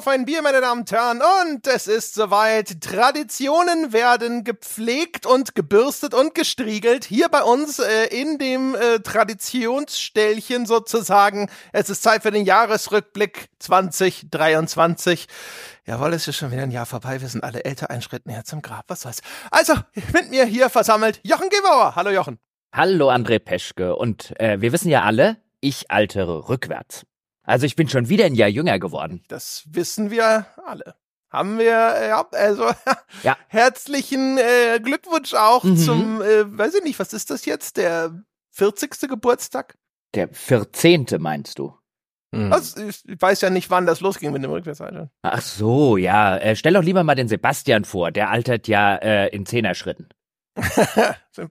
auf ein Bier, meine Damen und Herren. Und es ist soweit. Traditionen werden gepflegt und gebürstet und gestriegelt. Hier bei uns äh, in dem äh, Traditionsställchen sozusagen. Es ist Zeit für den Jahresrückblick 2023. Jawohl, es ist schon wieder ein Jahr vorbei. Wir sind alle älter, ein Schritt näher zum Grab. Was soll's. Also, mit mir hier versammelt Jochen Gebauer. Hallo Jochen. Hallo André Peschke. Und äh, wir wissen ja alle, ich altere rückwärts. Also ich bin schon wieder ein Jahr jünger geworden. Das wissen wir alle. Haben wir, ja, also ja. herzlichen äh, Glückwunsch auch mhm. zum, äh, weiß ich nicht, was ist das jetzt? Der 40. Geburtstag? Der 14. meinst du? Mhm. Also, ich weiß ja nicht, wann das losging mit dem Rückwärtsalter. Ach so, ja. Äh, stell doch lieber mal den Sebastian vor. Der altert ja äh, in Zehner-Schritten.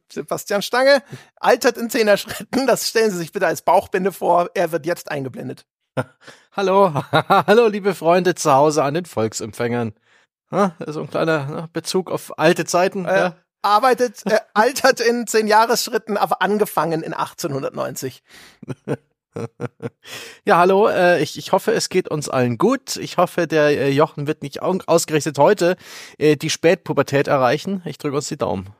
Sebastian Stange altert in Zehner-Schritten. Das stellen Sie sich bitte als Bauchbinde vor. Er wird jetzt eingeblendet. Hallo, hallo, liebe Freunde zu Hause an den Volksempfängern. So ein kleiner Bezug auf alte Zeiten. Äh, ja. Arbeitet, äh, altert in zehn Jahresschritten, aber angefangen in 1890. ja, hallo, äh, ich, ich hoffe, es geht uns allen gut. Ich hoffe, der äh, Jochen wird nicht ausgerechnet heute äh, die Spätpubertät erreichen. Ich drücke uns die Daumen.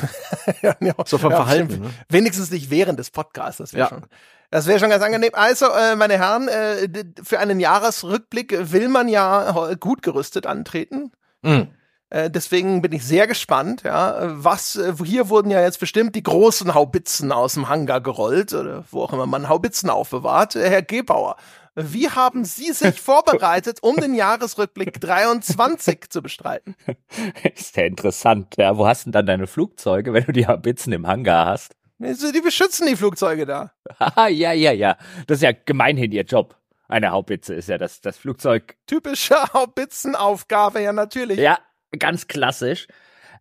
ja, ja, so vom ja, Verhalten. Ne? Wenigstens nicht während des Podcasts, das wäre ja. schon. Das wäre schon ganz angenehm. Also, äh, meine Herren, äh, für einen Jahresrückblick will man ja gut gerüstet antreten. Mhm. Äh, deswegen bin ich sehr gespannt, ja, was, äh, hier wurden ja jetzt bestimmt die großen Haubitzen aus dem Hangar gerollt, oder wo auch immer man Haubitzen aufbewahrt. Äh, Herr Gebauer, wie haben Sie sich vorbereitet, um den Jahresrückblick 23 zu bestreiten? Ist ja interessant. Ja, wo hast denn dann deine Flugzeuge, wenn du die Haubitzen im Hangar hast? Die beschützen die Flugzeuge da. Haha, ja, ja, ja. Das ist ja gemeinhin ihr Job. Eine Haubitze ist ja das, das Flugzeug. Typische Haubitzenaufgabe, ja, natürlich. Ja, ganz klassisch.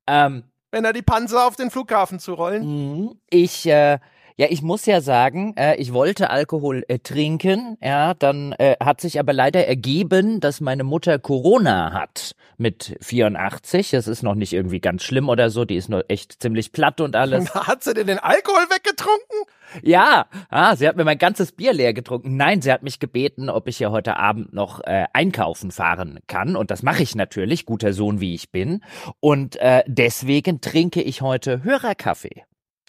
Ähm, Wenn er die Panzer auf den Flughafen zu rollen. Mhm. Ich, äh, ja, ich muss ja sagen, äh, ich wollte Alkohol äh, trinken, ja, dann äh, hat sich aber leider ergeben, dass meine Mutter Corona hat mit 84. Das ist noch nicht irgendwie ganz schlimm oder so, die ist nur echt ziemlich platt und alles. Hat sie denn den Alkohol weggetrunken? Ja, ah, sie hat mir mein ganzes Bier leer getrunken. Nein, sie hat mich gebeten, ob ich ja heute Abend noch äh, einkaufen fahren kann. Und das mache ich natürlich, guter Sohn wie ich bin. Und äh, deswegen trinke ich heute Hörerkaffee.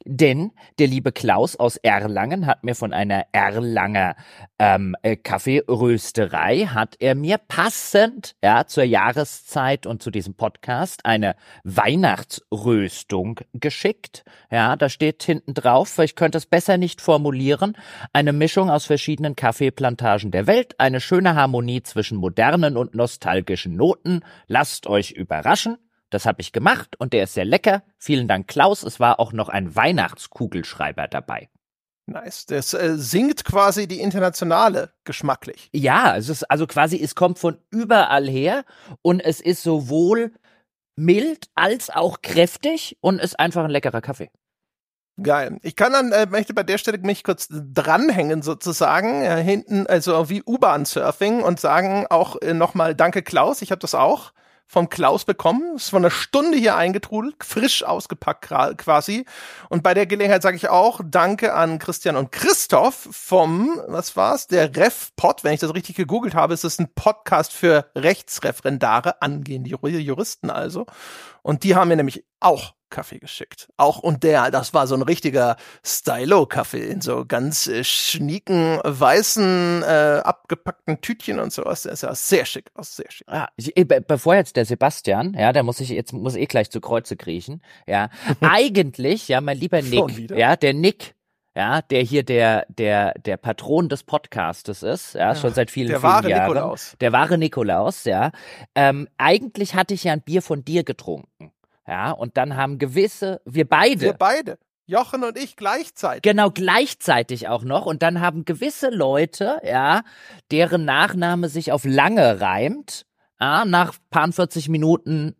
Denn der liebe Klaus aus Erlangen hat mir von einer Erlanger ähm, äh, Kaffeerösterei, hat er mir passend ja, zur Jahreszeit und zu diesem Podcast eine Weihnachtsröstung geschickt. Ja, da steht hinten drauf, ich könnte es besser nicht formulieren, eine Mischung aus verschiedenen Kaffeeplantagen der Welt, eine schöne Harmonie zwischen modernen und nostalgischen Noten. Lasst euch überraschen. Das habe ich gemacht und der ist sehr lecker. Vielen Dank, Klaus. Es war auch noch ein Weihnachtskugelschreiber dabei. Nice. Das äh, singt quasi die internationale geschmacklich. Ja, es ist also quasi, es kommt von überall her und es ist sowohl mild als auch kräftig und ist einfach ein leckerer Kaffee. Geil. Ich kann dann, äh, möchte bei der Stelle mich kurz dranhängen sozusagen, äh, hinten, also wie U-Bahn-Surfing und sagen auch äh, nochmal Danke Klaus, ich habe das auch vom Klaus bekommen. Ist von einer Stunde hier eingetrudelt, frisch ausgepackt quasi. Und bei der Gelegenheit sage ich auch Danke an Christian und Christoph vom, was war's, der RefPod. Wenn ich das richtig gegoogelt habe, ist es ein Podcast für Rechtsreferendare, angehende Juristen also. Und die haben mir nämlich auch Kaffee geschickt. Auch und der, das war so ein richtiger Stylo-Kaffee in so ganz äh, schnieken, weißen, äh, abgepackten Tütchen und sowas. Der ist ja sehr schick aus, sehr schick. Ja, ich, äh, bevor jetzt der Sebastian, ja, der muss ich jetzt muss eh gleich zu Kreuze kriechen. Ja, eigentlich, ja, mein lieber Nick, ja, der Nick, ja, der hier der der der Patron des Podcastes ist, ja, schon seit vielen, der vielen wahre Jahren. Nikolaus. Der wahre Nikolaus, ja. Ähm, eigentlich hatte ich ja ein Bier von dir getrunken. Ja, und dann haben gewisse, wir beide. Wir beide. Jochen und ich gleichzeitig. Genau, gleichzeitig auch noch. Und dann haben gewisse Leute, ja, deren Nachname sich auf lange reimt, ja, nach paar 40 Minuten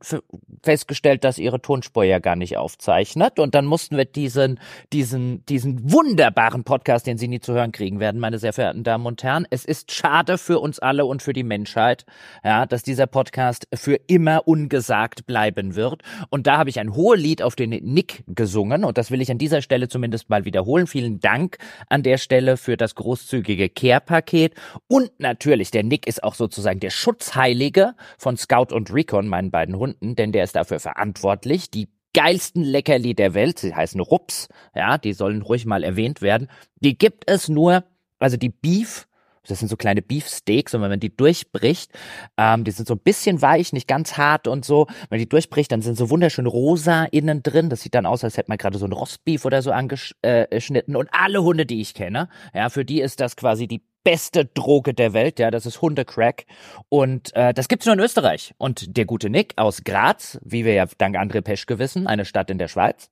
festgestellt, dass ihre Tonspur ja gar nicht aufzeichnet. Und dann mussten wir diesen, diesen, diesen wunderbaren Podcast, den Sie nie zu hören kriegen werden, meine sehr verehrten Damen und Herren. Es ist schade für uns alle und für die Menschheit, ja, dass dieser Podcast für immer ungesagt bleiben wird. Und da habe ich ein hohes Lied auf den Nick gesungen. Und das will ich an dieser Stelle zumindest mal wiederholen. Vielen Dank an der Stelle für das großzügige Care-Paket. Und natürlich, der Nick ist auch sozusagen der Schutzheilige von Scout und Recon, meinen beiden Hunden, denn der ist dafür verantwortlich, die geilsten Leckerli der Welt, sie heißen Rups, ja, die sollen ruhig mal erwähnt werden. Die gibt es nur, also die Beef, das sind so kleine Beefsteaks und wenn man die durchbricht, ähm, die sind so ein bisschen weich, nicht ganz hart und so. Wenn man die durchbricht, dann sind so wunderschön rosa innen drin. Das sieht dann aus, als hätte man gerade so ein Rostbeef oder so angeschnitten. Und alle Hunde, die ich kenne, ja, für die ist das quasi die beste Droge der Welt, ja, das ist Hundecrack. Und äh, das gibt's nur in Österreich. Und der gute Nick aus Graz, wie wir ja dank André Peschke wissen, eine Stadt in der Schweiz,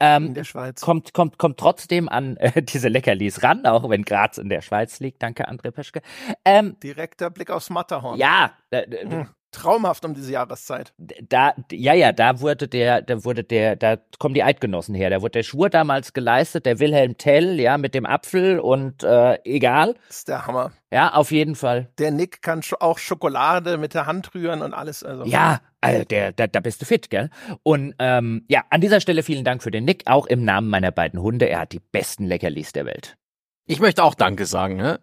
ähm, in der Schweiz. Kommt, kommt, kommt trotzdem an äh, diese Leckerlis ran, auch wenn Graz in der Schweiz liegt. Danke, André Peschke. Ähm, Direkter Blick aufs Matterhorn. Ja, äh, hm traumhaft um diese Jahreszeit. Da, ja, ja, da wurde der, da wurde der, da kommen die Eidgenossen her. Da wurde der Schwur damals geleistet, der Wilhelm Tell, ja, mit dem Apfel und äh, egal. Das ist der Hammer. Ja, auf jeden Fall. Der Nick kann auch Schokolade mit der Hand rühren und alles. Also. Ja, also der, der, da bist du fit, gell? Und ähm, ja, an dieser Stelle vielen Dank für den Nick, auch im Namen meiner beiden Hunde. Er hat die besten Leckerlis der Welt. Ich möchte auch Danke sagen, ne?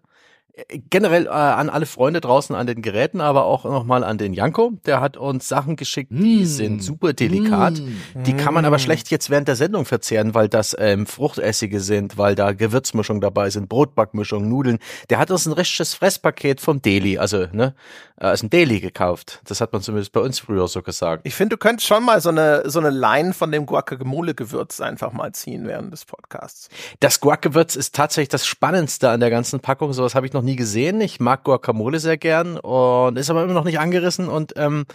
Generell äh, an alle Freunde draußen an den Geräten, aber auch nochmal an den Janko. Der hat uns Sachen geschickt, die mm. sind super delikat. Mm. Die kann man aber schlecht jetzt während der Sendung verzehren, weil das ähm, Fruchtessige sind, weil da Gewürzmischungen dabei sind, Brotbackmischung, Nudeln. Der hat uns ein richtiges Fresspaket vom Deli, also ne, äh, als ein Deli gekauft. Das hat man zumindest bei uns früher so gesagt. Ich finde, du könntest schon mal so eine so eine Line von dem Guacamole-Gewürz einfach mal ziehen während des Podcasts. Das Guac-Gewürz ist tatsächlich das Spannendste an der ganzen Packung. Sowas habe ich noch nie gesehen. Ich mag Guacamole sehr gern und ist aber immer noch nicht angerissen und ähm,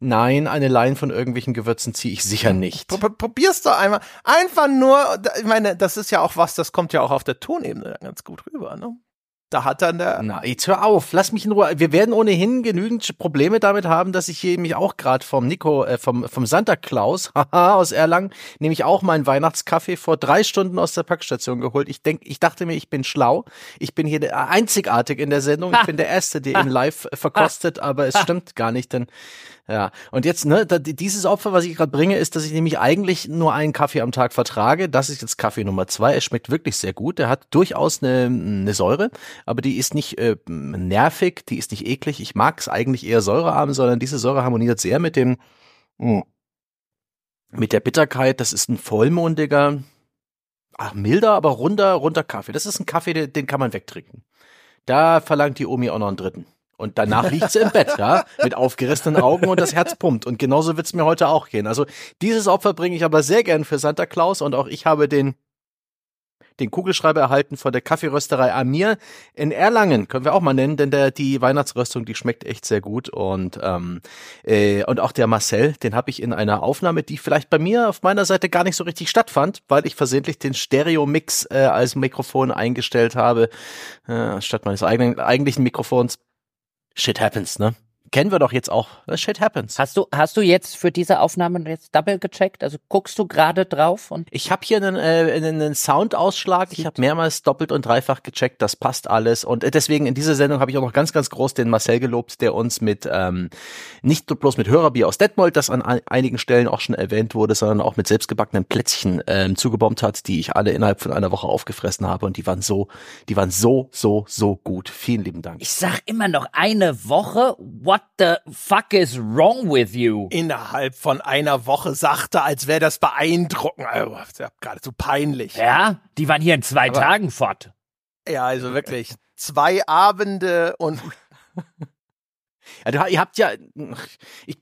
Nein, eine Line von irgendwelchen Gewürzen ziehe ich sicher nicht. Probier's doch einmal. Einfach nur, ich meine, das ist ja auch was, das kommt ja auch auf der Tonebene ganz gut rüber, ne? Da hat dann der. Na, jetzt hör auf, lass mich in Ruhe. Wir werden ohnehin genügend Probleme damit haben, dass ich hier mich auch gerade vom Nico, äh, vom, vom Santa Claus, haha, aus Erlangen, nämlich auch meinen Weihnachtskaffee vor drei Stunden aus der Packstation geholt. Ich denk, ich dachte mir, ich bin schlau. Ich bin hier einzigartig in der Sendung. Ich bin der Erste, der ihn live verkostet, aber es stimmt gar nicht, denn ja, und jetzt, ne, da, dieses Opfer, was ich gerade bringe, ist, dass ich nämlich eigentlich nur einen Kaffee am Tag vertrage. Das ist jetzt Kaffee Nummer zwei. Es schmeckt wirklich sehr gut. Der hat durchaus eine, eine Säure, aber die ist nicht äh, nervig, die ist nicht eklig. Ich mag es eigentlich eher säurearm, sondern diese Säure harmoniert sehr mit dem, mh, hm, mit der Bitterkeit. Das ist ein vollmondiger, ach, milder, aber runder, runder Kaffee. Das ist ein Kaffee, den, den kann man wegtrinken. Da verlangt die Omi auch noch einen dritten. Und danach liegt sie im Bett, ja, mit aufgerissenen Augen und das Herz pumpt. Und genauso wird's mir heute auch gehen. Also dieses Opfer bringe ich aber sehr gern für Santa Claus und auch ich habe den den Kugelschreiber erhalten von der Kaffeerösterei Amir in Erlangen, können wir auch mal nennen, denn der, die Weihnachtsröstung, die schmeckt echt sehr gut und ähm, äh, und auch der Marcel, den habe ich in einer Aufnahme, die vielleicht bei mir auf meiner Seite gar nicht so richtig stattfand, weil ich versehentlich den Stereo-Mix äh, als Mikrofon eingestellt habe, äh, statt meines eigenen, eigentlichen Mikrofons shit happens, ne? Kennen wir doch jetzt auch. Shit happens. Hast du, hast du jetzt für diese Aufnahme jetzt double gecheckt? Also guckst du gerade drauf? Und ich habe hier einen, äh, einen Soundausschlag. Ich habe mehrmals doppelt und dreifach gecheckt. Das passt alles. Und deswegen in dieser Sendung habe ich auch noch ganz, ganz groß den Marcel gelobt, der uns mit ähm, nicht bloß mit Hörerbier aus Detmold, das an einigen Stellen auch schon erwähnt wurde, sondern auch mit selbstgebackenen Plätzchen ähm, zugebombt hat, die ich alle innerhalb von einer Woche aufgefressen habe. Und die waren so, die waren so, so, so gut. Vielen lieben Dank. Ich sag immer noch eine Woche. What the fuck is wrong with you? Innerhalb von einer Woche sagte, als wäre das beeindruckend. Also, geradezu peinlich. Ja, die waren hier in zwei Aber, Tagen fort. Ja, also wirklich. Zwei Abende und. ja, ihr habt ja. Ich,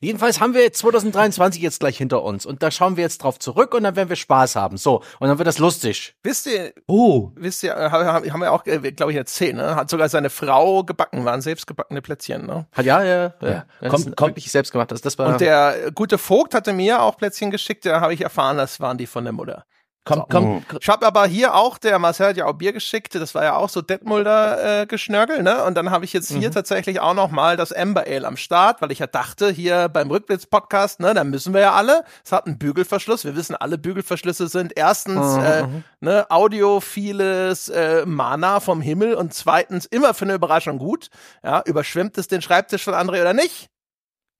Jedenfalls haben wir jetzt 2023 jetzt gleich hinter uns und da schauen wir jetzt drauf zurück und dann werden wir Spaß haben. So, und dann wird das lustig. Wisst ihr, oh, wisst ihr, haben wir auch, äh, glaube ich, erzählt, ne? Hat sogar seine Frau gebacken, waren selbstgebackene Plätzchen, ne? Hat, ja, ja, ja. ja. ja kommt, kommt wirklich selbst gemacht. Das, das war und der gute Vogt hatte mir auch Plätzchen geschickt, da habe ich erfahren, das waren die von der Mutter. Komm, komm, Ich habe aber hier auch, der Marcel hat ja auch Bier geschickt, das war ja auch so Detmolder äh, Geschnörgel, ne? Und dann habe ich jetzt hier tatsächlich auch noch mal das Amber Ale am Start, weil ich ja dachte, hier beim Rückblitz-Podcast, ne, da müssen wir ja alle. Es hat einen Bügelverschluss. Wir wissen, alle Bügelverschlüsse sind erstens äh, ne, audiophiles äh, Mana vom Himmel und zweitens immer für eine Überraschung gut. Ja, überschwemmt es den Schreibtisch von André oder nicht?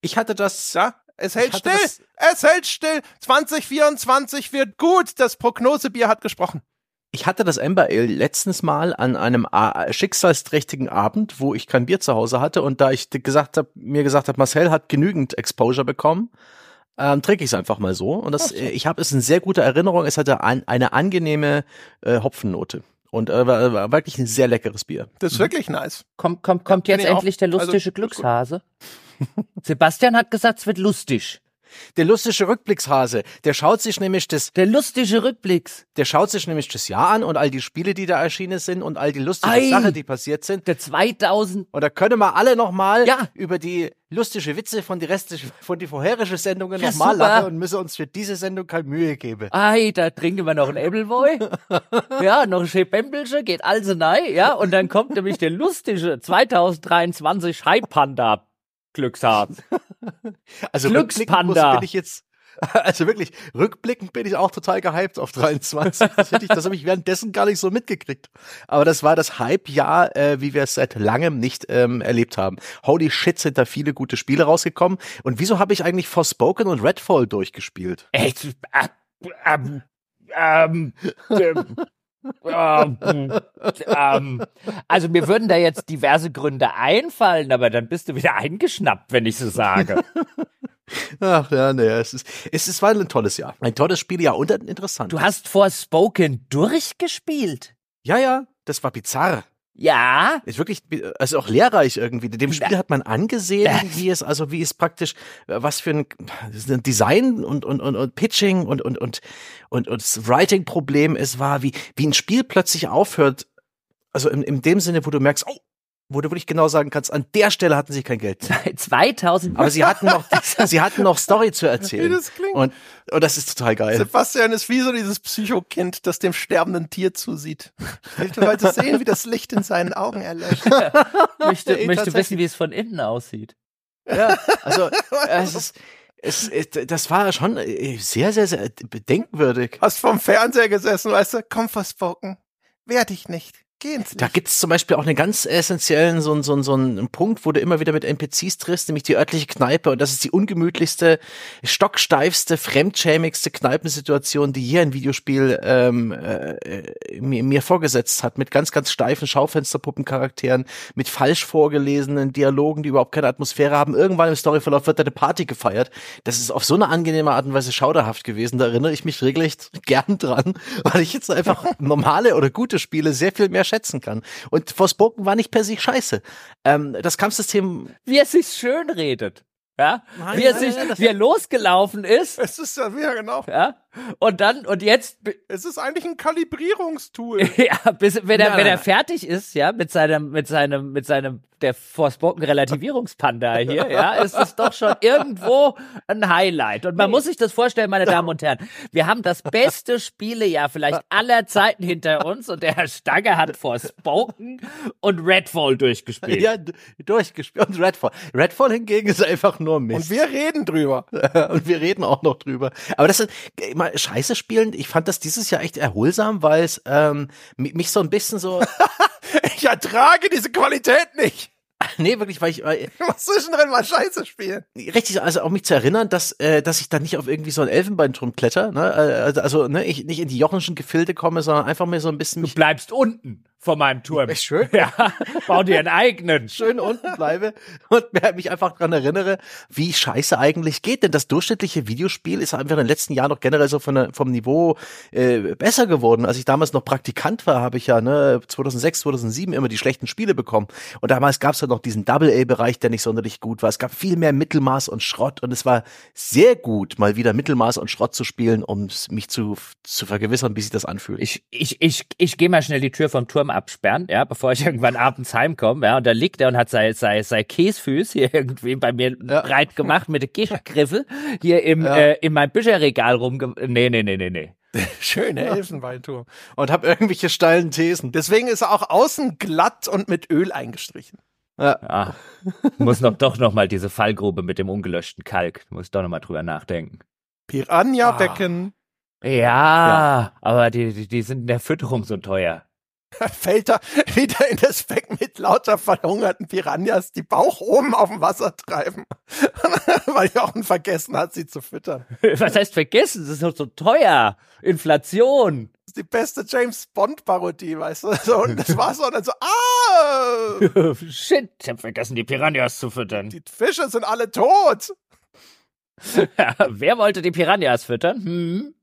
Ich hatte das, Ja, es hält still. Es hält still. 2024 wird gut. Das Prognosebier hat gesprochen. ich hatte das Amber Ale letztens mal an einem A schicksalsträchtigen Abend, wo ich kein Bier zu Hause hatte und da ich gesagt habe, mir gesagt habe, Marcel hat genügend Exposure bekommen, ähm, trinke ich es einfach mal so. Und das, äh, ich habe es in sehr guter Erinnerung. Es hatte ein, eine angenehme äh, Hopfennote und äh, war, war wirklich ein sehr leckeres Bier. Das ist wirklich nice. kommt, kommt, kommt jetzt endlich der Also, lustige ist gut. Sebastian hat gesagt, es wird lustig. Der lustige Rückblickshase, der schaut sich nämlich das, Der lustige Rückblicks. der schaut sich nämlich das Jahr an und all die Spiele, die da erschienen sind und all die lustigen Ei. Sachen, die passiert sind. Der 2000. Und da können wir alle nochmal Ja. über die lustige Witze von die restlichen, von die vorherigen Sendungen Ja, nochmal lachen und müssen uns für diese Sendung keine Mühe geben. Ei, da trinken wir noch ein Appleboy. ja, noch ein schön Bämbelchen, geht also nein, ja. Und dann kommt nämlich der lustige 2023 Hype Panda Glückshase. Also Glückspanda. bin ich jetzt, also wirklich, rückblickend bin ich auch total gehypt auf 23. Das, ich, das habe ich währenddessen gar nicht so mitgekriegt. Aber das war das Hype-Jahr, äh, wie wir es seit langem nicht ähm, erlebt haben. Holy shit, sind da viele gute Spiele rausgekommen. Und wieso habe ich eigentlich Forspoken und Redfall durchgespielt? Echt? Äh, ähm, ähm, ähm, ähm, ähm, also mir würden da jetzt diverse Gründe einfallen, aber dann bist du wieder eingeschnappt, wenn ich so sage. Ach ja, nee, es ist, es ist war ein tolles Jahr. Ein tolles Spieljahr und ein interessant. Du hast Forspoken durchgespielt? ja, ja, das war bizarr. Ja. Ist wirklich, also auch lehrreich irgendwie. Dem Spiel hat man angesehen, wie es, also wie es praktisch, was für ein Design und, und, und, und Pitching und, und, und, und, und das Writing-Problem es war, wie, wie ein Spiel plötzlich aufhört. Also in, in dem Sinne, wo du merkst, oh, wo du wirklich genau sagen kannst, an der Stelle hatten sie kein Geld. 2000. Aber sie hatten noch, sie hatten noch Story zu erzählen. Wie das klingt. Und, und das ist total geil. Sebastian ist wie so dieses Psychokind, das dem sterbenden Tier zusieht. Ich will heute sehen, wie das Licht in seinen Augen erlöscht. möchte, Ey, möchte wissen, wie es von innen aussieht. Ja, also es ist, es, es, das war schon äh, sehr, sehr, sehr bedenkenwürdig. Hast vom Fernseher gesessen, weißt du, komm Forspoken. Wehr dich nicht. Da gibt's zum Beispiel auch einen ganz essentiellen, so, ein- so, ein- so einen Punkt, wo du immer wieder mit NPCs triffst, nämlich die örtliche Kneipe. Und das ist die ungemütlichste, stocksteifste, fremdschämigste Kneipensituation, die je ein Videospiel ähm, äh, äh, mir, mir vorgesetzt hat. Mit ganz, ganz steifen Schaufensterpuppencharakteren, mit falsch vorgelesenen Dialogen, die überhaupt keine Atmosphäre haben. Irgendwann im Storyverlauf wird da eine Party gefeiert. Das ist auf so eine angenehme Art und Weise schauderhaft gewesen. Da erinnere ich mich regelrecht gern dran, weil ich jetzt einfach normale oder gute Spiele sehr viel mehr schätzen kann. Und Forspoken war nicht per se scheiße. Ähm, das Kampfsystem, Wie er sich schön redet. Ja? Nein, wie er nein, sich, wie er losgelaufen ist. Es ist ja, ja genau. Ja? Und dann, und jetzt, Es ist eigentlich ein Kalibrierungstool. ja, bis, wenn er, wenn er fertig ist, ja, mit seinem, mit seinem, mit seinem, der Forspoken Relativierungspanda hier, ja, ist es doch schon irgendwo ein Highlight. Und man muss sich das vorstellen, meine Damen und Herren. Wir haben das beste Spielejahr vielleicht aller Zeiten hinter uns und der Herr Stange hat Forspoken und Redfall durchgespielt. ja, durchgespielt. Und Redfall. Redfall hingegen ist einfach nur Mist. Und wir reden drüber. und wir reden auch noch drüber. Aber das ist immer scheiße spielen. Ich fand das dieses Jahr echt erholsam, weil es ähm, mi- mich so ein bisschen so, Ich ertrage diese Qualität nicht. nee, wirklich, weil ich weil, Ich muss zwischendrin mal Scheiße spielen. richtig, also auch mich zu erinnern, dass äh, dass ich da nicht auf irgendwie so ein Elfenbeinturm kletter, ne? Äh, Also, also ne, ich nicht in die Jochenschen Gefilde komme, sondern einfach mir so ein bisschen Du bleibst unten vor meinem Turm. Echt schön. Ja, bau dir einen eigenen. schön unten bleibe und mir- mich einfach dran erinnere, wie scheiße eigentlich geht. Denn das durchschnittliche Videospiel ist einfach in den letzten Jahren noch generell so von vom Niveau äh, besser geworden. Als ich damals noch Praktikant war, habe ich ja ne, 2006, 2007 immer die schlechten Spiele bekommen. Und damals gab es halt noch diesen Double-A-Bereich, der nicht sonderlich gut war. Es gab viel mehr Mittelmaß und Schrott und es war sehr gut, mal wieder Mittelmaß und Schrott zu spielen, um mich zu, zu vergewissern, wie sich das anfühlt. Ich, ich, ich, ich gehe mal schnell die Tür vom Turm absperren, ja, bevor ich irgendwann abends heimkomme, ja, und da liegt er und hat sein, sein, sein Käsfüß hier irgendwie bei mir Ja. breit gemacht mit der Käsegriffel hier im, Ja. äh, in meinem Bücherregal rumge... Nee, nee, nee, nee, nee. Schöne Elfenbeinturm. Und habe irgendwelche steilen Thesen. Deswegen ist er auch außen glatt und mit Öl eingestrichen. Ja. Ah, muss noch doch noch mal diese Fallgrube mit dem ungelöschten Kalk. Muss doch noch mal drüber nachdenken. Piranha-Becken. Ah. Ja, ja, aber die, die, die sind in der Fütterung so teuer. Fällt er wieder in das Becken mit lauter verhungerten Piranhas, die Bauch oben auf dem Wasser treiben. Weil Jochen vergessen hat, sie zu füttern. Was heißt vergessen? Das ist doch so teuer. Inflation. Das ist die beste James Bond-Parodie, weißt du? So, und das war so, und dann so, ah! Shit, ich hab vergessen, die Piranhas zu füttern. Die Fische sind alle tot. ja, wer wollte die Piranhas füttern? Hm?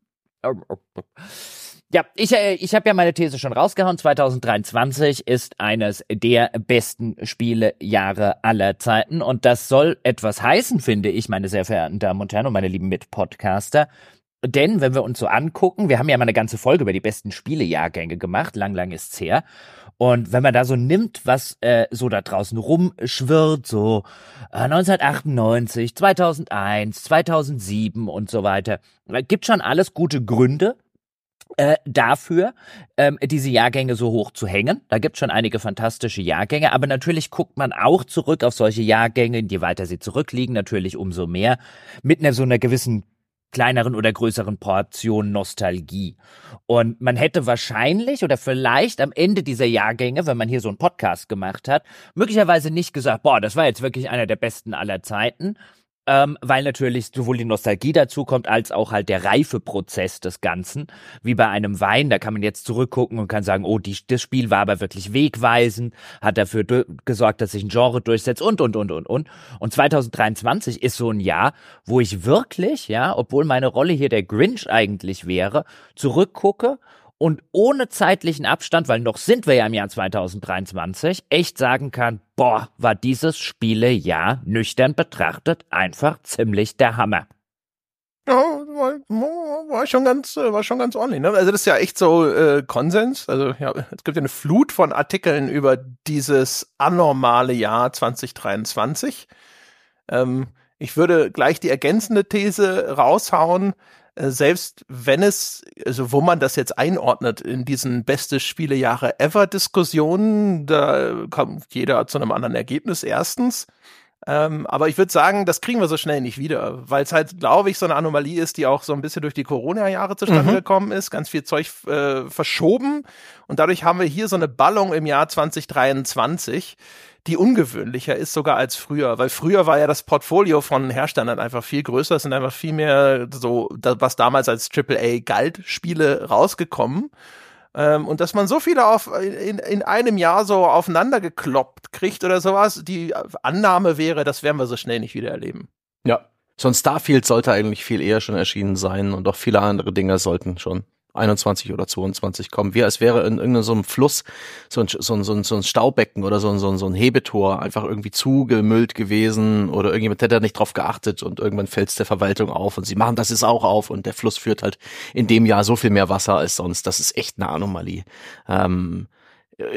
Ja, ich, äh, ich habe ja meine These schon rausgehauen. 2023 ist eines der besten Spielejahre aller Zeiten. Und das soll etwas heißen, finde ich, meine sehr verehrten Damen und Herren und meine lieben Mitpodcaster. Denn, wenn wir uns so angucken, wir haben ja mal eine ganze Folge über die besten Spielejahrgänge gemacht, lang, lang ist's her. Und wenn man da so nimmt, was äh, so da draußen rumschwirrt, so äh, 1998, 2001, 2007 und so weiter, gibt schon alles gute Gründe, äh, dafür, ähm, diese Jahrgänge so hoch zu hängen. Da gibt schon einige fantastische Jahrgänge, aber natürlich guckt man auch zurück auf solche Jahrgänge, je weiter sie zurückliegen, natürlich umso mehr, mit einer so einer gewissen kleineren oder größeren Portion Nostalgie. Und man hätte wahrscheinlich oder vielleicht am Ende dieser Jahrgänge, wenn man hier so einen Podcast gemacht hat, möglicherweise nicht gesagt, boah, das war jetzt wirklich einer der besten aller Zeiten, ähm, weil natürlich sowohl die Nostalgie dazu kommt, als auch halt der Reifeprozess des Ganzen. Wie bei einem Wein, da kann man jetzt zurückgucken und kann sagen, oh, die, das Spiel war aber wirklich wegweisend, hat dafür gesorgt, dass sich ein Genre durchsetzt und, und, und, und, und. Und 2023 ist so ein Jahr, wo ich wirklich, ja, obwohl meine Rolle hier der Grinch eigentlich wäre, zurückgucke und ohne zeitlichen Abstand, weil noch sind wir ja im Jahr 2023, echt sagen kann, boah, war dieses Spielejahr nüchtern betrachtet einfach ziemlich der Hammer. Ja, war, war schon ganz, war schon ganz ordentlich. Ne? Also das ist ja echt so äh, Konsens. Also ja, es gibt ja eine Flut von Artikeln über dieses anormale Jahr 2023. Ähm, ich würde gleich die ergänzende These raushauen. Äh, selbst wenn es, also wo man das jetzt einordnet in diesen beste Spielejahre ever Diskussionen, da kommt jeder zu einem anderen Ergebnis erstens. Ähm, aber ich würde sagen, das kriegen wir so schnell nicht wieder, weil es halt, glaube ich, so eine Anomalie ist, die auch so ein bisschen durch die Corona-Jahre zustande mhm. gekommen ist. Ganz viel Zeug äh, verschoben. Und dadurch haben wir hier so eine Ballung im Jahr 2023 die ungewöhnlicher ist sogar als früher, weil früher war ja das Portfolio von Herstellern einfach viel größer, es sind einfach viel mehr so, was damals als AAA galt, Spiele rausgekommen. Ähm, und dass man so viele auf, in, in einem Jahr so aufeinander gekloppt kriegt oder sowas, die Annahme wäre, das werden wir so schnell nicht wieder erleben. Ja. So ein Starfield sollte eigentlich viel eher schon erschienen sein und auch viele andere Dinge sollten schon. 21 oder 22 kommen. Wie als wäre in irgendeinem Fluss so ein, so ein, so ein, so ein Staubecken oder so ein, so, ein, so ein Hebetor einfach irgendwie zugemüllt gewesen oder irgendjemand hätte da nicht drauf geachtet und irgendwann fällt es der Verwaltung auf und sie machen das jetzt auch auf und der Fluss führt halt in dem Jahr so viel mehr Wasser als sonst. Das ist echt eine Anomalie. Ähm, äh,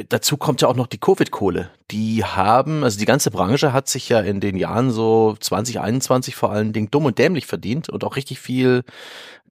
dazu kommt ja auch noch die Covid-Kohle. Die haben, also die ganze Branche hat sich ja in den Jahren so 2021 vor allen Dingen dumm und dämlich verdient und auch richtig viel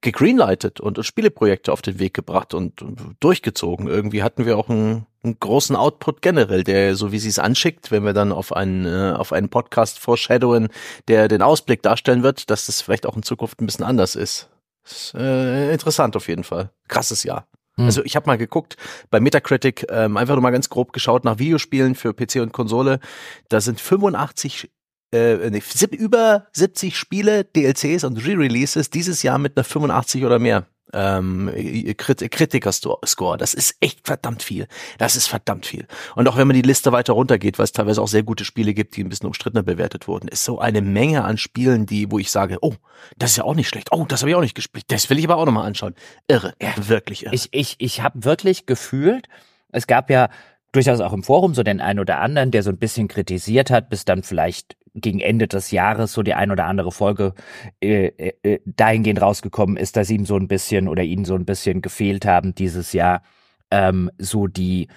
gegreenlightet und, Spieleprojekte auf den Weg gebracht und, durchgezogen. Irgendwie hatten wir auch einen, einen großen Output generell, der so wie sie es anschickt, wenn wir dann auf einen äh, auf einen Podcast foreshadowen, der den Ausblick darstellen wird, dass das vielleicht auch in Zukunft ein bisschen anders ist. ist äh, interessant auf jeden Fall. Krasses Jahr. Hm. Also ich habe mal geguckt bei Metacritic, ähm, einfach nur mal ganz grob geschaut nach Videospielen für PC und Konsole. Da sind 85 äh, nee, über 70 Spiele, DLCs und Re-Releases dieses Jahr mit einer 85 oder mehr ähm, Krit Kritiker-Score. Das ist echt verdammt viel. Das ist verdammt viel. Und auch wenn man die Liste weiter runtergeht, weil es teilweise auch sehr gute Spiele gibt, die ein bisschen umstrittener bewertet wurden, ist so eine Menge an Spielen, die, wo ich sage, oh, das ist ja auch nicht schlecht. Oh, das habe ich auch nicht gespielt. Das will ich aber auch nochmal anschauen. Irre. Ja. Wirklich irre. Ich, ich, ich habe wirklich gefühlt, es gab ja durchaus auch im Forum so den einen oder anderen, der so ein bisschen kritisiert hat, bis dann vielleicht gegen Ende des Jahres so die ein oder andere Folge äh, äh, äh, dahingehend rausgekommen ist, dass ihm so ein bisschen oder ihnen so ein bisschen gefehlt haben dieses Jahr ähm, so die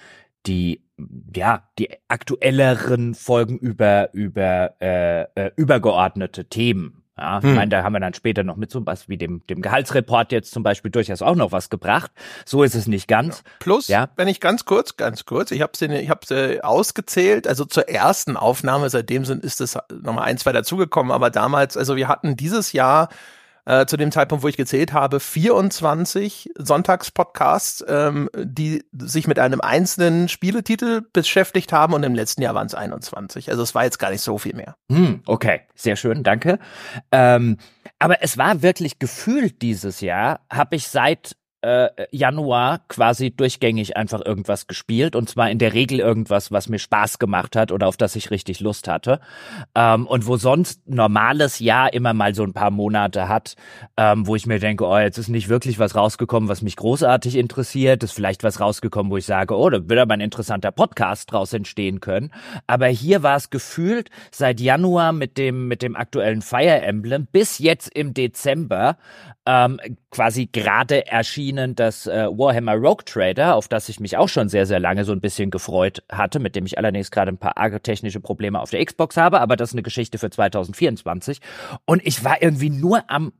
die ja die aktuelleren Folgen über über äh, äh, übergeordnete Themen Ja, hm. ich meine, da haben wir dann später noch mit so was wie dem, dem Gehaltsreport jetzt zum Beispiel durchaus auch noch was gebracht. So ist es nicht ganz. Plus, ja. wenn ich ganz kurz, ganz kurz, ich habe sie, ich habe sie ausgezählt. Also zur ersten Aufnahme, seitdem sind ist es nochmal ein, zwei dazugekommen. Aber damals, also wir hatten dieses Jahr äh, zu dem Zeitpunkt, wo ich gezählt habe, 24 Sonntagspodcasts, ähm, die sich mit einem einzelnen Spieletitel beschäftigt haben und im letzten Jahr waren es 21. Also es war jetzt gar nicht so viel mehr. Hm, okay, sehr schön, danke. Ähm, aber es war wirklich gefühlt dieses Jahr, habe ich seit äh, Januar quasi durchgängig einfach irgendwas gespielt und zwar in der Regel irgendwas, was mir Spaß gemacht hat oder auf das ich richtig Lust hatte. Ähm, und wo sonst normales Jahr immer mal so ein paar Monate hat, ähm, wo ich mir denke, oh, jetzt ist nicht wirklich was rausgekommen, was mich großartig interessiert, ist vielleicht was rausgekommen, wo ich sage, oh, da wird aber ein interessanter Podcast draus entstehen können. Aber hier war es gefühlt seit Januar mit dem, mit dem aktuellen Fire Emblem bis jetzt im Dezember ähm, quasi gerade erschienen das äh, Warhammer Rogue Trader, auf das ich mich auch schon sehr, sehr lange so ein bisschen gefreut hatte, mit dem ich allerdings gerade ein paar technische Probleme auf der Xbox habe, aber das ist eine Geschichte für 2024. Und ich war irgendwie nur am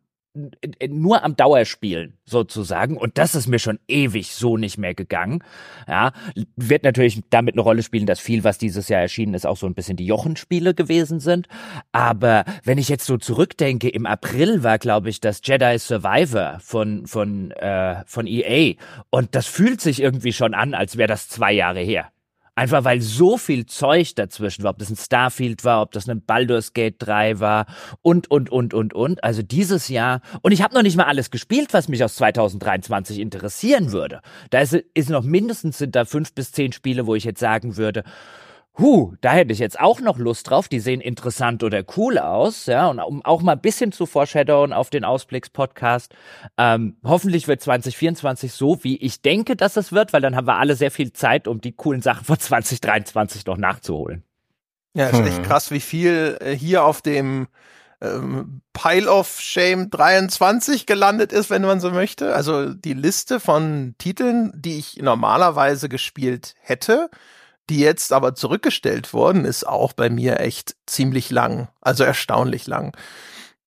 nur am Dauerspielen sozusagen und das ist mir schon ewig so nicht mehr gegangen. Ja, wird natürlich damit eine Rolle spielen, dass viel, was dieses Jahr erschienen ist, auch so ein bisschen die Jochenspiele gewesen sind. Aber wenn ich jetzt so zurückdenke, im April war, glaube ich, das Jedi Survivor von von äh, von EA und das fühlt sich irgendwie schon an, als wäre das zwei Jahre her. Einfach weil so viel Zeug dazwischen war, ob das ein Starfield war, ob das ein Baldur's Gate 3 war und, und, und, und, und. Also dieses Jahr, und ich habe noch nicht mal alles gespielt, was mich aus 2023 interessieren würde. Da ist, ist noch mindestens sind da fünf bis zehn Spiele, wo ich jetzt sagen würde, Huh, da hätte ich jetzt auch noch Lust drauf. Die sehen interessant oder cool aus, ja. Und um auch mal ein bisschen zu foreshadowen auf den Ausblicks-Podcast. Ähm, hoffentlich wird 2024 so, wie ich denke, dass es wird, weil dann haben wir alle sehr viel Zeit, um die coolen Sachen von 2023 noch nachzuholen. Ja, ist echt hm. krass, wie viel äh, hier auf dem ähm, Pile of Shame 23 gelandet ist, wenn man so möchte. Also die Liste von Titeln, die ich normalerweise gespielt hätte, die jetzt aber zurückgestellt wurden, ist auch bei mir echt ziemlich lang, also erstaunlich lang.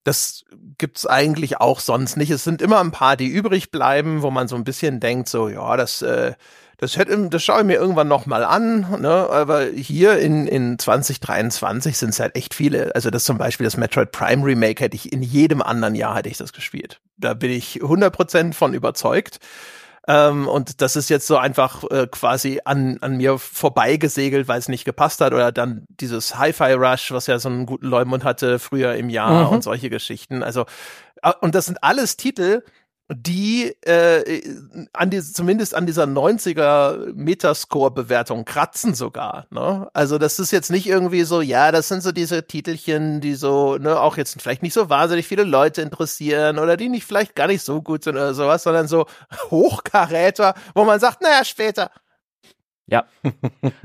Das gibt's eigentlich auch sonst nicht. Es sind immer ein paar, die übrig bleiben, wo man so ein bisschen denkt, so ja, das äh, das hätte, das schaue ich mir irgendwann noch mal an, ne? Aber hier in in 2023 sind es halt echt viele. Also das zum Beispiel das Metroid Prime Remake hätte ich in jedem anderen Jahr hätte ich das gespielt. Da bin ich 100% von überzeugt. Ähm, und das ist jetzt so einfach äh, quasi an, an mir vorbeigesegelt, weil es nicht gepasst hat. Oder dann dieses Hi-Fi Rush, was ja so einen guten Leumund hatte früher im Jahr mhm. und solche Geschichten. Also, äh, und das sind alles Titel, die äh, an die, zumindest an dieser 90er Metascore-Bewertung kratzen sogar. Ne? Also das ist jetzt nicht irgendwie so, ja, das sind so diese Titelchen, die so, ne, auch jetzt vielleicht nicht so wahnsinnig viele Leute interessieren oder die nicht vielleicht gar nicht so gut sind oder sowas, sondern so Hochkaräter, wo man sagt, naja, später. Ja,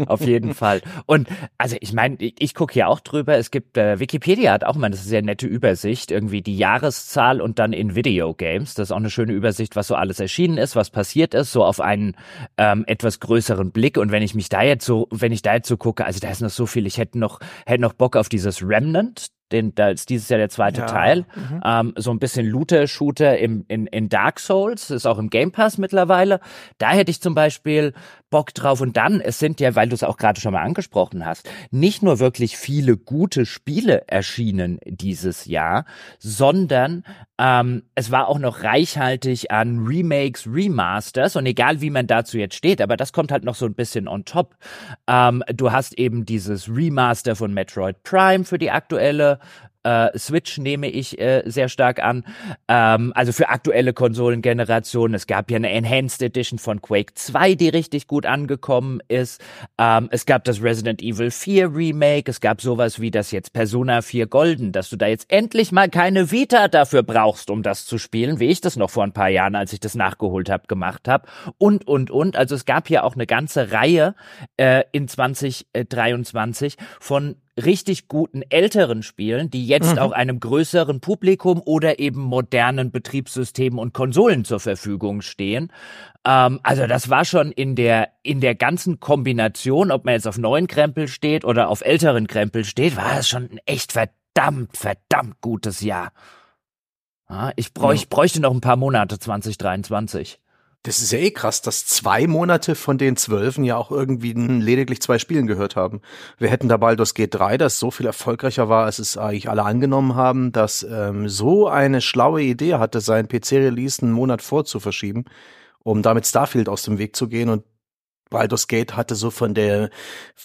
auf jeden Fall. Und also ich meine, ich, ich gucke hier auch drüber. Es gibt äh, Wikipedia hat auch mal eine sehr nette Übersicht, irgendwie die Jahreszahl und dann in Videogames. Das ist auch eine schöne Übersicht, was so alles erschienen ist, was passiert ist, so auf einen ähm, etwas größeren Blick. Und wenn ich mich da jetzt so, wenn ich da jetzt so gucke, also da ist noch so viel. Ich hätte noch hätte noch Bock auf dieses Remnant den, da ist dieses Jahr der zweite ja. Teil. Mhm. Ähm, so ein bisschen Looter-Shooter im, in, in Dark Souls, ist auch im Game Pass mittlerweile. Da hätte ich zum Beispiel Bock drauf. Und dann, es sind ja, weil du es auch gerade schon mal angesprochen hast, nicht nur wirklich viele gute Spiele erschienen dieses Jahr, sondern ähm, es war auch noch reichhaltig an Remakes, Remasters und egal wie man dazu jetzt steht, aber das kommt halt noch so ein bisschen on top. Ähm, du hast eben dieses Remaster von Metroid Prime für die aktuelle äh, Switch nehme ich äh, sehr stark an. Ähm, also für aktuelle Konsolengenerationen. Es gab ja eine Enhanced Edition von Quake 2, die richtig gut angekommen ist. Ähm, es gab das Resident Evil 4 Remake. Es gab sowas wie das jetzt Persona 4 Golden, dass du da jetzt endlich mal keine Vita dafür brauchst, um das zu spielen, wie ich das noch vor ein paar Jahren, als ich das nachgeholt habe, gemacht habe. Und, und, und. Also es gab hier auch eine ganze Reihe äh, in 2023 von richtig guten älteren Spielen, die jetzt mhm. auch einem größeren Publikum oder eben modernen Betriebssystemen und Konsolen zur Verfügung stehen. Ähm, also das war schon in der in der ganzen Kombination, ob man jetzt auf neuen Krempel steht oder auf älteren Krempel steht, war das schon ein echt verdammt verdammt, verdammt gutes Jahr. Ja, ich, bräuch, ich bräuchte noch ein paar Monate 2023. Das ist ja eh krass, dass zwei Monate von den zwölfen ja auch irgendwie lediglich zwei Spielen gehört haben. Wir hätten da Baldur's Gate 3, das so viel erfolgreicher war, als es eigentlich alle angenommen haben, dass ähm, so eine schlaue Idee hatte, sein PC-Release einen Monat vorzuverschieben, um damit Starfield aus dem Weg zu gehen und Baldur's Gate hatte so von der,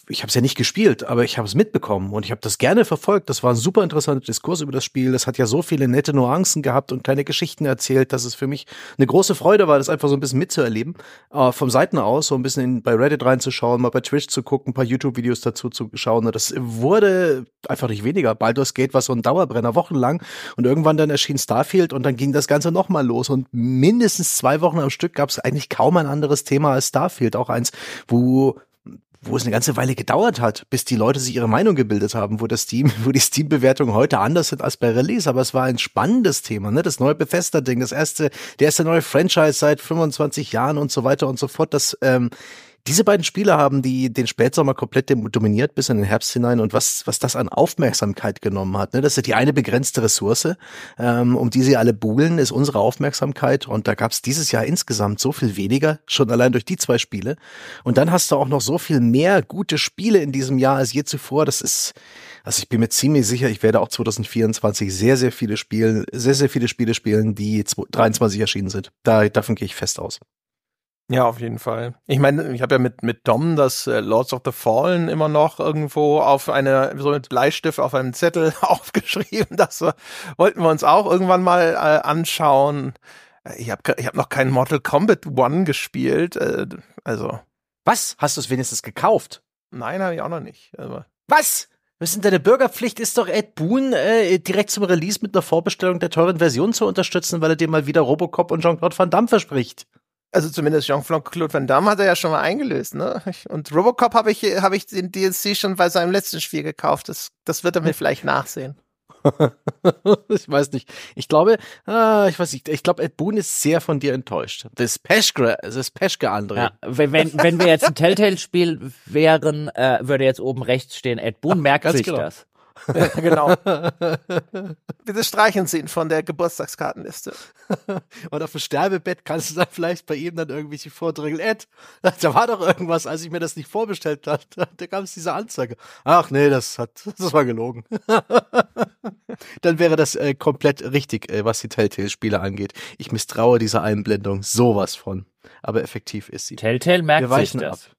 ich habe es ja nicht gespielt, aber ich habe es mitbekommen und ich habe das gerne verfolgt. Das war ein super interessanter Diskurs über das Spiel. Das hat ja so viele nette Nuancen gehabt und kleine Geschichten erzählt, dass es für mich eine große Freude war, das einfach so ein bisschen mitzuerleben. Äh, vom Seiten aus so ein bisschen in, bei Reddit reinzuschauen, mal bei Twitch zu gucken, ein paar YouTube-Videos dazu zu schauen. Das wurde einfach nicht weniger. Baldur's Gate war so ein Dauerbrenner wochenlang und irgendwann dann erschien Starfield und dann ging das Ganze nochmal los und mindestens zwei Wochen am Stück gab es eigentlich kaum ein anderes Thema als Starfield. Auch eins, wo wo es eine ganze Weile gedauert hat, bis die Leute sich ihre Meinung gebildet haben, wo das Steam, wo die Steam-Bewertungen heute anders sind als bei Release. Aber es war ein spannendes Thema, ne? Das neue Bethesda-Ding, das erste, der erste neue Franchise seit 25 Jahren und so weiter und so fort. Das ähm, diese beiden Spiele haben die den Spätsommer komplett dominiert bis in den Herbst hinein und was was das an Aufmerksamkeit genommen hat, ne, das ist die eine begrenzte Ressource, ähm, um die sie alle buhlen, ist unsere Aufmerksamkeit und da gab es dieses Jahr insgesamt so viel weniger, schon allein durch die zwei Spiele und dann hast du auch noch so viel mehr gute Spiele in diesem Jahr als je zuvor, das ist also ich bin mir ziemlich sicher, ich werde auch 2024 sehr, sehr viele Spiele, sehr, sehr viele Spiele spielen, die 23 erschienen sind. Da, davon gehe ich fest aus. Ja, auf jeden Fall. Ich meine, ich habe ja mit mit Dom das äh, Lords of the Fallen immer noch irgendwo auf eine so mit Bleistift auf einem Zettel aufgeschrieben. Das äh, wollten wir uns auch irgendwann mal äh, anschauen. Ich habe ich hab noch kein Mortal Kombat One gespielt. Äh, also was? Hast du es wenigstens gekauft? Nein, habe ich auch noch nicht. Aber was? Was ist denn deine Bürgerpflicht ist doch Ed Boon äh, direkt zum Release mit einer Vorbestellung der teuren Version zu unterstützen, weil er dir mal wieder Robocop und Jean-Claude Van Damme verspricht. Also zumindest Jean-Claude Van Damme hat er ja schon mal eingelöst, ne? Und Robocop habe ich, habe ich den DLC schon bei seinem letzten Spiel gekauft. Das, das wird er mir vielleicht nachsehen. ich weiß nicht. Ich glaube, ah, ich weiß nicht, ich glaube, Ed Boon ist sehr von dir enttäuscht. Das Peschke, das Peschke André. Ja, wenn, wenn wir jetzt ein Telltale-Spiel wären, äh, würde jetzt oben rechts stehen, Ed Boon merkt sich genau. das. genau. Bitte streichen Sie ihn von der Geburtstagskartenliste. Und auf dem Sterbebett kannst du dann vielleicht bei ihm dann irgendwelche vordrängeln. Ed, da war doch irgendwas, als ich mir das nicht vorbestellt habe. Da kam es diese Anzeige. Ach nee, das hat, das war gelogen. dann wäre das äh, komplett richtig, äh, was die Telltale-Spiele angeht. Ich misstraue dieser Einblendung sowas von. Aber effektiv ist sie. Telltale merkt sich das. Ab.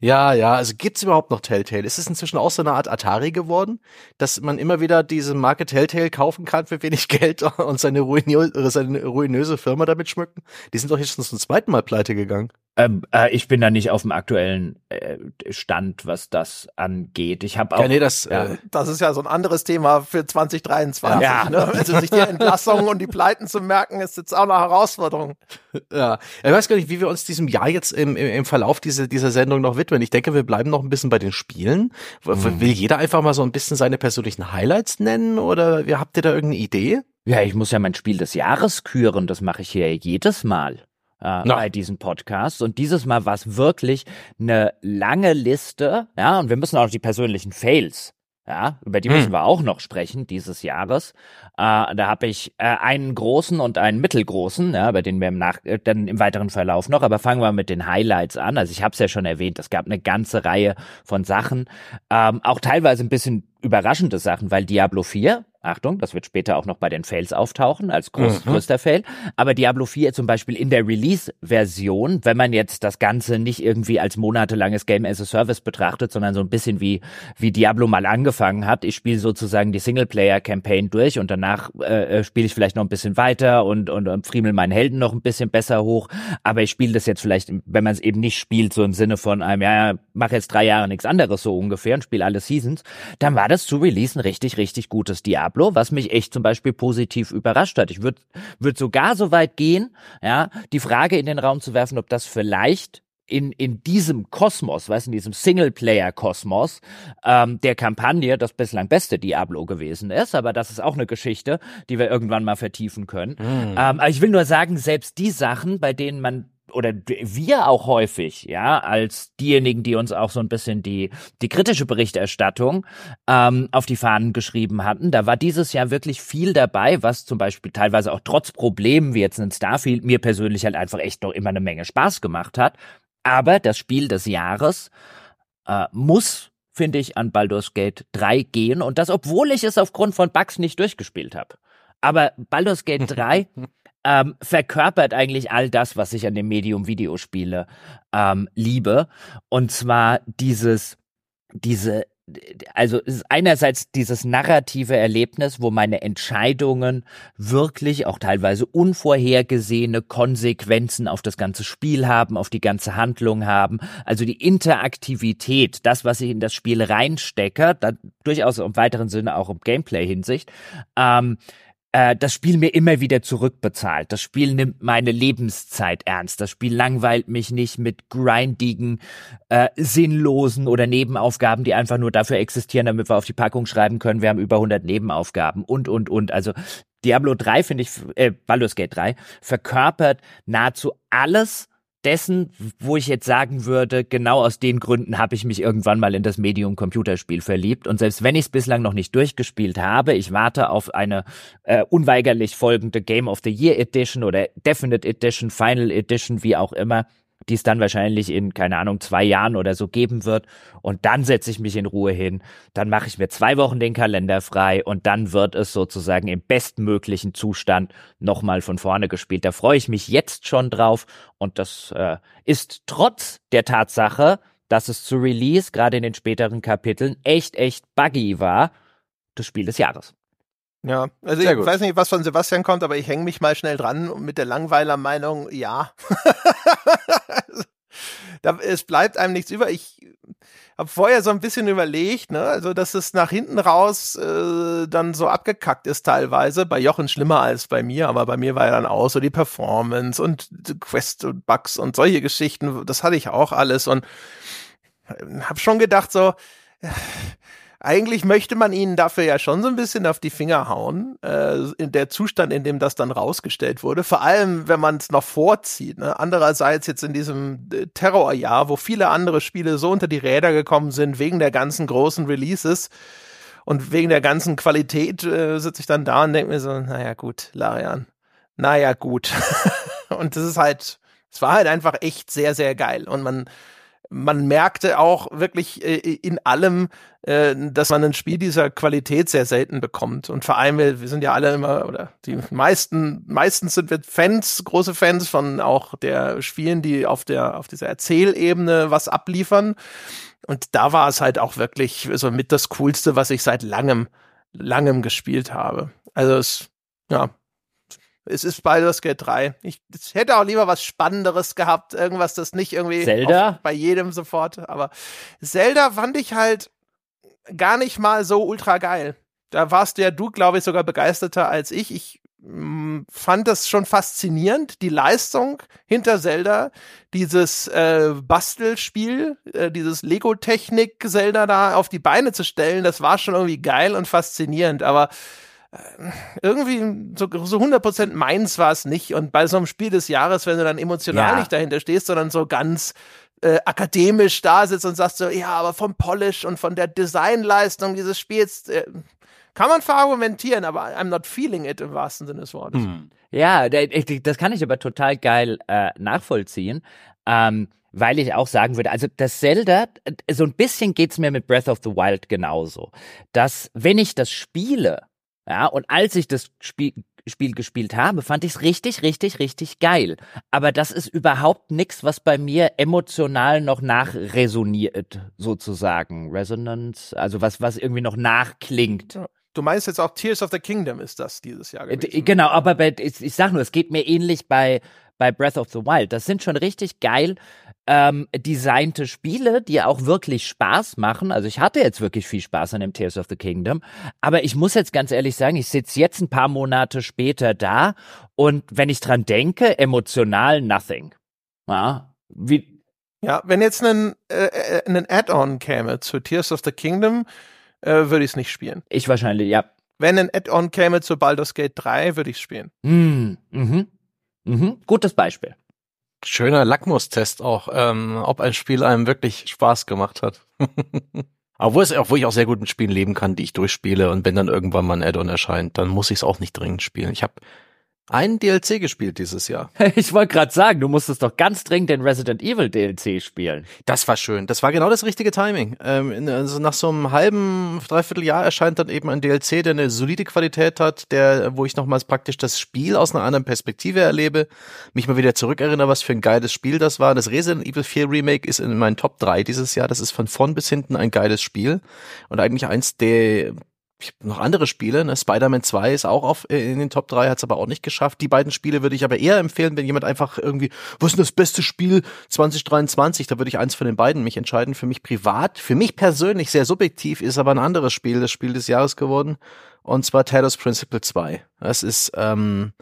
Ja, ja, also gibt's überhaupt noch Telltale? Ist es inzwischen auch so eine Art Atari geworden, dass man immer wieder diese Marke Telltale kaufen kann für wenig Geld und seine, ruinö seine ruinöse Firma damit schmücken? Die sind doch jetzt schon zum zweiten Mal pleite gegangen. Ähm, äh, ich bin da nicht auf dem aktuellen äh, Stand, was das angeht. Ich habe auch. Ja, nee, das, ja. Äh, das ist ja so ein anderes Thema für 2023. Ja. Ne? Also sich die Entlassungen und die Pleiten zu merken, ist jetzt auch eine Herausforderung. Ja, ich weiß gar nicht, wie wir uns diesem Jahr jetzt im, im, im Verlauf dieser, dieser Sendung noch widmen. Ich denke, wir bleiben noch ein bisschen bei den Spielen. Hm. Will jeder einfach mal so ein bisschen seine persönlichen Highlights nennen oder habt ihr da irgendeine Idee? Ja, ich muss ja mein Spiel des Jahres küren. Das mache ich hier jedes Mal äh, bei diesen Podcasts. Und dieses Mal war es wirklich eine lange Liste, ja, und wir müssen auch die persönlichen Fails ja, über die müssen hm. wir auch noch sprechen dieses Jahres. Äh, da habe ich äh, einen großen und einen mittelgroßen, ja, bei denen wir im Nach äh, dann im weiteren Verlauf noch. Aber fangen wir mit den Highlights an. Also ich habe es ja schon erwähnt, es gab eine ganze Reihe von Sachen, ähm, auch teilweise ein bisschen überraschende Sachen, weil Diablo 4 Achtung, das wird später auch noch bei den Fails auftauchen, als groß, mhm. größter Fail. Aber Diablo 4 zum Beispiel in der Release-Version, wenn man jetzt das Ganze nicht irgendwie als monatelanges Game as a Service betrachtet, sondern so ein bisschen wie, wie Diablo mal angefangen hat. Ich spiele sozusagen die Singleplayer-Campaign durch und danach äh, äh spiele ich vielleicht noch ein bisschen weiter und, und, und friemel meinen Helden noch ein bisschen besser hoch. Aber ich spiele das jetzt vielleicht, wenn man es eben nicht spielt, so im Sinne von einem, ja, mach jetzt drei Jahre nichts anderes so ungefähr und spiele alle Seasons, dann war das zu Release ein richtig, richtig gutes Diablo. Diablo, was mich echt zum Beispiel positiv überrascht hat. Ich würde würd sogar so weit gehen, ja, die Frage in den Raum zu werfen, ob das vielleicht in, in diesem Kosmos, weißt in diesem Singleplayer-Kosmos ähm, der Kampagne das bislang beste Diablo gewesen ist. Aber das ist auch eine Geschichte, die wir irgendwann mal vertiefen können. Mm. Ähm, aber ich will nur sagen, selbst die Sachen, bei denen man oder wir auch häufig, ja, als diejenigen, die uns auch so ein bisschen die, die kritische Berichterstattung ähm, auf die Fahnen geschrieben hatten, da war dieses Jahr wirklich viel dabei, was zum Beispiel teilweise auch trotz Problemen wie jetzt in Starfield mir persönlich halt einfach echt noch immer eine Menge Spaß gemacht hat. Aber das Spiel des Jahres äh, muss finde ich, an Baldur's Gate 3 gehen und das, obwohl ich es aufgrund von Bugs nicht durchgespielt habe. Aber Baldur's Gate 3 ähm, verkörpert eigentlich all das, was ich an dem Medium Videospiele ähm, liebe. Und zwar dieses, diese also einerseits dieses narrative Erlebnis, wo meine Entscheidungen wirklich auch teilweise unvorhergesehene Konsequenzen auf das ganze Spiel haben, auf die ganze Handlung haben. Also die Interaktivität, das, was ich in das Spiel reinstecke, da durchaus im weiteren Sinne auch im Gameplay-Hinsicht, ähm, äh, das Spiel mir immer wieder zurückbezahlt. Das Spiel nimmt meine Lebenszeit ernst. Das Spiel langweilt mich nicht mit grindigen, äh, sinnlosen oder Nebenaufgaben, die einfach nur dafür existieren, damit wir auf die Packung schreiben können, wir haben über 100 Nebenaufgaben und, und, und. Also Diablo 3 finde ich, äh, Baldur's Gate 3 verkörpert nahezu alles, dessen, wo ich jetzt sagen würde, genau aus den Gründen habe ich mich irgendwann mal in das Medium Computerspiel verliebt. Und selbst wenn ich es bislang noch nicht durchgespielt habe, ich warte auf eine äh, unweigerlich folgende Game of the Year Edition oder Definite Edition, Final Edition, wie auch immer, die es dann wahrscheinlich in, keine Ahnung, zwei Jahren oder so geben wird. Und dann setze ich mich in Ruhe hin. Dann mache ich mir zwei Wochen den Kalender frei und dann wird es sozusagen im bestmöglichen Zustand nochmal von vorne gespielt. Da freue ich mich jetzt schon drauf. Und das äh, ist trotz der Tatsache, dass es zu Release, gerade in den späteren Kapiteln, echt, echt buggy war, das Spiel des Jahres. Ja, also Sehr ich gut. weiß nicht, was von Sebastian kommt, aber ich hänge mich mal schnell dran mit der Langweiler-Meinung, ja. da, es bleibt einem nichts über. Ich habe vorher so ein bisschen überlegt, ne, also dass es nach hinten raus äh, dann so abgekackt ist teilweise. Bei Jochen schlimmer als bei mir, aber bei mir war ja dann auch so die Performance und Quest und Bugs und solche Geschichten. Das hatte ich auch alles und habe schon gedacht so. Äh, eigentlich möchte man ihnen dafür ja schon so ein bisschen auf die Finger hauen, äh, in der Zustand, in dem das dann rausgestellt wurde. Vor allem, wenn man es noch vorzieht. Ne? Andererseits jetzt in diesem äh, Terrorjahr, wo viele andere Spiele so unter die Räder gekommen sind, wegen der ganzen großen Releases und wegen der ganzen Qualität, äh, sitze ich dann da und denke mir so, naja gut, Larian, naja gut. und das ist halt, es war halt einfach echt sehr, sehr geil. Und man man merkte auch wirklich äh, in allem, äh, dass man ein Spiel dieser Qualität sehr selten bekommt. Und vor allem, wir, wir sind ja alle immer, oder die meisten, meistens sind wir Fans, große Fans von auch der Spielen, die auf der, auf dieser Erzählebene was abliefern. Und da war es halt auch wirklich so mit das Coolste, was ich seit langem, langem gespielt habe. Also es, ja, es ist Baldur's Gate 3. Ich, ich, hätte auch lieber was Spannenderes gehabt, irgendwas, das nicht irgendwie Zelda? bei jedem sofort. Aber Zelda fand ich halt gar nicht mal so ultra geil. Da warst ja du, glaube ich, sogar begeisterter als ich. Ich mh, mm, fand das schon faszinierend, die Leistung hinter Zelda, dieses äh, Bastelspiel, äh, dieses Lego-Technik Zelda da auf die Beine zu stellen, das war schon irgendwie geil und faszinierend. Aber irgendwie so, so 100% meins war es nicht. Und bei so einem Spiel des Jahres, wenn du dann emotional ja. nicht dahinter stehst, sondern so ganz äh, akademisch da sitzt und sagst so, ja, aber vom Polish und von der Designleistung dieses Spiels äh, kann man verargumentieren, aber I'm not feeling it im wahrsten Sinne des Wortes. Hm. Ja, das kann ich aber total geil äh, nachvollziehen. Ähm, weil ich auch sagen würde, also das Zelda, so ein bisschen geht's mir mit Breath of the Wild genauso, dass wenn ich das spiele, ja, und als ich das Spiel, Spiel gespielt habe, fand ich es richtig, richtig, richtig geil. Aber das ist überhaupt nichts, was bei mir emotional noch nachresoniert, sozusagen. Resonance, also was, was irgendwie noch nachklingt. Du meinst jetzt auch Tears of the Kingdom ist das dieses Jahr gewesen? Ne? Genau, aber bei, ich, ich sag nur, es geht mir ähnlich bei, bei Breath of the Wild. Das sind schon richtig geil ähm, designte Spiele, die auch wirklich Spaß machen. Also ich hatte jetzt wirklich viel Spaß an dem Tears of the Kingdom. Aber ich muss jetzt ganz ehrlich sagen, ich sitze jetzt ein paar Monate später da und wenn ich dran denke, emotional nothing. Ja, wie, ja wenn jetzt ein, äh, äh ein Add-on käme zu Tears of the Kingdom, äh, würde ich es nicht spielen. Ich wahrscheinlich, ja. Wenn ein Add-on käme zu Baldur's Gate 3, würde ich es spielen. Mm, mhm. Mhm. Gutes Beispiel. Schöner Lackmustest auch, ähm, ob ein Spiel einem wirklich Spaß gemacht hat. Obwohl, es, obwohl ich auch sehr gut mit Spielen leben kann, die ich durchspiele und wenn dann irgendwann mal ein Add-on erscheint, dann muss ich es auch nicht dringend spielen. Ich habe einen DLC gespielt dieses Jahr. Ich wollte gerade sagen, du musstest doch ganz dringend den Resident Evil DLC spielen. Das war schön. Das war genau das richtige Timing. Ähm, also nach so einem halben, dreiviertel Jahr erscheint dann eben ein DLC, der eine solide Qualität hat, der, wo ich nochmals praktisch das Spiel aus einer anderen Perspektive erlebe, mich mal wieder zurückerinnere, was für ein geiles Spiel das war. Das Resident Evil 4 Remake ist in meinen Top 3 dieses Jahr. Das ist von vorn bis hinten ein geiles Spiel und eigentlich eins der noch andere Spiele, ne? Spider-Man 2 ist auch auf, äh, in den Top 3, hat es aber auch nicht geschafft. Die beiden Spiele würde ich aber eher empfehlen, wenn jemand einfach irgendwie, was ist denn das beste Spiel 2023? Da würde ich eins von den beiden mich entscheiden. Für mich privat, für mich persönlich sehr subjektiv ist aber ein anderes Spiel, das Spiel des Jahres geworden. Und zwar Talos Principle 2. Das ist, ähm,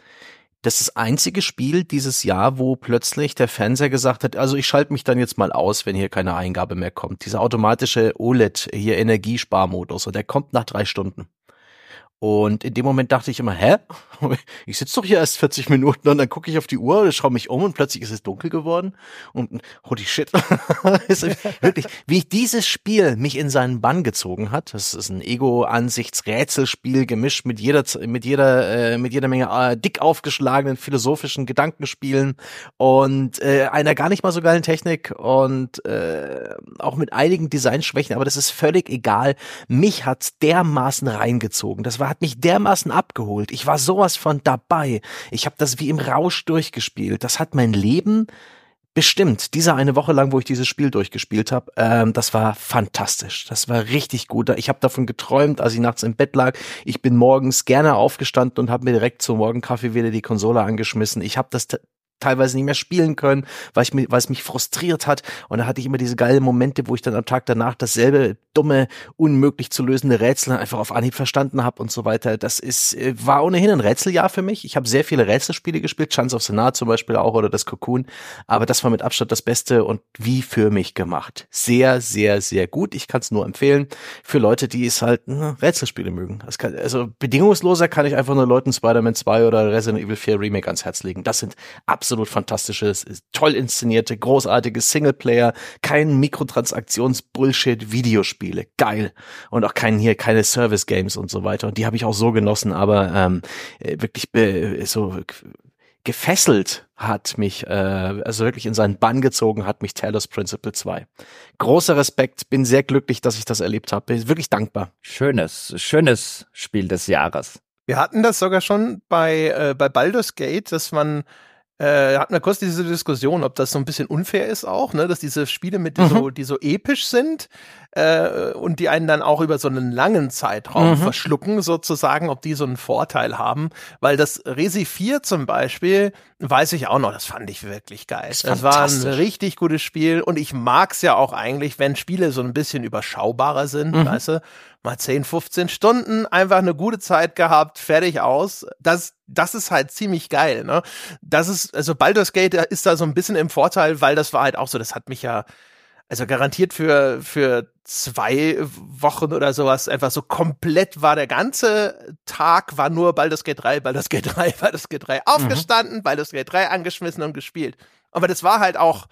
das ist das einzige Spiel dieses Jahr, wo plötzlich der Fernseher gesagt hat, also ich schalte mich dann jetzt mal aus, wenn hier keine Eingabe mehr kommt. Dieser automatische OLED, hier Energiesparmodus, und der kommt nach drei Stunden. Und in dem Moment dachte ich immer, hä? Ich sitze doch hier erst 40 Minuten und dann gucke ich auf die Uhr, schaue mich um und plötzlich ist es dunkel geworden. Und holy shit. wirklich, wie dieses Spiel mich in seinen Bann gezogen hat. Das ist ein Ego-Ansichts-Rätselspiel gemischt mit jeder, mit jeder, äh, mit jeder Menge äh, dick aufgeschlagenen philosophischen Gedankenspielen und äh, einer gar nicht mal so geilen Technik und äh, auch mit einigen Designschwächen, aber das ist völlig egal. Mich hat's dermaßen reingezogen. Das war hat mich dermaßen abgeholt. Ich war sowas von dabei. Ich habe das wie im Rausch durchgespielt. Das hat mein Leben bestimmt. Diese eine Woche lang, wo ich dieses Spiel durchgespielt habe, ähm, das war fantastisch. Das war richtig gut. Ich habe davon geträumt, als ich nachts im Bett lag. Ich bin morgens gerne aufgestanden und habe mir direkt zum Morgenkaffee wieder die Konsole angeschmissen. Ich habe das teilweise nicht mehr spielen können, weil, ich, weil es mich frustriert hat. Und da hatte ich immer diese geilen Momente, wo ich dann am Tag danach dasselbe dumme, unmöglich zu lösende Rätsel einfach auf Anhieb verstanden habe und so weiter. Das ist äh, war ohnehin ein Rätseljahr für mich. Ich habe sehr viele Rätselspiele gespielt, Chance of Senat zum Beispiel auch oder das Cocoon. Aber das war mit Abstand das Beste und wie für mich gemacht. Sehr, sehr, sehr gut. Ich kann es nur empfehlen für Leute, die es halt ne, Rätselspiele mögen. Kann, also bedingungsloser kann ich einfach nur Leuten Spider-Man 2 oder Resident Evil 4 Remake ans Herz legen. Das sind absolut absolut fantastisches, toll inszenierte, großartige Singleplayer, kein Mikrotransaktions-Bullshit-Videospiele. Geil. Und auch kein hier, keine Service-Games und so weiter. Und die habe ich auch so genossen, aber ähm, äh, wirklich äh, so gefesselt hat mich, äh, also wirklich in seinen Bann gezogen hat mich Talos Principle 2. Großer Respekt, bin sehr glücklich, dass ich das erlebt habe, bin wirklich dankbar. Schönes, schönes Spiel des Jahres. Wir hatten das sogar schon bei, äh, bei Baldur's Gate, dass man äh, hatten wir kurz diese Diskussion, ob das so ein bisschen unfair ist auch, ne, dass diese Spiele mit die, mhm. so, die so episch sind äh, und die einen dann auch über so einen langen Zeitraum mhm. verschlucken, sozusagen, ob die so einen Vorteil haben. Weil das Resi 4 zum Beispiel, weiß ich auch noch, das fand ich wirklich geil. Das, das war ein richtig gutes Spiel und ich mag's ja auch eigentlich, wenn Spiele so ein bisschen überschaubarer sind, mhm. weißt du? Mal 10, 15 Stunden, einfach eine gute Zeit gehabt, fertig aus. Das, das ist halt ziemlich geil, ne? Das ist, also Baldur's Gate ist da so ein bisschen im Vorteil, weil das war halt auch so, das hat mich ja, also garantiert für, für zwei Wochen oder sowas einfach so komplett war der ganze Tag war nur Baldur's Gate 3, Baldur's Gate 3, Baldur's Gate 3 aufgestanden, mhm. Baldur's Gate 3 angeschmissen und gespielt. Aber das war halt auch,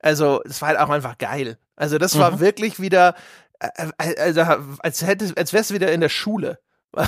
also, das war halt auch einfach geil. Also, das war mhm. wirklich wieder, also, als hätte, als wärst du wieder in der Schule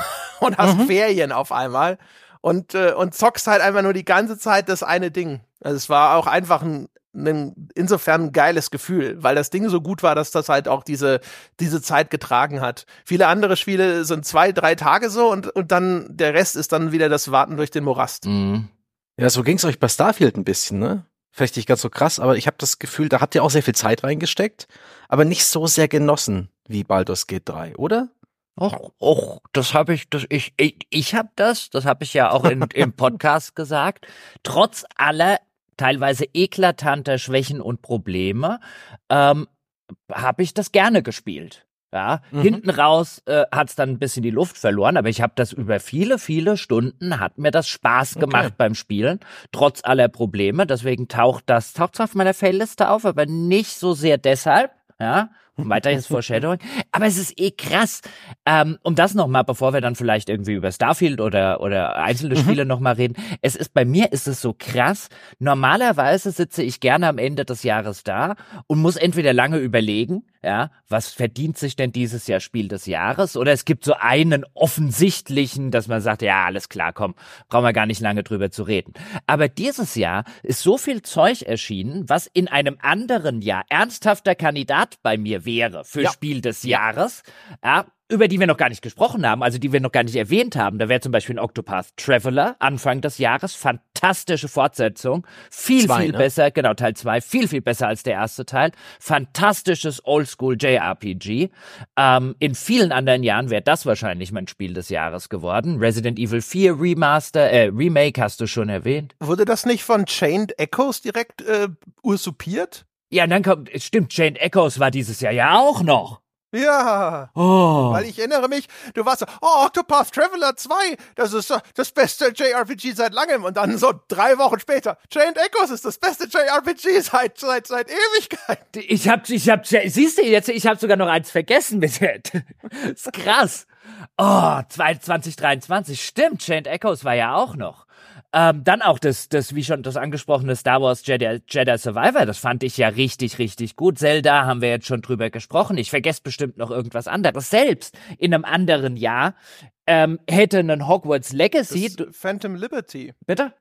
und hast mhm. Ferien auf einmal und, äh, und zockst halt einfach nur die ganze Zeit das eine Ding. Also es war auch einfach ein, ein insofern ein geiles Gefühl, weil das Ding so gut war, dass das halt auch diese, diese Zeit getragen hat. Viele andere Spiele sind zwei, drei Tage so und, und dann der Rest ist dann wieder das Warten durch den Morast. Mhm. Ja, so ging's euch bei Starfield ein bisschen, ne? Vielleicht nicht ganz so krass, aber ich habe das Gefühl, da habt ihr auch sehr viel Zeit reingesteckt, aber nicht so sehr genossen wie Baldur's Gate 3, oder? Och, och, das habe ich, das ich, ich, ich habe das, das habe ich ja auch in, im Podcast gesagt. Trotz aller teilweise eklatanter Schwächen und Probleme ähm, habe ich das gerne gespielt. Ja, mhm. hinten raus äh, hat es dann ein bisschen die Luft verloren, aber ich habe das über viele, viele Stunden, hat mir das Spaß gemacht okay. beim Spielen, trotz aller Probleme. Deswegen taucht das, taucht auf meiner Failliste auf, aber nicht so sehr deshalb, ja, weiteres Foreshadowing. Aber es ist eh krass. Ähm, um das nochmal, bevor wir dann vielleicht irgendwie über Starfield oder, oder einzelne mhm. Spiele mhm. nochmal reden. Es ist, bei mir ist es so krass. Normalerweise sitze ich gerne am Ende des Jahres da und muss entweder lange überlegen, ja, was verdient sich denn dieses Jahr Spiel des Jahres? Oder es gibt so einen offensichtlichen, dass man sagt, ja, alles klar, komm, brauchen wir gar nicht lange drüber zu reden. Aber dieses Jahr ist so viel Zeug erschienen, was in einem anderen Jahr ernsthafter Kandidat bei mir wäre für ja. Spiel des Jahres. Ja, über die wir noch gar nicht gesprochen haben, also die wir noch gar nicht erwähnt haben. Da wäre zum Beispiel ein Octopath Traveler Anfang des Jahres. Fantastische Fortsetzung. Viel, zwei, viel ne? besser. Genau, Teil zwei Viel, viel besser als der erste Teil. Fantastisches Oldschool JRPG. Ähm, in vielen anderen Jahren wäre das wahrscheinlich mein Spiel des Jahres geworden. Resident Evil 4 Remaster, äh, Remake hast du schon erwähnt. Wurde das nicht von Chained Echoes direkt äh, usurpiert? Ja, dann kommt, stimmt, Chained Echoes war dieses Jahr ja auch noch. Ja. Oh. Weil ich erinnere mich, du warst so, oh, Octopath Traveler 2, das ist das beste JRPG seit langem. Und dann so drei Wochen später, Chained Echoes ist das beste JRPG seit, seit, seit Ewigkeit. Ich hab, ich hab, siehst du jetzt, ich hab sogar noch eins vergessen bis jetzt. ist krass. Oh, 2023, stimmt, Chained Echoes war ja auch noch. Ähm, dann auch das, das, wie schon das angesprochene Star Wars Jedi, Jedi Survivor, das fand ich ja richtig, richtig gut. Zelda haben wir jetzt schon drüber gesprochen. Ich vergesse bestimmt noch irgendwas anderes. Selbst in einem anderen Jahr ähm, hätte ein Hogwarts Legacy. Das Phantom Liberty. Bitte?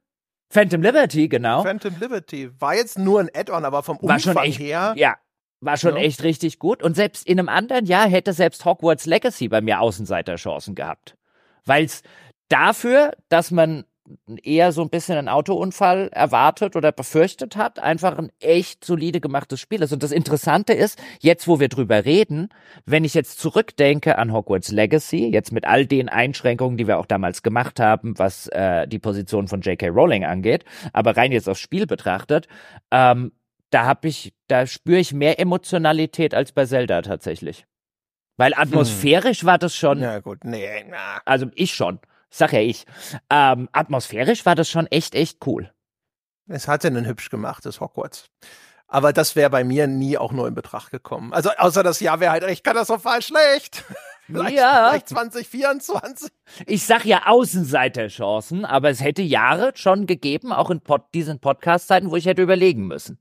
Phantom Liberty, genau. Phantom Liberty war jetzt nur ein Add-on, aber vom war Umfang echt, her. Ja, war schon ja. echt richtig gut. Und selbst in einem anderen Jahr hätte selbst Hogwarts Legacy bei mir Außenseiterchancen gehabt. Weil es dafür, dass man eher so ein bisschen einen Autounfall erwartet oder befürchtet hat, einfach ein echt solide gemachtes Spiel ist. Und das Interessante ist, jetzt wo wir drüber reden, wenn ich jetzt zurückdenke an Hogwarts Legacy, jetzt mit all den Einschränkungen, die wir auch damals gemacht haben, was äh, die Position von J.K. Rowling angeht, aber rein jetzt aufs Spiel betrachtet, ähm, da habe ich, da spüre ich mehr Emotionalität als bei Zelda tatsächlich. Weil hm. atmosphärisch hm. war das schon. Ja, gut, nee, na. Also ich schon sag ja ich. Ähm, atmosphärisch war das schon echt, echt cool. Es hatte einen hübsch gemachtes Hogwarts. Aber das wäre bei mir nie auch nur in Betracht gekommen. Also außer das Jahr wäre halt echt katastrophal schlecht. vielleicht, ja. vielleicht 2024. Ich sag ja Außenseiterchancen, aber es hätte Jahre schon gegeben, auch in Pod diesen Podcast-Zeiten, wo ich hätte überlegen müssen.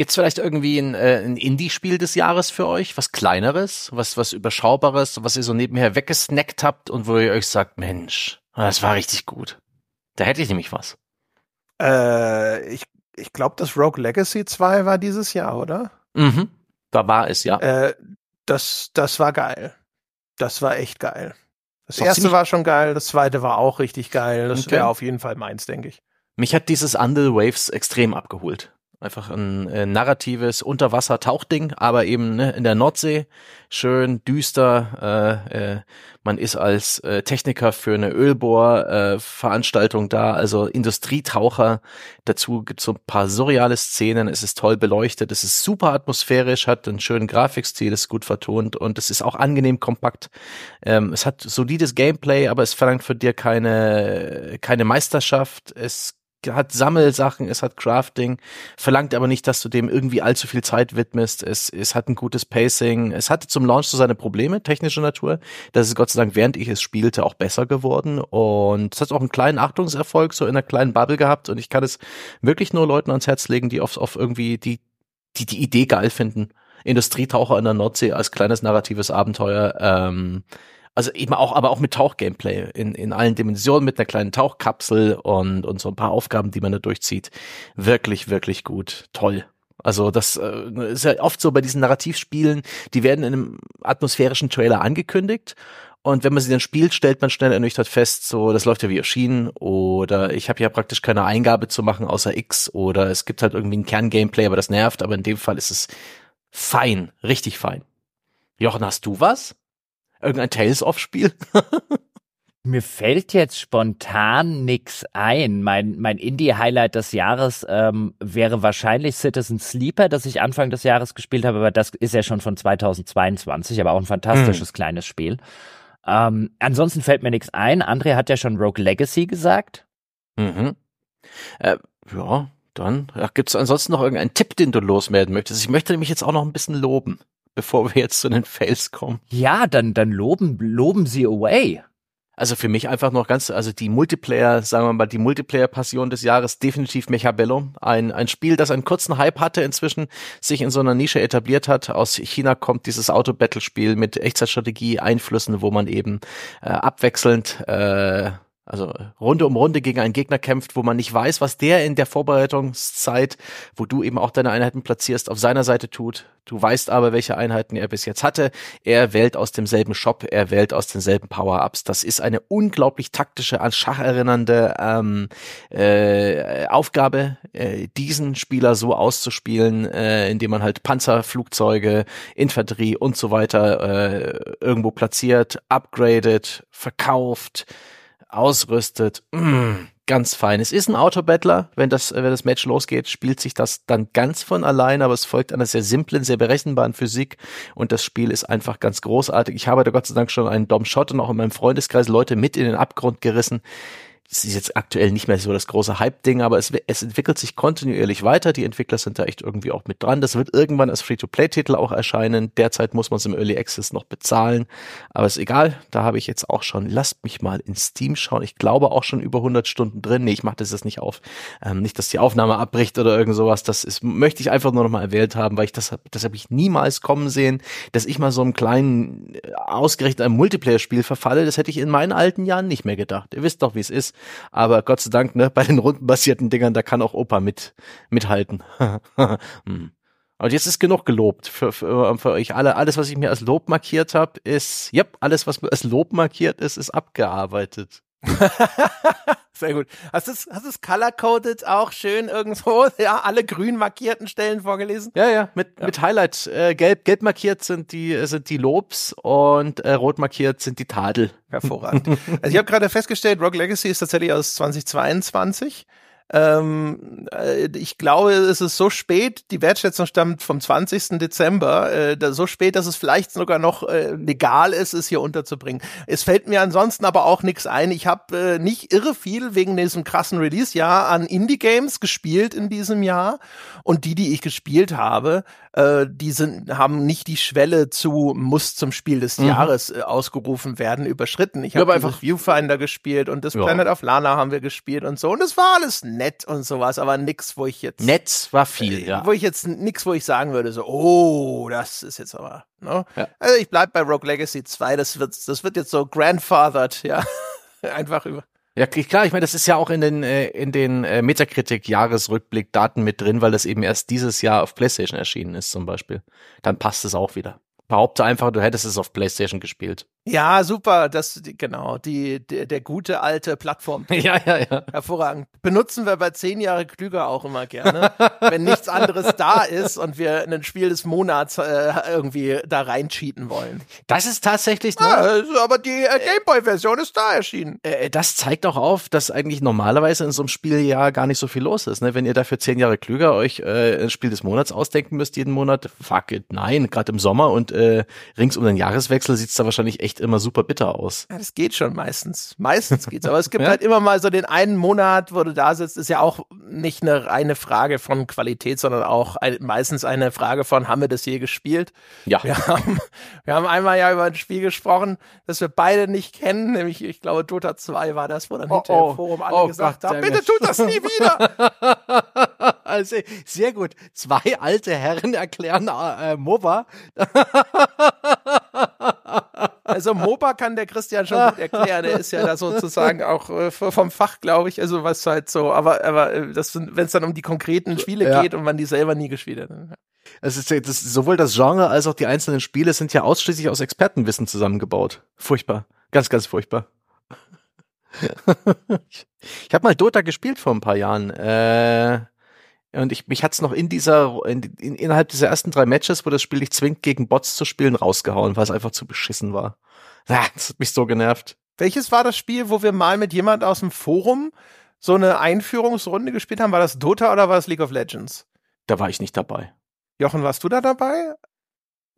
Gibt's vielleicht irgendwie ein, äh, ein Indie-Spiel des Jahres für euch? Was kleineres, was, was überschaubares, was ihr so nebenher weggesnackt habt und wo ihr euch sagt, Mensch, das war richtig gut. Da hätte ich nämlich was. Äh, ich ich glaube, das Rogue Legacy 2 war dieses Jahr, oder? Mhm. Da war es, ja. Äh, das, das war geil. Das war echt geil. Das erste war schon geil, das zweite war auch richtig geil. Das okay. wäre auf jeden Fall meins, denke ich. Mich hat dieses Under Waves extrem abgeholt. Einfach ein äh, narratives Unterwasser-Tauchding, aber eben ne, in der Nordsee. Schön düster. Äh, äh, man ist als äh, Techniker für eine Ölbohr-Veranstaltung äh, da, also Industrietaucher. Dazu gibt's so ein paar surreale Szenen. Es ist toll beleuchtet. Es ist super atmosphärisch, hat einen schönen Grafikstil, ist gut vertont und es ist auch angenehm kompakt. Ähm, es hat solides Gameplay, aber es verlangt für dir keine, keine Meisterschaft. Es hat Sammelsachen, es hat Crafting, verlangt aber nicht, dass du dem irgendwie allzu viel Zeit widmest. Es, es hat ein gutes Pacing. Es hatte zum Launch so seine Probleme, technischer Natur. Das ist Gott sei Dank, während ich es spielte, auch besser geworden. Und es hat auch einen kleinen Achtungserfolg so in einer kleinen Bubble gehabt. Und ich kann es wirklich nur Leuten ans Herz legen, die auf, auf irgendwie die, die die Idee geil finden. Industrietaucher in der Nordsee als kleines narratives Abenteuer. Ähm, also eben auch, aber auch mit Tauchgameplay in, in allen Dimensionen, mit einer kleinen Tauchkapsel und, und so ein paar Aufgaben, die man da durchzieht. Wirklich, wirklich gut. Toll. Also das äh, ist ja oft so bei diesen Narrativspielen, die werden in einem atmosphärischen Trailer angekündigt und wenn man sie dann spielt, stellt man schnell ernüchtert fest, so das läuft ja wie erschienen oder ich habe ja praktisch keine Eingabe zu machen außer X oder es gibt halt irgendwie ein Kerngameplay, aber das nervt, aber in dem Fall ist es fein, richtig fein. Jochen, hast du was? Irgendein Tales-of-Spiel? Mir fällt jetzt spontan nix ein. Mein, mein Indie-Highlight des Jahres ähm, wäre wahrscheinlich Citizen Sleeper, das ich Anfang des Jahres gespielt habe, aber das ist ja schon von 2022, aber auch ein fantastisches hm. kleines Spiel. Ähm, ansonsten fällt mir nichts ein. André hat ja schon Rogue Legacy gesagt. Mhm. Äh, ja, dann ja, gibt es ansonsten noch irgendeinen Tipp, den du losmelden möchtest. Ich möchte nämlich jetzt auch noch ein bisschen loben bevor wir jetzt zu den Fails kommen? Ja, dann, dann loben, loben sie away. Also für mich einfach noch ganz, also die Multiplayer, sagen wir mal, die Multiplayer-Passion des Jahres definitiv Mechabello. Ein, ein Spiel, das einen kurzen Hype hatte, inzwischen sich in so einer Nische etabliert hat. Aus China kommt dieses Auto-Battle-Spiel mit Echtzeitstrategie, Einflüssen, wo man eben äh, abwechselnd äh, also Runde um Runde gegen einen Gegner kämpft, wo man nicht weiß, was der in der Vorbereitungszeit, wo du eben auch deine Einheiten platzierst, auf seiner Seite tut. Du weißt aber, welche Einheiten er bis jetzt hatte. Er wählt aus demselben Shop, er wählt aus denselben Power-Ups. Das ist eine unglaublich taktische, an Schach erinnernde ähm, äh, Aufgabe, äh, diesen Spieler so auszuspielen, äh, indem man halt Panzer, Flugzeuge, Infanterie und so weiter äh, irgendwo platziert, upgradet, verkauft, ausrüstet. Mm, ganz fein. Es ist ein Autobattler. Wenn das, wenn das Match losgeht, spielt sich das dann ganz von allein, aber es folgt einer sehr simplen, sehr berechenbaren Physik und das Spiel ist einfach ganz großartig. Ich habe da Gott sei Dank schon einen Dom Shot und auch in meinem Freundeskreis Leute mit in den Abgrund gerissen es ist jetzt aktuell nicht mehr so das große Hype-Ding, aber es, es, entwickelt sich kontinuierlich weiter. Die Entwickler sind da echt irgendwie auch mit dran. Das wird irgendwann als Free-to-Play-Titel auch erscheinen. Derzeit muss man es im Early Access noch bezahlen. Aber ist egal. Da habe ich jetzt auch schon, lasst mich mal in Steam schauen. Ich glaube auch schon über 100 Stunden drin. Nee, ich mache das jetzt nicht auf. Ähm, nicht, dass die Aufnahme abbricht oder irgend sowas. Das ist, möchte ich einfach nur noch mal erwähnt haben, weil ich das, das habe ich niemals kommen sehen, dass ich mal so einem kleinen, äh, ausgerechnet einem Multiplayer-Spiel verfalle. Das hätte ich in meinen alten Jahren nicht mehr gedacht. Ihr wisst doch, wie es ist. Aber Gott sei Dank, ne, bei den rundenbasierten Dingern, da kann auch Opa mit, mithalten. hm. Aber jetzt ist genug gelobt für, für, für euch alle. Alles, was ich mir als Lob markiert habe, ist, yep, alles, was als Lob markiert ist, ist abgearbeitet. Sehr gut. Hast du es hast du's color-coded auch schön irgendwo? Ja, alle grün markierten Stellen vorgelesen? Ja, ja, mit, ja. mit Highlight. Äh, gelb, gelb markiert sind die, sind die Lobs und äh, rot markiert sind die Tadel. Hervorragend. also ich habe gerade festgestellt, Rock Legacy ist tatsächlich aus 2022. Ähm, äh, ich glaube, es ist so spät, die Wertschätzung stammt vom 20. Dezember, äh, so spät, dass es vielleicht sogar noch äh, legal ist, es hier unterzubringen. Es fällt mir ansonsten aber auch nichts ein. Ich habe äh, nicht irre viel wegen diesem krassen Release-Jahr an Indie-Games gespielt in diesem Jahr. Und die, die ich gespielt habe, äh, die sind, haben nicht die Schwelle zu muss zum Spiel des mhm. Jahres äh, ausgerufen werden, überschritten. Ich habe einfach Viewfinder gespielt und das ja. Planet of Lana haben wir gespielt und so. Und es war alles nett und sowas, aber nix, wo ich jetzt. Nett war viel, äh, ja. Wo ich jetzt nix, wo ich sagen würde, so, oh, das ist jetzt aber. Ne? Ja. Also ich bleib bei Rogue Legacy 2, das wird, das wird jetzt so grandfathered, ja. Einfach über. Ja, klar, ich meine, das ist ja auch in den, äh, in den äh, Metacritic-Jahresrückblick-Daten mit drin, weil das eben erst dieses Jahr auf PlayStation erschienen ist, zum Beispiel. Dann passt es auch wieder. Behaupte einfach, du hättest es auf PlayStation gespielt. Ja, super. Das, genau, die, der, der gute alte Plattform. Ja, ja, ja. Hervorragend. Benutzen wir bei zehn Jahre klüger auch immer gerne, wenn nichts anderes da ist und wir ein Spiel des Monats äh, irgendwie da reincheaten wollen. Das ist tatsächlich. Ne? Ja, aber die äh, Gameboy-Version ist da erschienen. Äh, das zeigt auch auf, dass eigentlich normalerweise in so einem Spieljahr gar nicht so viel los ist. Ne? Wenn ihr dafür zehn Jahre klüger euch äh, ein Spiel des Monats ausdenken müsst jeden Monat, fuck it, nein, gerade im Sommer und äh, rings um den Jahreswechsel sieht's da wahrscheinlich echt immer super bitter aus. Ja, das geht schon meistens. Meistens geht's. Aber es gibt ja? halt immer mal so den einen Monat, wo du da sitzt, ist ja auch nicht eine reine Frage von Qualität, sondern auch ein, meistens eine Frage von, haben wir das je gespielt? Ja. Wir haben, wir haben einmal ja über ein Spiel gesprochen, das wir beide nicht kennen, nämlich, ich glaube, Dota 2 war das, wo dann oh, hinterher im oh. Forum alle oh, gesagt Gott, haben, bitte tut das nie wieder. also, sehr gut. Zwei alte Herren erklären äh, MOBA. Also MOBA kann der Christian schon gut erklären. Er ist ja da sozusagen auch äh, vom Fach, glaube ich. Also was halt so, aber, aber äh, wenn es dann um die konkreten Spiele ja. geht und man die selber nie gespielt hat. Es ist, das, sowohl das Genre als auch die einzelnen Spiele sind ja ausschließlich aus Expertenwissen zusammengebaut. Furchtbar. Ganz, ganz furchtbar. ich habe mal Dota gespielt vor ein paar Jahren. Äh, und ich, mich hat's noch in dieser, in, in, innerhalb dieser ersten drei Matches, wo das Spiel dich zwingt, gegen Bots zu spielen, rausgehauen, weil es einfach zu beschissen war. Das hat mich so genervt. Welches war das Spiel, wo wir mal mit jemand aus dem Forum so eine Einführungsrunde gespielt haben? War das Dota oder war es League of Legends? Da war ich nicht dabei. Jochen, warst du da dabei?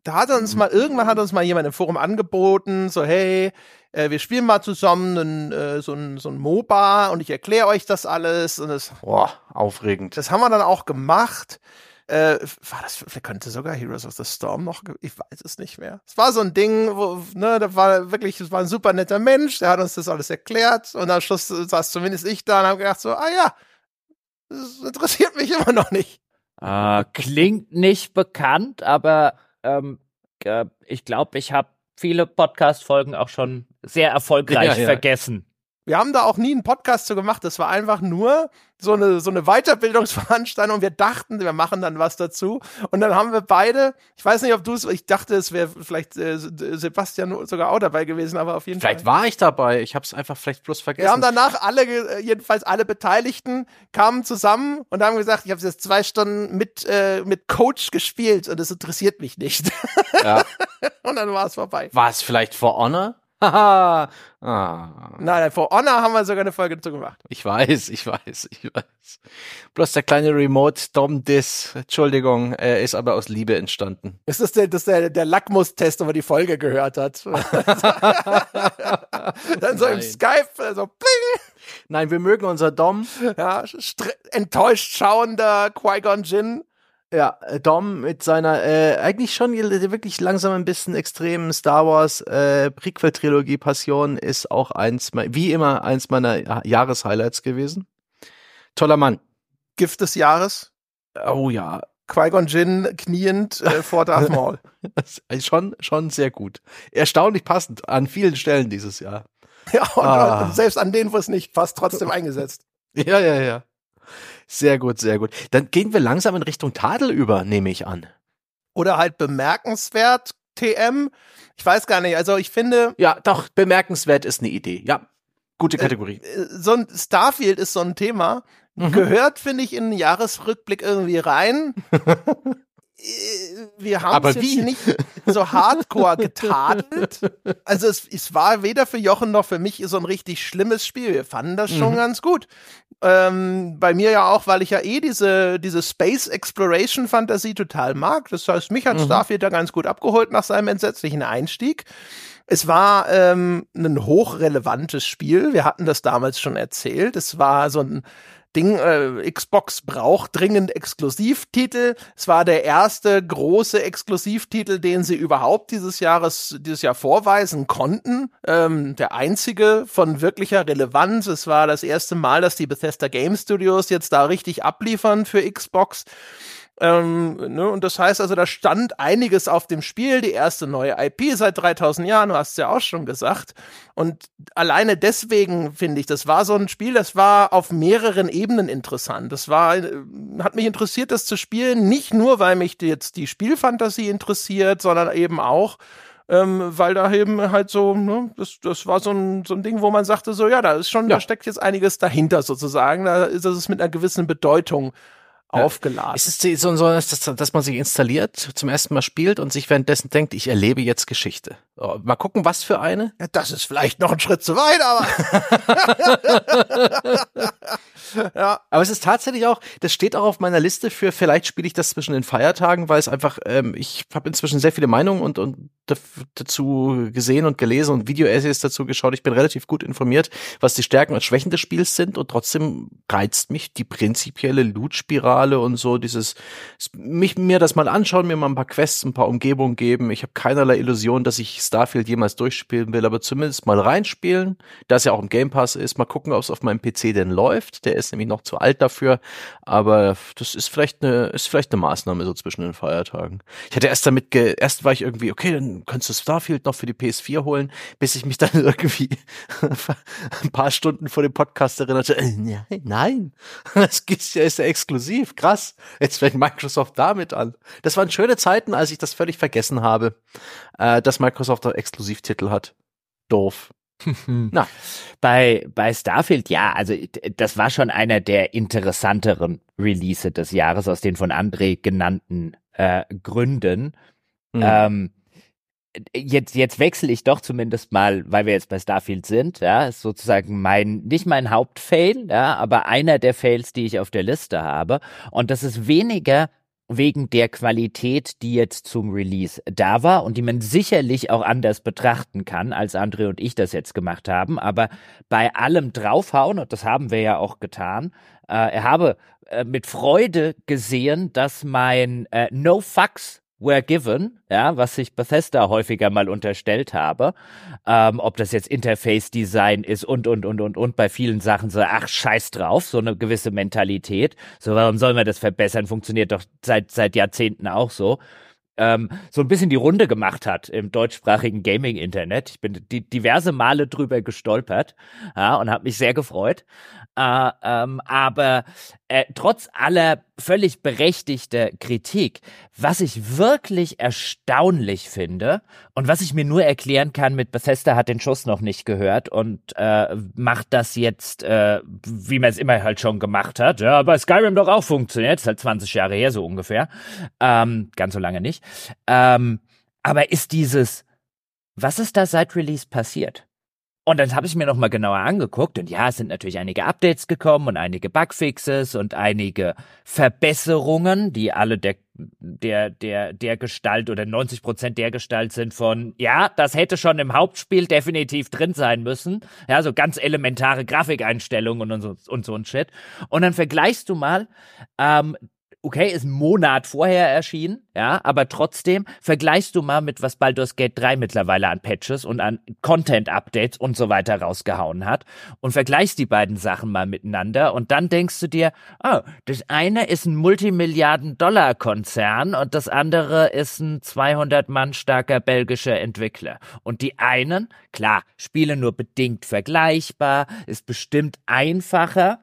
Da hat uns mal, irgendwann hat uns mal jemand im Forum angeboten, so, hey, äh, wir spielen mal zusammen einen, äh, so, ein, so ein MOBA und ich erkläre euch das alles. Und das, Boah, aufregend. Das haben wir dann auch gemacht. Äh, war das, könnte sogar Heroes of the Storm noch, ich weiß es nicht mehr. Es war so ein Ding, wo, ne, da war wirklich, es war ein super netter Mensch, der hat uns das alles erklärt und am Schluss saß zumindest ich da und habe gedacht so, ah ja, das interessiert mich immer noch nicht. Äh, klingt nicht bekannt, aber ähm, äh, ich glaube, ich habe viele Podcast-Folgen auch schon sehr erfolgreich ja, ja. vergessen. Wir haben da auch nie einen Podcast zu gemacht. Das war einfach nur so eine, so eine Weiterbildungsveranstaltung. Wir dachten, wir machen dann was dazu. Und dann haben wir beide, ich weiß nicht, ob du es, ich dachte, es wäre vielleicht äh, Sebastian sogar auch dabei gewesen, aber auf jeden vielleicht Fall. Vielleicht war ich dabei. Ich habe es einfach vielleicht bloß vergessen. Wir haben danach alle, äh, jedenfalls alle Beteiligten, kamen zusammen und haben gesagt, ich habe jetzt zwei Stunden mit, äh, mit Coach gespielt und es interessiert mich nicht. Ja. und dann war es vorbei. War es vielleicht For Honor? Ah. Nein, For Honor haben wir sogar eine Folge dazu gemacht. Ich weiß, ich weiß, ich weiß. Bloß der kleine Remote Dom Diss, Entschuldigung, er ist aber aus Liebe entstanden. Ist das der, das der, der Lackmustest, ob er die Folge gehört hat? Dann so Nein. im Skype, so bling. Nein, wir mögen unser Dom. Ja, enttäuscht schauender Qui-Gon Jinn. Ja, äh, Dom mit seiner äh, eigentlich schon wirklich langsam ein bisschen extremen Star Wars äh, Prequel-Trilogie Passion ist auch eins, wie immer, eins meiner Jahreshighlights gewesen. Toller Mann. Gift des Jahres. Oh ja. Qui-Gon Jinn kniend äh, vor Darth Maul. schon, schon sehr gut. Erstaunlich passend an vielen Stellen dieses Jahr. Ja, und, ah. und selbst an denen, wo es nicht passt, trotzdem eingesetzt. Ja, ja, ja. Sehr gut, sehr gut. Dann gehen wir langsam in Richtung Tadel über, nehme ich an. Oder halt bemerkenswert, TM. Ich weiß gar nicht, also ich finde. Ja, doch, bemerkenswert ist eine Idee. Ja, gute äh, Kategorie. Äh, so ein Starfield ist so ein Thema. Mhm. Gehört, finde ich, in den Jahresrückblick irgendwie rein. Äh, wir haben es jetzt nicht so hardcore getadelt. Also es, es war weder für Jochen noch für mich so ein richtig schlimmes Spiel. Wir fanden das schon mhm. ganz gut. Ähm, bei mir ja auch, weil ich ja eh diese, diese Space Exploration Fantasie total mag. Das heißt, mich hat mhm. Starfield da ganz gut abgeholt nach seinem entsetzlichen Einstieg. Es war ähm, ein hochrelevantes Spiel. Wir hatten das damals schon erzählt. Es war so ein Ding, äh, Xbox braucht dringend Exklusivtitel. Es war der erste große Exklusivtitel, den sie überhaupt dieses Jahres, dieses Jahr vorweisen konnten. Ähm, der einzige von wirklicher Relevanz. Es war das erste Mal, dass die Bethesda Game Studios jetzt da richtig abliefern für Xbox. Ähm, ne, und das heißt also, da stand einiges auf dem Spiel, die erste neue IP seit 3000 Jahren, du hast es ja auch schon gesagt. Und alleine deswegen finde ich, das war so ein Spiel, das war auf mehreren Ebenen interessant. Das war, äh, hat mich interessiert, das zu spielen, nicht nur, weil mich jetzt die Spielfantasie interessiert, sondern eben auch, ähm, weil da eben halt so, ne, das, das war so ein, so ein Ding, wo man sagte, so, ja, da ist schon, ja. da steckt jetzt einiges dahinter sozusagen, da ist es mit einer gewissen Bedeutung aufgeladen. Ist es so, so dass, dass man sich installiert, zum ersten Mal spielt und sich währenddessen denkt, ich erlebe jetzt Geschichte. Oh, mal gucken, was für eine? Ja, das ist vielleicht noch ein Schritt zu weit, aber. ja. Aber es ist tatsächlich auch, das steht auch auf meiner Liste für, vielleicht spiele ich das zwischen den Feiertagen, weil es einfach, ähm, ich habe inzwischen sehr viele Meinungen und, und dazu gesehen und gelesen und Video-Essays dazu geschaut. Ich bin relativ gut informiert, was die Stärken und Schwächen des Spiels sind und trotzdem reizt mich die prinzipielle Loot-Spirale und so dieses, mich, mir das mal anschauen, mir mal ein paar Quests, ein paar Umgebungen geben. Ich habe keinerlei Illusion, dass ich Starfield jemals durchspielen will, aber zumindest mal reinspielen, da es ja auch im Game Pass ist, mal gucken, ob es auf meinem PC denn läuft. Der ist nämlich noch zu alt dafür, aber das ist vielleicht eine, ist vielleicht eine Maßnahme so zwischen den Feiertagen. Ich hatte erst damit, ge erst war ich irgendwie, okay, dann könntest du Starfield noch für die PS4 holen, bis ich mich dann irgendwie ein paar Stunden vor dem Podcast erinnerte, äh, nein, nein, das ist ja, ist ja exklusiv, krass. Jetzt fängt Microsoft damit an. Das waren schöne Zeiten, als ich das völlig vergessen habe, äh, dass Microsoft Microsoft Exklusivtitel hat. Doof. Na. Bei, bei Starfield, ja, also das war schon einer der interessanteren Release des Jahres aus den von André genannten äh, Gründen. Mhm. Ähm, jetzt, jetzt wechsle ich doch zumindest mal, weil wir jetzt bei Starfield sind, ja, ist sozusagen mein, nicht mein Hauptfail, ja, aber einer der Fails, die ich auf der Liste habe. Und das ist weniger wegen der Qualität, die jetzt zum Release da war und die man sicherlich auch anders betrachten kann, als Andre und ich das jetzt gemacht haben. Aber bei allem draufhauen, und das haben wir ja auch getan, äh, habe äh, mit Freude gesehen, dass mein äh, No Fucks were given, ja, was ich Bethesda häufiger mal unterstellt habe, ähm, ob das jetzt Interface-Design ist und, und, und, und, und bei vielen Sachen so, ach, scheiß drauf, so eine gewisse Mentalität. So, warum sollen wir das verbessern? Funktioniert doch seit, seit Jahrzehnten auch so. Ähm, so ein bisschen die Runde gemacht hat im deutschsprachigen Gaming-Internet. Ich bin die, diverse Male drüber gestolpert ja, und habe mich sehr gefreut. Äh, ähm, aber äh, trotz aller völlig berechtigter Kritik, was ich wirklich erstaunlich finde und was ich mir nur erklären kann mit Bethesda hat den Schuss noch nicht gehört und äh, macht das jetzt, äh, wie man es immer halt schon gemacht hat. Ja, bei Skyrim doch auch funktioniert, ist halt 20 Jahre her so ungefähr. Ähm, ganz so lange nicht. Ähm, aber ist dieses, was ist da seit Release passiert? Und dann habe ich mir nochmal genauer angeguckt und ja, es sind natürlich einige Updates gekommen und einige Bugfixes und einige Verbesserungen, die alle der der der der Gestalt oder 90 Prozent der Gestalt sind von ja, das hätte schon im Hauptspiel definitiv drin sein müssen, ja, so ganz elementare Grafikeinstellungen und so und so ein Shit. Und dann vergleichst du mal ähm, okay, ist ein Monat vorher erschienen, ja, aber trotzdem vergleichst du mal mit was Baldur's Gate 3 mittlerweile an Patches und an Content-Updates und so weiter rausgehauen hat und vergleichst die beiden Sachen mal miteinander und dann denkst du dir, oh, das eine ist ein Multimilliarden-Dollar-Konzern und das andere ist ein 200 Mann starker belgischer Entwickler. Und die einen, klar, Spiele nur bedingt vergleichbar, ist bestimmt einfacher,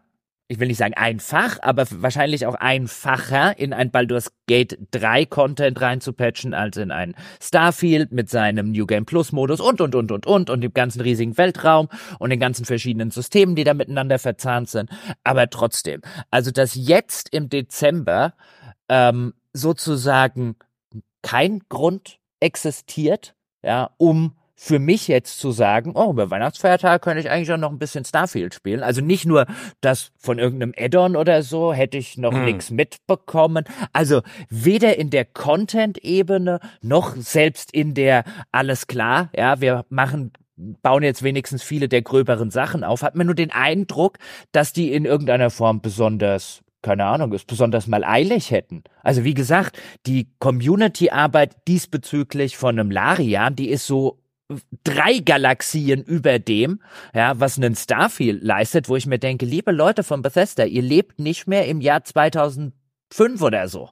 ich will nicht sagen einfach, aber wahrscheinlich auch einfacher in ein Baldur's Gate 3 Content reinzupatchen als in ein Starfield mit seinem New Game Plus Modus und und und und und und dem ganzen riesigen Weltraum und den ganzen verschiedenen Systemen, die da miteinander verzahnt sind. Aber trotzdem, also dass jetzt im Dezember ähm, sozusagen kein Grund existiert, ja, um für mich jetzt zu sagen, oh, über Weihnachtsfeiertag könnte ich eigentlich auch noch ein bisschen Starfield spielen. Also nicht nur das von irgendeinem Add-on oder so hätte ich noch hm. nichts mitbekommen. Also weder in der Content-Ebene noch selbst in der alles klar, ja, wir machen bauen jetzt wenigstens viele der gröberen Sachen auf, hat man nur den Eindruck, dass die in irgendeiner Form besonders keine Ahnung, es besonders mal eilig hätten. Also wie gesagt, die Community-Arbeit diesbezüglich von einem Larian, die ist so drei Galaxien über dem, ja, was ein Starfield leistet, wo ich mir denke, liebe Leute von Bethesda, ihr lebt nicht mehr im Jahr 2005 oder so.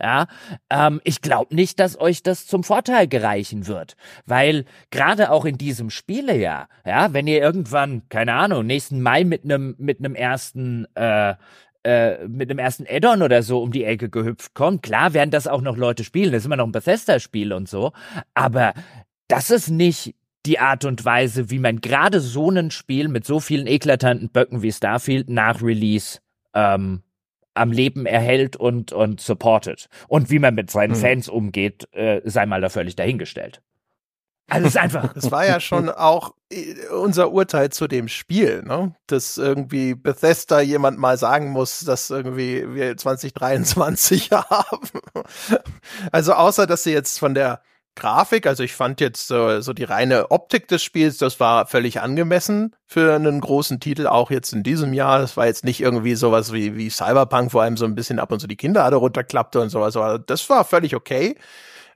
Ja, ähm, ich glaube nicht, dass euch das zum Vorteil gereichen wird, weil gerade auch in diesem Spielejahr, ja, wenn ihr irgendwann, keine Ahnung, nächsten Mai mit einem mit einem ersten äh, äh, mit dem ersten Add-on oder so um die Ecke gehüpft kommt. Klar werden das auch noch Leute spielen, das ist immer noch ein Bethesda-Spiel und so, aber das ist nicht die Art und Weise, wie man gerade so ein Spiel mit so vielen eklatanten Böcken wie Starfield nach Release ähm, am Leben erhält und, und supportet. Und wie man mit seinen hm. Fans umgeht, äh, sei mal da völlig dahingestellt. Also es ist einfach. Das war ja schon auch äh, unser Urteil zu dem Spiel, ne? Dass irgendwie Bethesda jemand mal sagen muss, dass irgendwie wir 2023 haben. Also außer, dass sie jetzt von der Grafik. Also ich fand jetzt so, so die reine Optik des Spiels, das war völlig angemessen für einen großen Titel, auch jetzt in diesem Jahr. Das war jetzt nicht irgendwie sowas wie, wie Cyberpunk, wo einem so ein bisschen ab und zu die Kinnlade runterklappte und sowas. Aber das war völlig okay.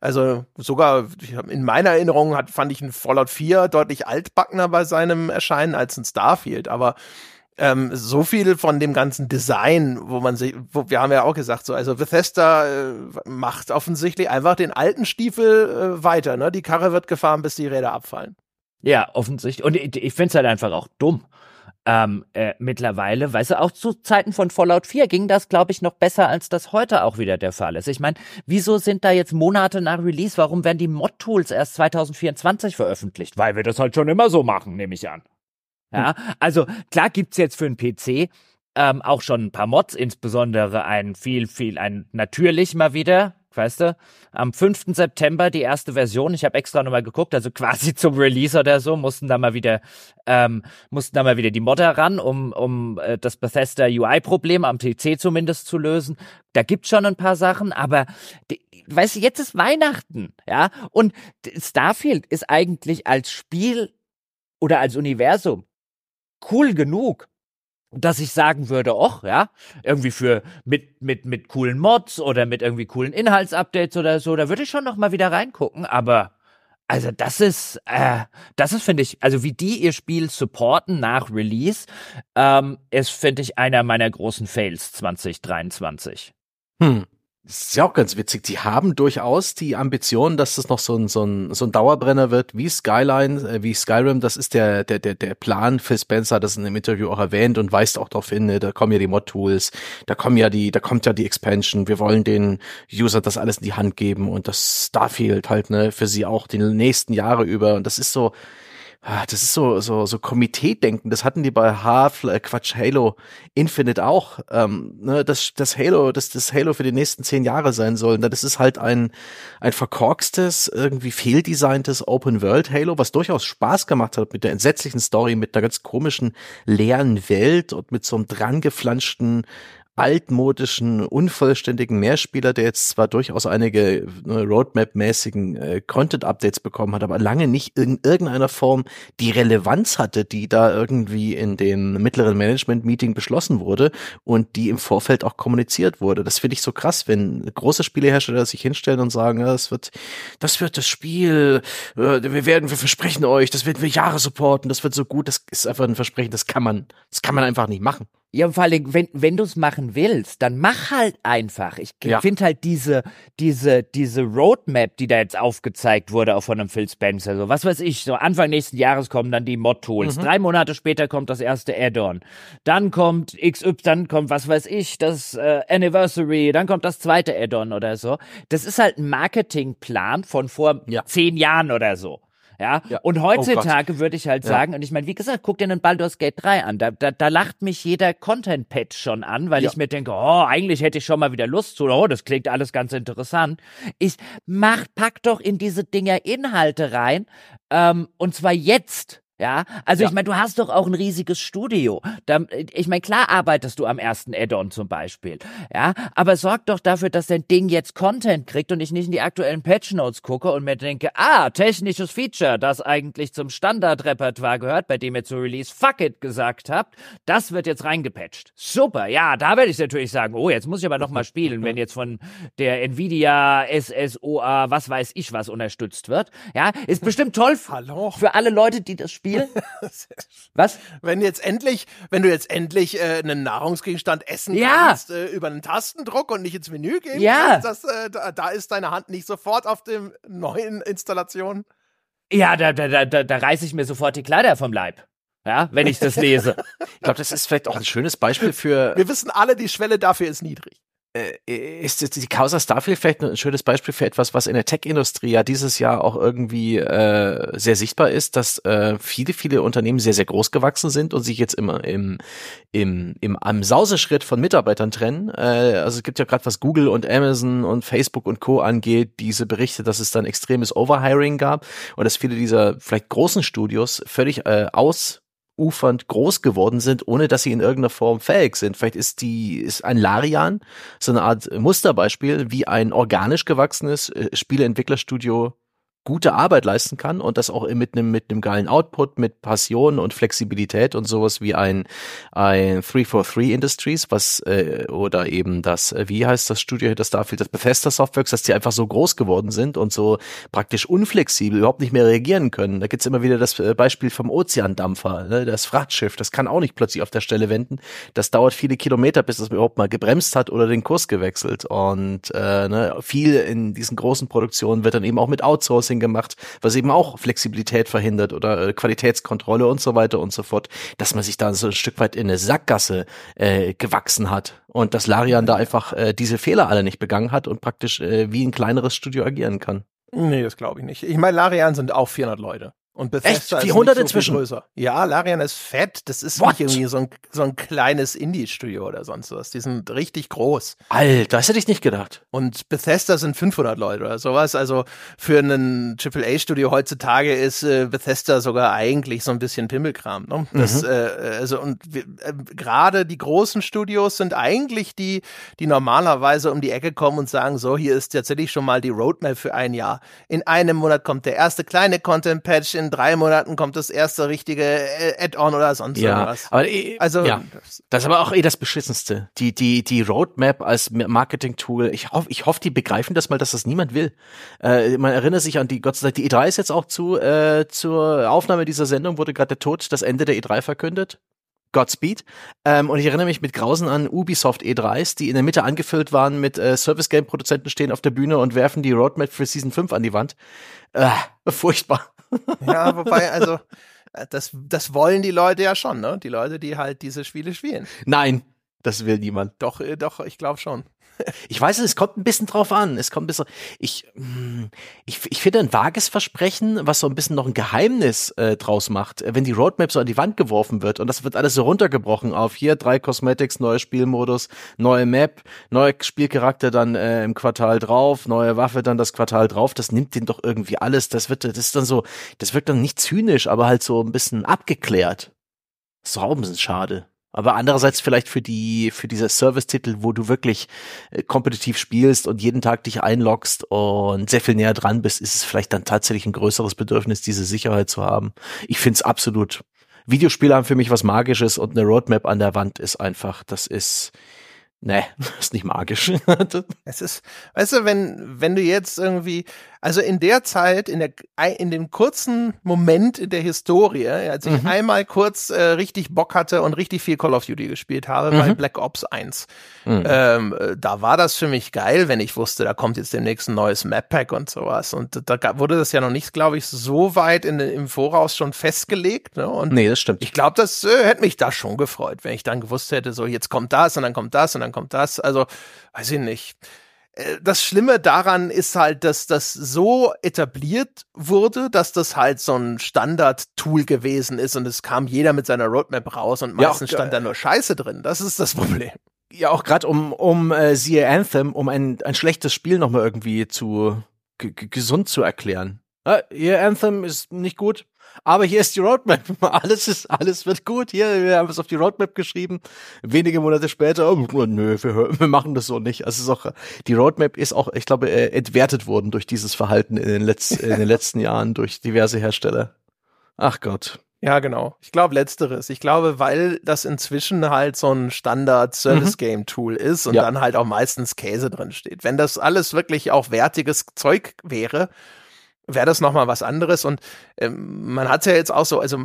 Also sogar in meiner Erinnerung hat, fand ich ein Fallout 4 deutlich altbackener bei seinem Erscheinen als ein Starfield. Aber ähm, so viel von dem ganzen Design, wo man sich, wo, wir haben ja auch gesagt, so, also Bethesda äh, macht offensichtlich einfach den alten Stiefel äh, weiter, ne? Die Karre wird gefahren, bis die Räder abfallen. Ja, offensichtlich. Und ich, ich finde es halt einfach auch dumm. Ähm, äh, mittlerweile, weißt du, auch zu Zeiten von Fallout 4 ging das, glaube ich, noch besser, als das heute auch wieder der Fall ist. Ich meine, wieso sind da jetzt Monate nach Release? Warum werden die Mod-Tools erst 2024 veröffentlicht? Weil wir das halt schon immer so machen, nehme ich an. Ja, also klar gibt's jetzt für einen PC ähm, auch schon ein paar Mods, insbesondere ein viel, viel, ein natürlich mal wieder weißt du? Am 5. September die erste Version. Ich habe extra nochmal geguckt, also quasi zum Release oder so, mussten da mal wieder, ähm, mussten da mal wieder die Modder ran, um, um äh, das Bethesda UI-Problem am PC zumindest zu lösen. Da gibt's schon ein paar Sachen, aber weißt du, jetzt ist Weihnachten, ja? Und Starfield ist eigentlich als Spiel oder als Universum cool genug, dass ich sagen würde, och, ja, irgendwie für mit mit mit coolen Mods oder mit irgendwie coolen Inhaltsupdates oder so, da würde ich schon noch mal wieder reingucken, aber also das ist, äh, das ist finde ich, also wie die ihr Spiel supporten nach Release, ähm, ist finde ich einer meiner großen Fails 2023. Hm. Das ist ja auch ganz witzig. Die haben durchaus die Ambition, dass das noch so ein, so ein, so ein Dauerbrenner wird, wie Skyline, äh, wie Skyrim. Das ist der, der, der, der Plan. Phil Spencer hat das in dem Interview auch erwähnt und weist auch darauf hin, ne, da kommen ja die Mod-Tools, da kommen ja die, da kommt ja die Expansion. Wir wollen den User das alles in die Hand geben und das Starfield halt, ne, für sie auch die nächsten Jahre über. Und das ist so, Ah, das ist so so so Komitee-Denken. Das hatten die bei Half äh, Quatsch Halo Infinite auch. Ähm, ne, das das Halo, das das Halo für die nächsten zehn Jahre sein soll. Das ist halt ein ein verkorkstes, irgendwie fehldesigntes Open World Halo, was durchaus Spaß gemacht hat mit der entsetzlichen Story, mit einer ganz komischen leeren Welt und mit so einem drangeflanschten altmodischen, unvollständigen Mehrspieler, der jetzt zwar durchaus einige ne, Roadmap-mäßigen äh, Content-Updates bekommen hat, aber lange nicht in irgendeiner Form die Relevanz hatte, die da irgendwie in dem mittleren Management-Meeting beschlossen wurde und die im Vorfeld auch kommuniziert wurde. Das finde ich so krass, wenn große Spielehersteller sich hinstellen und sagen, ja, das wird, das wird das Spiel, äh, wir werden, wir versprechen euch, das werden wir Jahre supporten, das wird so gut, das ist einfach ein Versprechen, das kann man, das kann man einfach nicht machen. Ja, vor allem, wenn, wenn du es machen willst, dann mach halt einfach. Ich ja. finde halt diese, diese, diese Roadmap, die da jetzt aufgezeigt wurde, auch von einem Phil Spencer, so was weiß ich, so Anfang nächsten Jahres kommen dann die Mod-Tools. Mhm. Drei Monate später kommt das erste Add-on. Dann kommt XY, dann kommt, was weiß ich, das äh, Anniversary, dann kommt das zweite Add-on oder so. Das ist halt ein Marketingplan von vor ja. zehn Jahren oder so. Ja, ja. und oh heutzutage oh würde ich halt sagen, ja. und ich meine, wie gesagt, guck dir den Baldur's Gate 3 an, da, da, da lacht mich jeder Content-Patch schon an, weil ja. ich mir denke, oh, eigentlich hätte ich schon mal wieder Lust zu, oh, das klingt alles ganz interessant. Ich mach, pack doch in diese Dinger Inhalte rein, ähm, und zwar jetzt. Ja, also ja. ich meine, du hast doch auch ein riesiges Studio. Da, ich meine, klar arbeitest du am ersten Add-on zum Beispiel. Ja, aber sorg doch dafür, dass dein Ding jetzt Content kriegt und ich nicht in die aktuellen Patch Notes gucke und mir denke, ah, technisches Feature, das eigentlich zum Standardrepertoire gehört, bei dem ihr zu Release Fuck it gesagt habt, das wird jetzt reingepatcht. Super, ja, da werde ich natürlich sagen, oh, jetzt muss ich aber noch mal spielen, wenn jetzt von der Nvidia SSOA, was weiß ich was unterstützt wird. Ja, ist bestimmt toll Hallo. für alle Leute, die das spielen Spiel? Was? Wenn jetzt endlich, wenn du jetzt endlich äh, einen Nahrungsgegenstand essen ja. kannst äh, über einen Tastendruck und nicht ins Menü gehen ja. kannst, das, äh, da, da, ist deine Hand nicht sofort auf dem neuen Installation. Ja, da, da, da, da reiße ich mir sofort die Kleider vom Leib. Ja, wenn ich das lese. ich glaube, das ist vielleicht auch ein schönes Beispiel für. Wir wissen alle, die Schwelle dafür ist niedrig. Äh, ist jetzt die Causa Starfield vielleicht ein schönes Beispiel für etwas, was in der Tech-Industrie ja dieses Jahr auch irgendwie äh, sehr sichtbar ist, dass äh, viele, viele Unternehmen sehr, sehr groß gewachsen sind und sich jetzt immer im, im, im am Sauseschritt von Mitarbeitern trennen. Äh, also es gibt ja gerade was Google und Amazon und Facebook und Co. angeht, diese Berichte, dass es dann extremes Overhiring gab und dass viele dieser vielleicht großen Studios völlig äh, aus ufernd groß geworden sind, ohne dass sie in irgendeiner Form fähig sind. Vielleicht ist die, ist ein Larian so eine Art Musterbeispiel, wie ein organisch gewachsenes äh, Spieleentwicklerstudio gute Arbeit leisten kann und das auch mit einem mit einem geilen Output, mit Passion und Flexibilität und sowas wie ein ein 343 Industries, was äh, oder eben das äh, wie heißt das Studio das dafür das Bethesda Softworks, dass die einfach so groß geworden sind und so praktisch unflexibel überhaupt nicht mehr reagieren können. Da gibt's immer wieder das äh, Beispiel vom Ozeandampfer, ne, das Frachtschiff, das kann auch nicht plötzlich auf der Stelle wenden. Das dauert viele Kilometer, bis es überhaupt mal gebremst hat oder den Kurs gewechselt und äh, ne, viel in diesen großen Produktionen wird dann eben auch mit Outsourcing Outsourcing gemacht, was eben auch Flexibilität verhindert oder äh, Qualitätskontrolle und so weiter und so fort, dass man sich da so ein Stück weit in eine Sackgasse äh, gewachsen hat und dass Larian da einfach äh, diese Fehler alle nicht begangen hat und praktisch äh, wie ein kleineres Studio agieren kann. Nee, das glaube ich nicht. Ich meine, Larian sind auch 400 Leute. Und Bethesda Echt? ist 400 nicht so inzwischen? Viel größer. Ja, Larian ist fett. Das ist What? nicht irgendwie so ein, so ein kleines Indie-Studio oder sonst was. Die sind richtig groß. Alter, das hätte ich nicht gedacht. Und Bethesda sind 500 Leute oder sowas. Also für ein AAA-Studio heutzutage ist äh, Bethesda sogar eigentlich so ein bisschen Pimmelkram. Ne? Das, Mhm. äh, also und äh, gerade die großen Studios sind eigentlich die, die normalerweise um die Ecke kommen und sagen, so hier ist tatsächlich schon mal die Roadmap für ein Jahr. In einem Monat kommt der erste kleine Content-Patch, in drei Monaten kommt das erste richtige äh, Add-on oder sonst Ja, irgendwas. aber eh, Also ja. Das ist aber auch eh das Beschissenste. Die, die, die Roadmap als Marketing-Tool. Ich hoffe, ich hoffe, die begreifen das mal, dass das niemand will. Äh, man erinnert sich an die, Gott sei Dank, die E3 ist jetzt auch zu, äh, zur Aufnahme dieser Sendung wurde gerade der Tod, das Ende der E3 verkündet. Godspeed. Ähm, und ich erinnere mich mit Grausen an Ubisoft E3s, die in der Mitte angefüllt waren mit äh, Service-Game-Produzenten stehen auf der Bühne und werfen die Roadmap für Season 5 an die Wand. Äh, furchtbar. Ja, wobei, also, äh, das, das wollen die Leute ja schon, ne? Die Leute, die halt diese Spiele spielen. Nein, das will niemand. Doch, äh, doch, ich glaube schon. Ich weiß es, es kommt ein bisschen drauf an. Es kommt ein bisschen. Ich, hm, ich, ich finde ein vages Versprechen, was so ein bisschen noch ein Geheimnis äh, draus macht, äh, wenn die Roadmap so an die Wand geworfen wird und das wird alles so runtergebrochen auf hier drei Cosmetics, neuer Spielmodus, neue Map, neuer Spielcharakter dann äh, im Quartal drauf, neue Waffe dann das Quartal drauf. Das nimmt den doch irgendwie alles. Das wird, das ist dann so, das wirkt dann nicht zynisch, aber halt so ein bisschen abgeklärt. Das ist doch auch schade. Aber andererseits vielleicht für die, für diese Service-Titel, wo du wirklich äh, kompetitiv spielst und jeden Tag dich einloggst und sehr viel näher dran bist, ist es vielleicht dann tatsächlich ein größeres Bedürfnis, diese Sicherheit zu haben. Ich finde es absolut. Videospiele haben für mich was Magisches und eine Roadmap an der Wand ist einfach, das ist, ne, ist nicht magisch. Es ist, weißt du, wenn, wenn du jetzt irgendwie, also in der Zeit, in der, in dem kurzen Moment in der Historie, als ich Mhm. einmal kurz äh, richtig Bock hatte und richtig viel Call of Duty gespielt habe bei Mhm. Black Ops 1, Mhm. ähm, äh, da war das für mich geil, wenn ich wusste, da kommt jetzt demnächst ein neues Map Pack und sowas. Und da wurde das ja noch nicht, glaube ich, so weit in, im Voraus schon festgelegt. Ne? Und nee, das stimmt. ich glaube, das äh, hätte mich da schon gefreut, wenn ich dann gewusst hätte, so jetzt kommt das und dann kommt das und dann kommt das. Also, weiß ich nicht. Äh, Das Schlimme daran ist halt, dass das so etabliert wurde, dass das halt so ein Standard-Tool gewesen ist und es kam jeder mit seiner Roadmap raus und Ja, meistens auch, stand da nur Scheiße drin. Das ist das Problem. ja auch gerade um um äh, siehe Anthem, um ein ein schlechtes Spiel noch mal irgendwie zu gesund zu erklären. Ah, hier Anthem ist nicht gut, aber hier ist die Roadmap. Alles ist alles wird gut. Hier wir haben es auf die Roadmap geschrieben. Wenige Monate später, oh, nö, wir, wir machen das so nicht. Also es ist auch die Roadmap ist auch, ich glaube, äh, entwertet worden durch dieses Verhalten in den, Letz-, in den letzten Jahren durch diverse Hersteller. Ach Gott. Ja, genau. Ich glaube letzteres. Ich glaube, weil das inzwischen halt so ein Standard-Service-Game-Tool ist und Ja. dann halt auch meistens Käse drin steht. Wenn das alles wirklich auch wertiges Zeug wäre, wäre das nochmal was anderes. Und ähm, man hat es ja jetzt auch so, also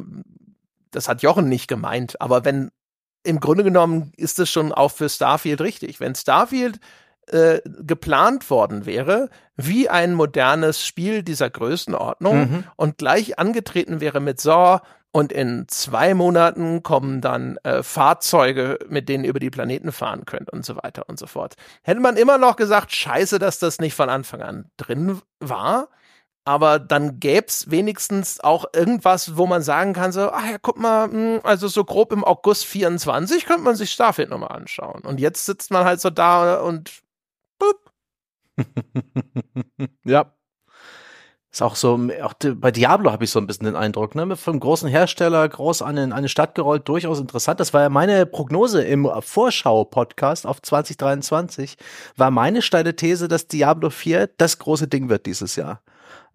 das hat Jochen nicht gemeint, aber wenn im Grunde genommen ist es schon auch für Starfield richtig. Wenn Starfield äh, geplant worden wäre, wie ein modernes Spiel dieser Größenordnung Mhm. und gleich angetreten wäre mit so und in zwei Monaten kommen dann äh, Fahrzeuge, mit denen ihr über die Planeten fahren könnt und so weiter und so fort. Hätte man immer noch gesagt, scheiße, dass das nicht von Anfang an drin war, aber dann gäb's wenigstens auch irgendwas, wo man sagen kann, so, ach ja, guck mal, mh, also so grob im August 24 könnte man sich Starfield nochmal anschauen. Und jetzt sitzt man halt so da und ja. Ist auch so, auch bei Diablo habe ich so ein bisschen den Eindruck, ne? Vom großen Hersteller groß an eine, eine Stadt gerollt, durchaus interessant. Das war ja meine Prognose im Vorschau-Podcast auf 2023, war meine steile These, dass Diablo 4 das große Ding wird dieses Jahr.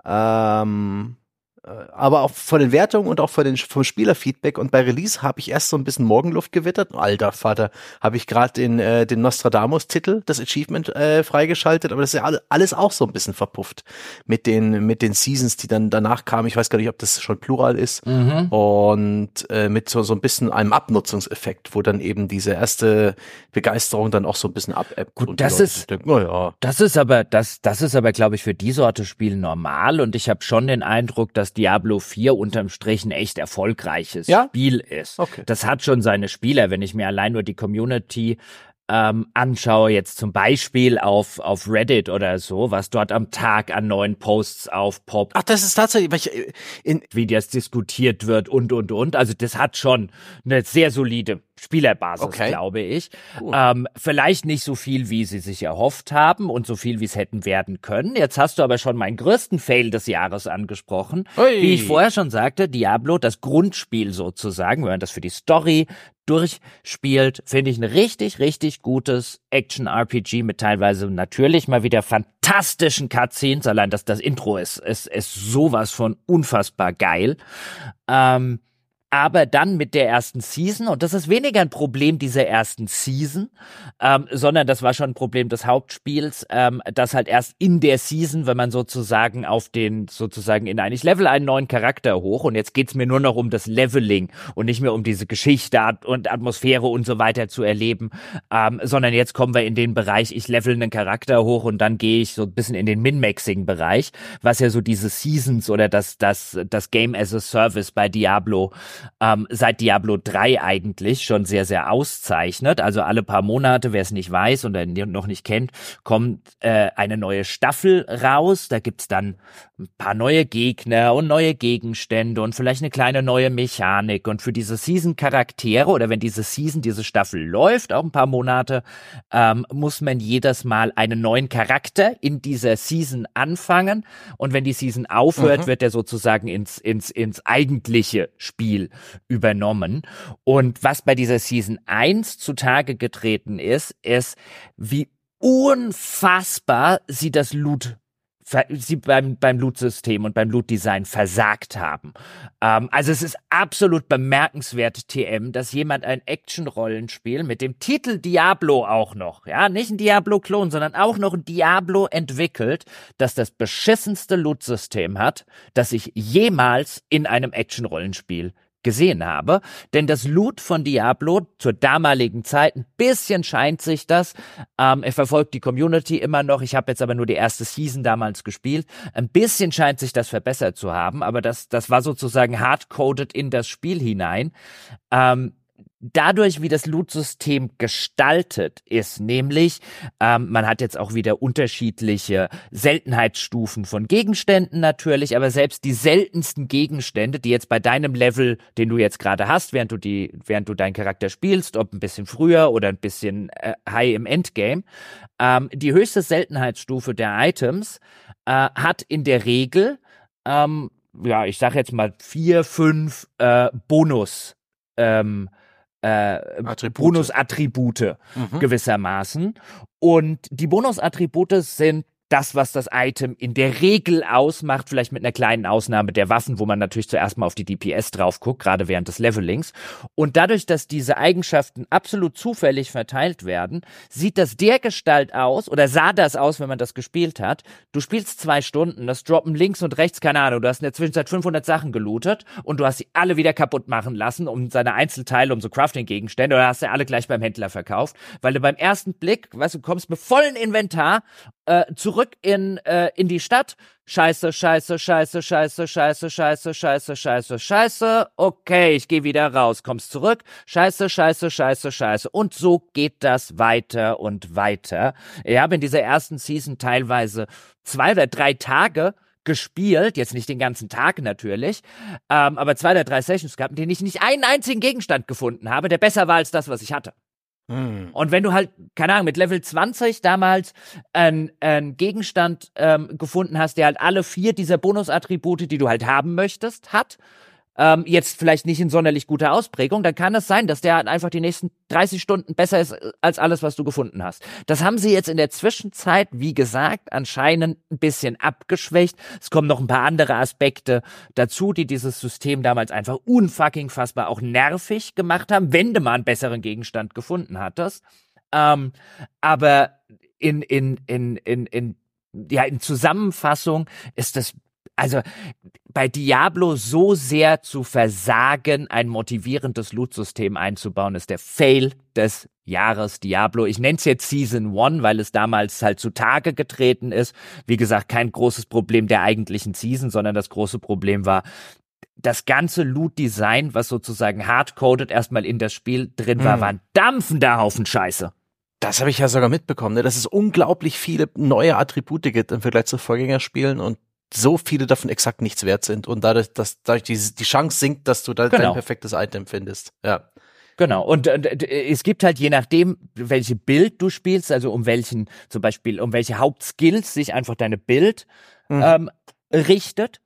Ähm, äh, aber auch von den Wertungen und auch von den, vom Spielerfeedback und bei Release habe ich erst so ein bisschen Morgenluft gewittert. Alter Vater, habe ich gerade den, äh, den Nostradamus-Titel, das Achievement äh, freigeschaltet, aber das ist ja alle- alles auch so ein bisschen verpufft mit den, mit den Seasons, die dann danach kamen. Ich weiß gar nicht, ob das schon plural ist. Mhm. Und äh, mit so, so ein bisschen einem Abnutzungseffekt, wo dann eben diese erste Begeisterung dann auch so ein bisschen abebbt. Gut, das ist- denken, naja, Das ist aber, das, das ist aber, glaube ich, für die Sorte Spiel normal und ich habe schon den Eindruck, dass Diablo 4 unterm Strich ein echt erfolgreiches Ja? Spiel ist. Okay. Das hat schon seine Spieler, wenn ich mir allein nur die Community ähm, anschaue, jetzt zum Beispiel auf, auf Reddit oder so, was dort am Tag an neuen Posts aufpoppt. Ach, das ist tatsächlich, ich, äh, in, wie das diskutiert wird und, und, und. Also das hat schon eine sehr solide Spielerbasis, okay. glaube ich. Cool. Ähm, vielleicht nicht so viel, wie sie sich erhofft haben und so viel, wie es hätten werden können. Jetzt hast du aber schon meinen größten Fail des Jahres angesprochen. Ui. Wie ich vorher schon sagte, Diablo, das Grundspiel sozusagen, wenn man das für die Story durchspielt, finde ich ein richtig, richtig gutes Action-RPG mit teilweise natürlich mal wieder fantastischen Cutscenes. Allein, dass das Intro ist, ist, ist sowas von unfassbar geil. Ähm, aber dann mit der ersten Season, und das ist weniger ein Problem dieser ersten Season, ähm, sondern das war schon ein Problem des Hauptspiels, ähm, dass halt erst in der Season, wenn man sozusagen auf den, sozusagen in ein, ich level einen neuen Charakter hoch und jetzt geht's mir nur noch um das Leveling und nicht mehr um diese Geschichte und Atmosphäre und so weiter zu erleben, ähm, sondern jetzt kommen wir in den Bereich, ich level einen Charakter hoch und dann gehe ich so ein bisschen in den Min-Maxing-Bereich, was ja so diese Seasons oder das, das, das Game as a Service bei Diablo ähm, seit Diablo 3 eigentlich schon sehr, sehr auszeichnet. Also alle paar Monate, wer es nicht weiß oder noch nicht kennt, kommt äh, eine neue Staffel raus. Da gibt's dann ein paar neue Gegner und neue Gegenstände und vielleicht eine kleine neue Mechanik. Und für diese Season-Charaktere oder wenn diese Season, diese Staffel läuft, auch ein paar Monate, ähm, muss man jedes Mal einen neuen Charakter in dieser Season anfangen. Und wenn die Season aufhört, mhm. wird er sozusagen ins, ins, ins eigentliche Spiel übernommen. Und was bei dieser Season 1 zutage getreten ist, ist, wie unfassbar sie das Loot sie beim, beim Loot-System und beim Loot-Design versagt haben. Ähm, also es ist absolut bemerkenswert, TM, dass jemand ein Action-Rollenspiel mit dem Titel Diablo auch noch, ja, nicht ein Diablo-Klon, sondern auch noch ein Diablo entwickelt, das das beschissenste Loot-System hat, das ich jemals in einem Action-Rollenspiel gesehen habe. Denn das Loot von Diablo zur damaligen Zeit, ein bisschen scheint sich das. Ähm, er verfolgt die Community immer noch. Ich habe jetzt aber nur die erste Season damals gespielt. Ein bisschen scheint sich das verbessert zu haben, aber das, das war sozusagen hardcoded in das Spiel hinein. Ähm, dadurch, wie das Loot-System gestaltet ist, nämlich ähm, man hat jetzt auch wieder unterschiedliche Seltenheitsstufen von Gegenständen natürlich, aber selbst die seltensten Gegenstände, die jetzt bei deinem Level, den du jetzt gerade hast, während du die, während du deinen Charakter spielst, ob ein bisschen früher oder ein bisschen äh, high im Endgame, ähm, die höchste Seltenheitsstufe der Items äh, hat in der Regel ähm, ja, ich sag jetzt mal vier, fünf äh, Bonus ähm, äh, Bonusattribute mhm. gewissermaßen. Und die Bonusattribute sind das, was das Item in der Regel ausmacht, vielleicht mit einer kleinen Ausnahme der Waffen, wo man natürlich zuerst mal auf die DPS drauf guckt, gerade während des Levelings. Und dadurch, dass diese Eigenschaften absolut zufällig verteilt werden, sieht das der Gestalt aus oder sah das aus, wenn man das gespielt hat. Du spielst zwei Stunden, das droppen links und rechts, keine Ahnung, du hast in der Zwischenzeit 500 Sachen gelootet und du hast sie alle wieder kaputt machen lassen, um seine Einzelteile, um so Crafting-Gegenstände, oder hast du alle gleich beim Händler verkauft, weil du beim ersten Blick, weißt du, kommst mit vollen Inventar äh, zurück in, äh, in die Stadt. Scheiße, scheiße, scheiße, scheiße, scheiße, scheiße, scheiße, scheiße, scheiße. Okay, ich gehe wieder raus, kommst zurück. Scheiße, scheiße, scheiße, scheiße. Und so geht das weiter und weiter. Ich habe in dieser ersten Season teilweise zwei oder drei Tage gespielt, jetzt nicht den ganzen Tag natürlich, ähm, aber zwei oder drei Sessions gehabt, in denen ich nicht einen einzigen Gegenstand gefunden habe, der besser war als das, was ich hatte. Hm. Und wenn du halt, keine Ahnung, mit Level 20 damals einen Gegenstand ähm, gefunden hast, der halt alle vier dieser Bonusattribute, die du halt haben möchtest, hat, ähm, jetzt vielleicht nicht in sonderlich guter Ausprägung, dann kann es sein, dass der einfach die nächsten 30 Stunden besser ist äh, als alles, was du gefunden hast. Das haben sie jetzt in der Zwischenzeit, wie gesagt, anscheinend ein bisschen abgeschwächt. Es kommen noch ein paar andere Aspekte dazu, die dieses System damals einfach unfucking fassbar auch nervig gemacht haben, wenn du mal einen besseren Gegenstand gefunden hattest. Ähm, aber in, in, in, in, in ja, in Zusammenfassung ist das also bei Diablo so sehr zu versagen, ein motivierendes Loot-System einzubauen, ist der Fail des Jahres Diablo. Ich nenne es jetzt Season 1, weil es damals halt zutage getreten ist. Wie gesagt, kein großes Problem der eigentlichen Season, sondern das große Problem war, das ganze Loot-Design, was sozusagen hardcoded erstmal in das Spiel drin war, hm. war ein dampfender Haufen Scheiße. Das habe ich ja sogar mitbekommen, ne? dass es unglaublich viele neue Attribute gibt im Vergleich zu Vorgängerspielen und so viele davon exakt nichts wert sind und dadurch, dass dadurch die, die Chance sinkt, dass du da genau. dein perfektes Item findest. Ja. Genau. Und äh, es gibt halt je nachdem, welche Bild du spielst, also um welchen, zum Beispiel, um welche Hauptskills sich einfach deine Bild mhm. ähm, richtet.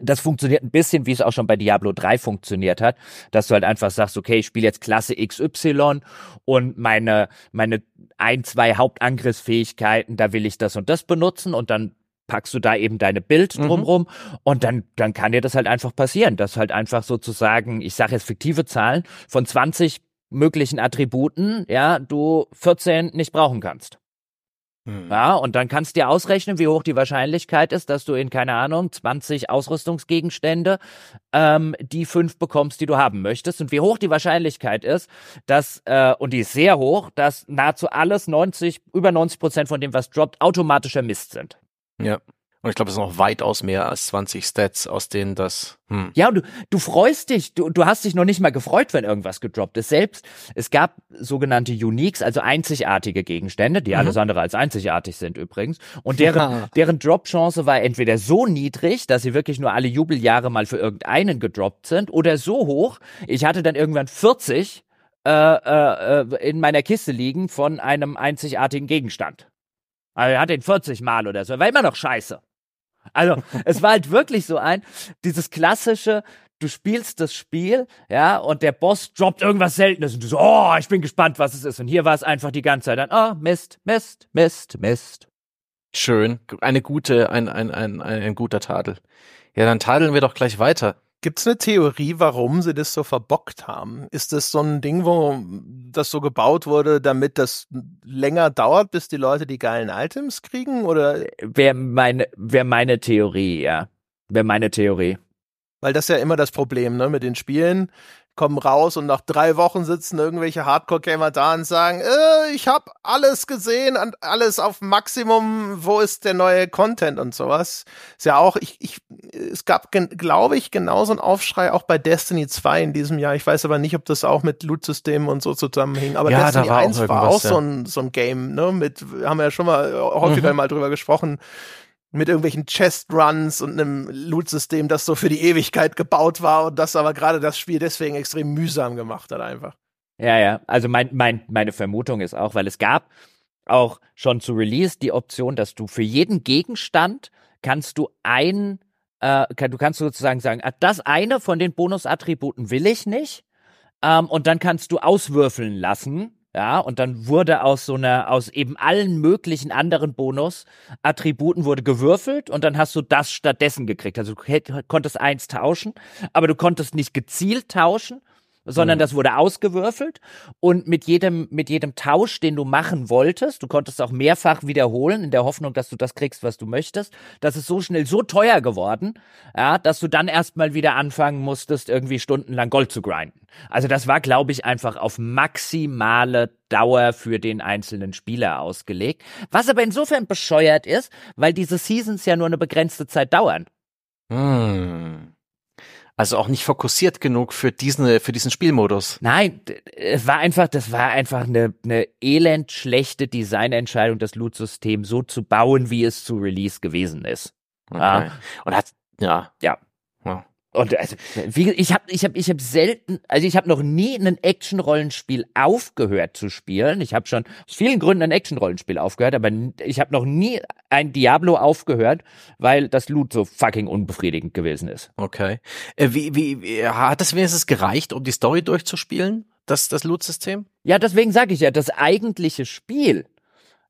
Das funktioniert ein bisschen, wie es auch schon bei Diablo 3 funktioniert hat, dass du halt einfach sagst, okay, ich spiele jetzt Klasse XY und meine, meine ein, zwei Hauptangriffsfähigkeiten, da will ich das und das benutzen und dann packst du da eben deine Bild mhm. drumrum mhm. und dann, dann kann dir das halt einfach passieren, dass halt einfach sozusagen, ich sage jetzt fiktive Zahlen, von 20 möglichen Attributen, ja, du 14 nicht brauchen kannst. Hm. Ja, und dann kannst du dir ausrechnen, wie hoch die Wahrscheinlichkeit ist, dass du in, keine Ahnung, 20 Ausrüstungsgegenstände ähm, die fünf bekommst, die du haben möchtest. Und wie hoch die Wahrscheinlichkeit ist, dass, äh, und die ist sehr hoch, dass nahezu alles 90, über 90 Prozent von dem, was droppt, automatischer Mist sind. Ja. Und ich glaube, es sind noch weitaus mehr als 20 Stats, aus denen das. Hm. Ja, und du, du freust dich, du, du hast dich noch nicht mal gefreut, wenn irgendwas gedroppt ist. Selbst, es gab sogenannte Uniques, also einzigartige Gegenstände, die mhm. alles andere als einzigartig sind übrigens. Und deren, ja. deren Drop-Chance war entweder so niedrig, dass sie wirklich nur alle Jubeljahre mal für irgendeinen gedroppt sind, oder so hoch, ich hatte dann irgendwann 40 äh, äh, äh, in meiner Kiste liegen von einem einzigartigen Gegenstand. Also er hat den 40 Mal oder so, war immer noch scheiße. Also, es war halt wirklich so ein, dieses klassische, du spielst das Spiel, ja, und der Boss droppt irgendwas Seltenes und du so, oh, ich bin gespannt, was es ist. Und hier war es einfach die ganze Zeit dann, oh, Mist, Mist, Mist, Mist. Schön. Eine gute, ein, ein, ein, ein, ein guter Tadel. Ja, dann tadeln wir doch gleich weiter. Gibt es eine Theorie, warum sie das so verbockt haben? Ist das so ein Ding, wo das so gebaut wurde, damit das länger dauert, bis die Leute die geilen Items kriegen? Oder? Wäre meine, wär meine Theorie, ja. Wäre meine Theorie. Weil das ist ja immer das Problem, ne, mit den Spielen kommen raus und nach drei Wochen sitzen irgendwelche Hardcore-Gamer da und sagen, äh, ich habe alles gesehen und alles auf Maximum, wo ist der neue Content und sowas. Ist ja auch, ich, ich, es gab, glaube ich, genauso ein Aufschrei auch bei Destiny 2 in diesem Jahr. Ich weiß aber nicht, ob das auch mit Loot-Systemen und so zusammenhing. Aber ja, Destiny war 1 war auch so ein, so ein Game, ne, mit, haben wir ja schon mal häufiger mhm. mal drüber gesprochen mit irgendwelchen Chest-Runs und einem Loot-System, das so für die Ewigkeit gebaut war und das aber gerade das Spiel deswegen extrem mühsam gemacht hat einfach. Ja, ja, also mein, mein, meine Vermutung ist auch, weil es gab auch schon zu Release die Option, dass du für jeden Gegenstand kannst du ein, äh, du kannst sozusagen sagen, ah, das eine von den Bonusattributen will ich nicht. Ähm, und dann kannst du auswürfeln lassen, ja, und dann wurde aus so einer, aus eben allen möglichen anderen Bonus-Attributen wurde gewürfelt und dann hast du das stattdessen gekriegt. Also du konntest eins tauschen, aber du konntest nicht gezielt tauschen, sondern mhm. das wurde ausgewürfelt und mit jedem, mit jedem Tausch, den du machen wolltest, du konntest auch mehrfach wiederholen in der Hoffnung, dass du das kriegst, was du möchtest, das ist so schnell so teuer geworden, ja, dass du dann erstmal wieder anfangen musstest, irgendwie stundenlang Gold zu grinden. Also das war, glaube ich, einfach auf maximale Dauer für den einzelnen Spieler ausgelegt, was aber insofern bescheuert ist, weil diese Seasons ja nur eine begrenzte Zeit dauern. Hm. Also auch nicht fokussiert genug für diesen, für diesen Spielmodus. Nein, es war einfach, das war einfach eine, eine elend schlechte Designentscheidung, das Loot-System so zu bauen, wie es zu Release gewesen ist. Okay. Ja. Und hat, ja. Ja. Und also, wie, ich habe ich hab, ich hab selten, also ich habe noch nie ein Action-Rollenspiel aufgehört zu spielen. Ich habe schon aus vielen Gründen ein Action-Rollenspiel aufgehört, aber ich habe noch nie ein Diablo aufgehört, weil das Loot so fucking unbefriedigend gewesen ist. Okay. Äh, wie, wie, wie, hat das wenigstens gereicht, um die Story durchzuspielen, das, das Loot-System? Ja, deswegen sage ich ja, das eigentliche Spiel,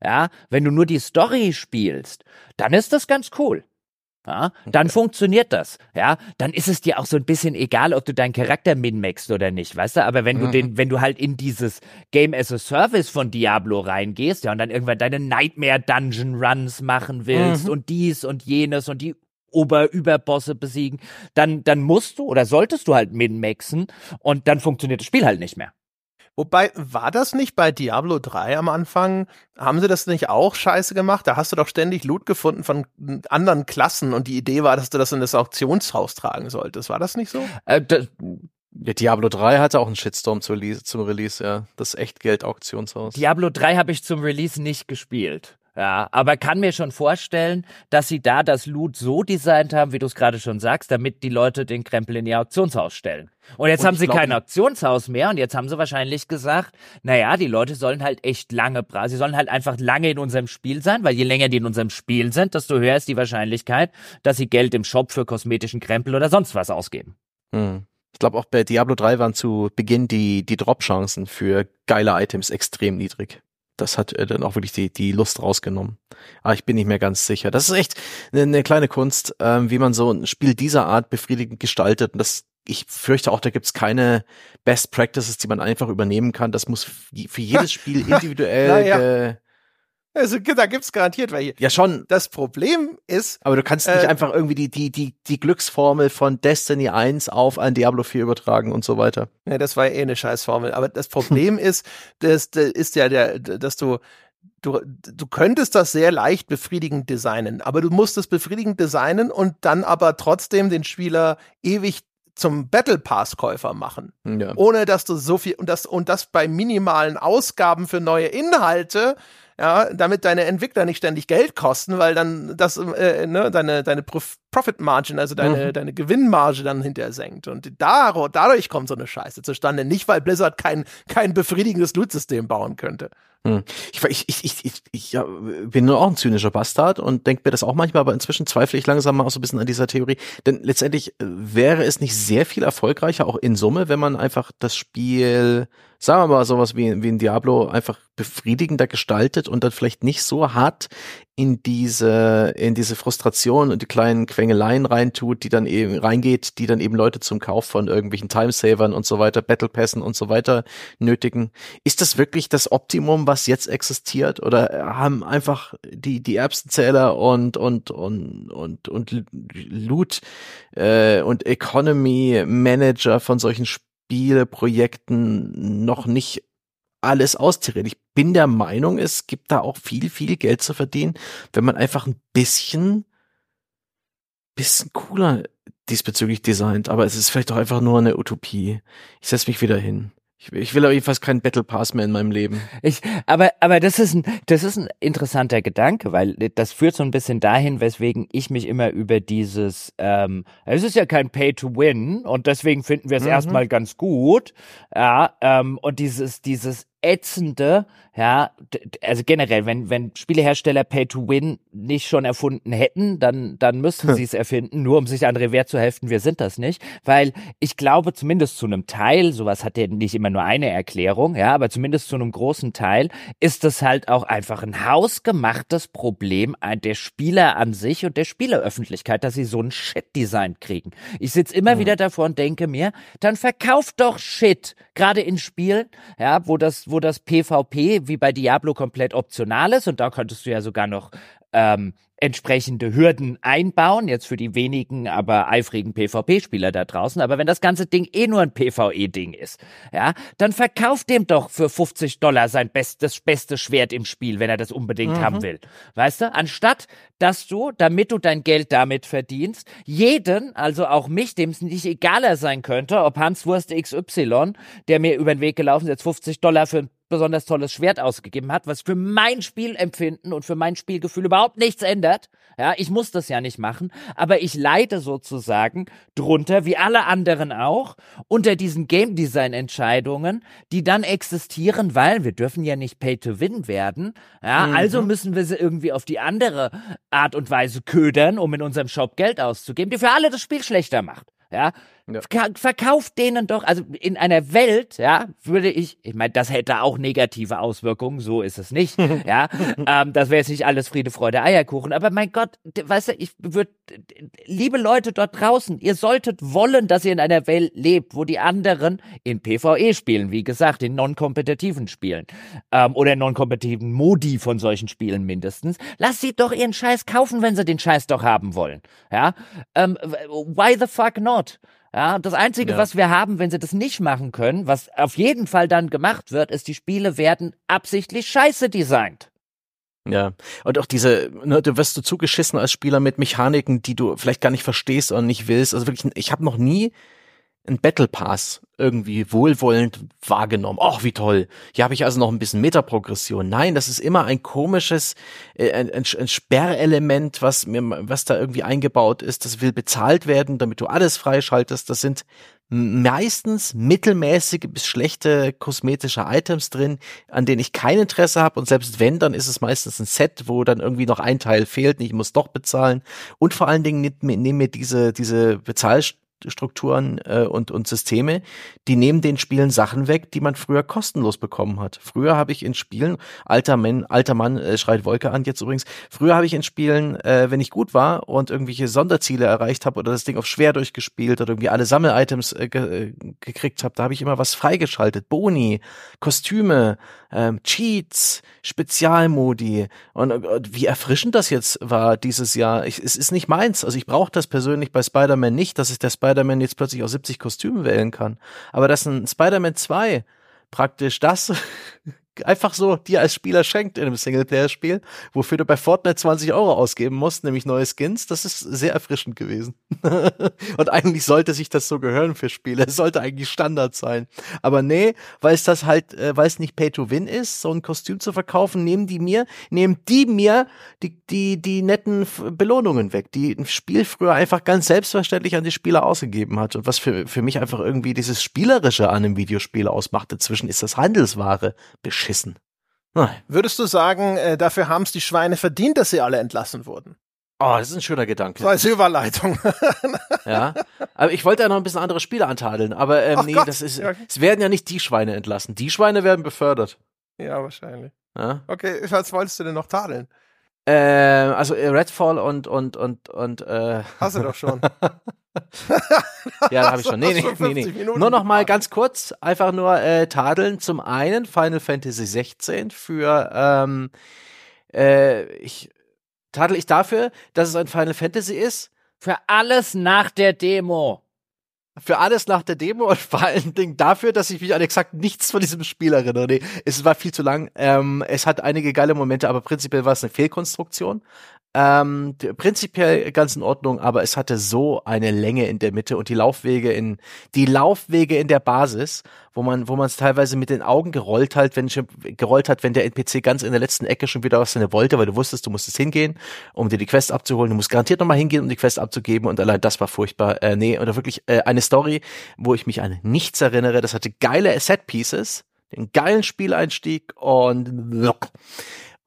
ja, wenn du nur die Story spielst, dann ist das ganz cool ja, dann funktioniert das. Ja, dann ist es dir auch so ein bisschen egal, ob du deinen Charakter minmaxst oder nicht, weißt du? Aber wenn du den, wenn du halt in dieses Game as a Service von Diablo reingehst, ja, und dann irgendwann deine Nightmare Dungeon Runs machen willst mhm. und dies und jenes und die Ober-Überbosse besiegen, dann, dann musst du oder solltest du halt minmaxen und dann funktioniert das Spiel halt nicht mehr. Wobei, war das nicht bei Diablo 3 am Anfang? Haben sie das nicht auch scheiße gemacht? Da hast du doch ständig Loot gefunden von anderen Klassen und die Idee war, dass du das in das Auktionshaus tragen solltest. War das nicht so? Äh, das, Ja, Diablo 3 hatte auch einen Shitstorm zum Release, zum Release ja. Das Echtgeld-Auktionshaus. Diablo 3 habe ich zum Release nicht gespielt. Ja, aber kann mir schon vorstellen, dass sie da das Loot so designt haben, wie du es gerade schon sagst, damit die Leute den Krempel in ihr Auktionshaus stellen. Und jetzt und haben sie kein Auktionshaus mehr und jetzt haben sie wahrscheinlich gesagt, naja, die Leute sollen halt echt lange, sie sollen halt einfach lange in unserem Spiel sein, weil je länger die in unserem Spiel sind, desto höher ist die Wahrscheinlichkeit, dass sie Geld im Shop für kosmetischen Krempel oder sonst was ausgeben. Hm. Ich glaube auch bei Diablo 3 waren zu Beginn die, die Drop-Chancen für geile Items extrem niedrig das hat äh, dann auch wirklich die, die Lust rausgenommen. Aber ich bin nicht mehr ganz sicher. Das ist echt eine, eine kleine Kunst, ähm, wie man so ein Spiel dieser Art befriedigend gestaltet. Und das, ich fürchte auch, da gibt's keine Best Practices, die man einfach übernehmen kann. Das muss für jedes Spiel individuell ja. Also da gibt's garantiert welche. Ja schon. Das Problem ist. Aber du kannst nicht äh, einfach irgendwie die die die die Glücksformel von Destiny 1 auf ein Diablo 4 übertragen und so weiter. Ja, das war ja eh eine Scheißformel. Aber das Problem ist, das, das ist ja der, dass du Du, du könntest das sehr leicht befriedigend designen, aber du musst es befriedigend designen und dann aber trotzdem den Spieler ewig zum Battle Pass Käufer machen. Ja. Ohne dass du so viel und das und das bei minimalen Ausgaben für neue Inhalte ja, damit deine Entwickler nicht ständig Geld kosten, weil dann das, äh, ne, deine, deine Profit Margin, also deine, mhm. deine Gewinnmarge dann hinterher senkt. Und da, dadurch kommt so eine Scheiße zustande. Nicht, weil Blizzard kein, kein befriedigendes Loot-System bauen könnte. Hm. Ich, ich, ich, ich, ich, ja, bin nur auch ein zynischer Bastard und denke mir das auch manchmal, aber inzwischen zweifle ich langsam mal auch so ein bisschen an dieser Theorie. Denn letztendlich äh, wäre es nicht sehr viel erfolgreicher, auch in Summe, wenn man einfach das Spiel, sagen wir mal, sowas wie, wie ein Diablo einfach befriedigender gestaltet und dann vielleicht nicht so hart in diese, in diese Frustration und die kleinen Quengeleien reintut, die dann eben reingeht, die dann eben Leute zum Kauf von irgendwelchen Timesavern und so weiter, Battle Passen und so weiter nötigen. Ist das wirklich das Optimum, was jetzt existiert? Oder haben einfach die, die Erbsenzähler und, und, und, und, und Loot äh, und Economy Manager von solchen Spieleprojekten noch nicht alles austariert. Ich bin der Meinung, es gibt da auch viel, viel Geld zu verdienen, wenn man einfach ein bisschen, bisschen cooler diesbezüglich designt. Aber es ist vielleicht auch einfach nur eine Utopie. Ich setze mich wieder hin. Ich, ich will aber jedenfalls keinen Battle Pass mehr in meinem Leben. Ich, aber, aber das ist ein, das ist ein interessanter Gedanke, weil das führt so ein bisschen dahin, weswegen ich mich immer über dieses, ähm, es ist ja kein Pay to Win und deswegen finden wir es mhm. erstmal ganz gut, ja, ähm, und dieses, dieses ätzende, ja, also generell, wenn, wenn Spielehersteller Pay to Win nicht schon erfunden hätten, dann, dann müssten hm. sie es erfinden, nur um sich an Revers zu helfen, wir sind das nicht. Weil ich glaube, zumindest zu einem Teil, sowas hat ja nicht immer nur eine Erklärung, ja, aber zumindest zu einem großen Teil ist das halt auch einfach ein hausgemachtes Problem der Spieler an sich und der Spieleröffentlichkeit, dass sie so ein Shit-Design kriegen. Ich sitze immer hm. wieder davor und denke mir, dann verkauft doch Shit, gerade in Spielen, ja, wo das wo das PvP wie bei Diablo komplett optional ist und da könntest du ja sogar noch ähm, entsprechende Hürden einbauen, jetzt für die wenigen, aber eifrigen PvP-Spieler da draußen. Aber wenn das ganze Ding eh nur ein PvE-Ding ist, ja, dann verkauft dem doch für 50 Dollar sein bestes, beste Schwert im Spiel, wenn er das unbedingt mhm. haben will. Weißt du? Anstatt, dass du, damit du dein Geld damit verdienst, jeden, also auch mich, dem es nicht egaler sein könnte, ob Hans Wurst XY, der mir über den Weg gelaufen ist, jetzt 50 Dollar für ein besonders tolles Schwert ausgegeben hat, was für mein Spielempfinden und für mein Spielgefühl überhaupt nichts ändert. Ja, ich muss das ja nicht machen, aber ich leide sozusagen drunter, wie alle anderen auch, unter diesen Game Design Entscheidungen, die dann existieren, weil wir dürfen ja nicht Pay to Win werden. Ja, mhm. also müssen wir sie irgendwie auf die andere Art und Weise ködern, um in unserem Shop Geld auszugeben, die für alle das Spiel schlechter macht. Ja, ja. Verkauft denen doch, also in einer Welt, ja, würde ich, ich meine, das hätte auch negative Auswirkungen, so ist es nicht, ja, ähm, das wäre jetzt nicht alles Friede, Freude, Eierkuchen, aber mein Gott, weißt du, ich würde, liebe Leute dort draußen, ihr solltet wollen, dass ihr in einer Welt lebt, wo die anderen in PvE spielen, wie gesagt, in non-kompetitiven Spielen, ähm, oder non-kompetitiven Modi von solchen Spielen mindestens. Lasst sie doch ihren Scheiß kaufen, wenn sie den Scheiß doch haben wollen, ja, ähm, why the fuck not? Ja, das Einzige, ja. was wir haben, wenn sie das nicht machen können, was auf jeden Fall dann gemacht wird, ist, die Spiele werden absichtlich scheiße designt. Ja, und auch diese, ne, du wirst du zugeschissen als Spieler mit Mechaniken, die du vielleicht gar nicht verstehst oder nicht willst. Also wirklich, ich habe noch nie einen Battle Pass irgendwie wohlwollend wahrgenommen. Ach, wie toll. Hier habe ich also noch ein bisschen Metaprogression. Nein, das ist immer ein komisches, äh, ein, ein, ein Sperrelement, was mir, was da irgendwie eingebaut ist. Das will bezahlt werden, damit du alles freischaltest. Das sind meistens mittelmäßige bis schlechte kosmetische Items drin, an denen ich kein Interesse habe. Und selbst wenn, dann ist es meistens ein Set, wo dann irgendwie noch ein Teil fehlt. Ich muss doch bezahlen. Und vor allen Dingen nehmen mir diese, diese Bezahl Strukturen äh, und, und Systeme, die nehmen den Spielen Sachen weg, die man früher kostenlos bekommen hat. Früher habe ich in Spielen, alter Mann, alter Mann äh, schreit Wolke an jetzt übrigens, früher habe ich in Spielen, äh, wenn ich gut war und irgendwelche Sonderziele erreicht habe oder das Ding auf schwer durchgespielt oder irgendwie alle Sammel-Items äh, ge äh, gekriegt habe, da habe ich immer was freigeschaltet. Boni, Kostüme, ähm, Cheats, Spezialmodi und äh, wie erfrischend das jetzt war dieses Jahr. Ich, es ist nicht meins. Also ich brauche das persönlich bei Spider-Man nicht, dass ich der Spider-Man jetzt plötzlich aus 70 Kostümen wählen kann. Aber dass ein Spider-Man 2 praktisch das einfach so dir als Spieler schenkt in einem Singleplayer-Spiel, wofür du bei Fortnite 20 Euro ausgeben musst, nämlich neue Skins, das ist sehr erfrischend gewesen. und eigentlich sollte sich das so gehören für Spiele. Es sollte eigentlich Standard sein. Aber nee, weil es das halt, äh, weil es nicht Pay to Win ist, so ein Kostüm zu verkaufen, nehmen die mir, nehmen die mir die, die, die netten Belohnungen weg, die ein Spiel früher einfach ganz selbstverständlich an die Spieler ausgegeben hat. Und was für, für mich einfach irgendwie dieses Spielerische an einem Videospiel ausmacht. Inzwischen ist das Handelsware. Beschissen. Nein. Würdest du sagen, äh, dafür haben es die Schweine verdient, dass sie alle entlassen wurden? Oh, das ist ein schöner Gedanke. So als Überleitung. ja. Aber ich wollte ja noch ein bisschen andere Spiele antadeln. Aber ähm, nee, Gott. das ist. Ja. Es werden ja nicht die Schweine entlassen. Die Schweine werden befördert. Ja, wahrscheinlich. Ja? Okay, was wolltest du denn noch tadeln? Äh, also äh, Redfall und und und und äh. Hast du doch schon. ja, habe ich schon. Nee, nee, nee, nee. Nur noch mal ganz kurz, einfach nur äh, tadeln. Zum einen Final Fantasy 16 für ähm, äh, ich tadel ich dafür, dass es ein Final Fantasy ist. Für alles nach der Demo für alles nach der Demo und vor allen Dingen dafür, dass ich mich an exakt nichts von diesem Spiel erinnere. Nee, es war viel zu lang. Ähm, es hat einige geile Momente, aber prinzipiell war es eine Fehlkonstruktion. Ähm, prinzipiell ganz in Ordnung, aber es hatte so eine Länge in der Mitte und die Laufwege in die Laufwege in der Basis, wo man wo man es teilweise mit den Augen gerollt hat, wenn schon gerollt hat, wenn der NPC ganz in der letzten Ecke schon wieder was seine wollte, weil du wusstest, du musstest hingehen, um dir die Quest abzuholen. Du musst garantiert nochmal hingehen, um die Quest abzugeben und allein das war furchtbar. Äh, nee, oder wirklich äh, eine Story, wo ich mich an nichts erinnere. Das hatte geile Set Pieces, den geilen Spieleinstieg und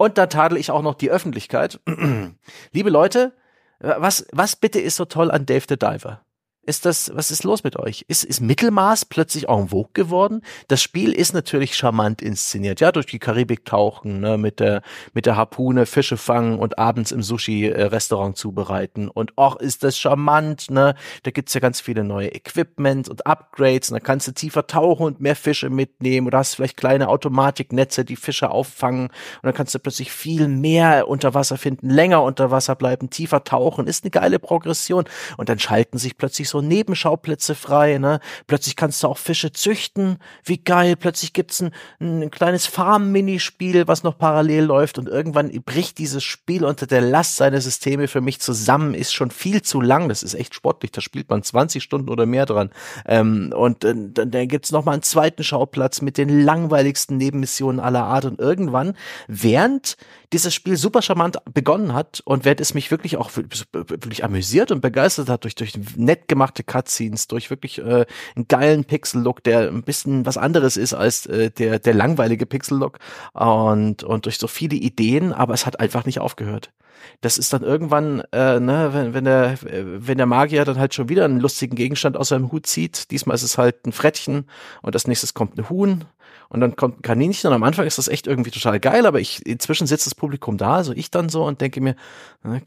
und da tadel ich auch noch die Öffentlichkeit. Liebe Leute, was, was bitte ist so toll an Dave the Diver? Ist das, was ist los mit euch? Ist, ist Mittelmaß plötzlich en vogue geworden? Das Spiel ist natürlich charmant inszeniert, ja, durch die Karibik tauchen, ne, mit der, mit der Harpune Fische fangen und abends im Sushi-Restaurant zubereiten. Und auch ist das charmant, ne? Da gibt's ja ganz viele neue Equipment und Upgrades und da kannst du tiefer tauchen und mehr Fische mitnehmen oder hast vielleicht kleine Automatiknetze, die Fische auffangen und dann kannst du plötzlich viel mehr unter Wasser finden, länger unter Wasser bleiben, tiefer tauchen. Ist eine geile Progression. Und dann schalten sich plötzlich so Nebenschauplätze frei, ne? Plötzlich kannst du auch Fische züchten. Wie geil. Plötzlich gibt's ein, ein kleines Farm-Minispiel, was noch parallel läuft und irgendwann bricht dieses Spiel unter der Last seiner Systeme für mich zusammen. Ist schon viel zu lang. Das ist echt sportlich. Da spielt man 20 Stunden oder mehr dran. Ähm, und äh, dann, dann gibt's noch mal einen zweiten Schauplatz mit den langweiligsten Nebenmissionen aller Art und irgendwann, während dieses Spiel super charmant begonnen hat und während es mich wirklich auch wirklich amüsiert und begeistert hat durch, durch nett gemachte Cutscenes, durch wirklich äh, einen geilen Pixel-Look, der ein bisschen was anderes ist als äh, der, der langweilige Pixel-Look und, und durch so viele Ideen, aber es hat einfach nicht aufgehört. Das ist dann irgendwann, äh, ne, wenn, wenn der, wenn der Magier dann halt schon wieder einen lustigen Gegenstand aus seinem Hut zieht, diesmal ist es halt ein Frettchen und als nächstes kommt ein Huhn und dann kommt ein Kaninchen und am Anfang ist das echt irgendwie total geil, aber ich, inzwischen sitzt das Publikum da, also ich dann so und denke mir,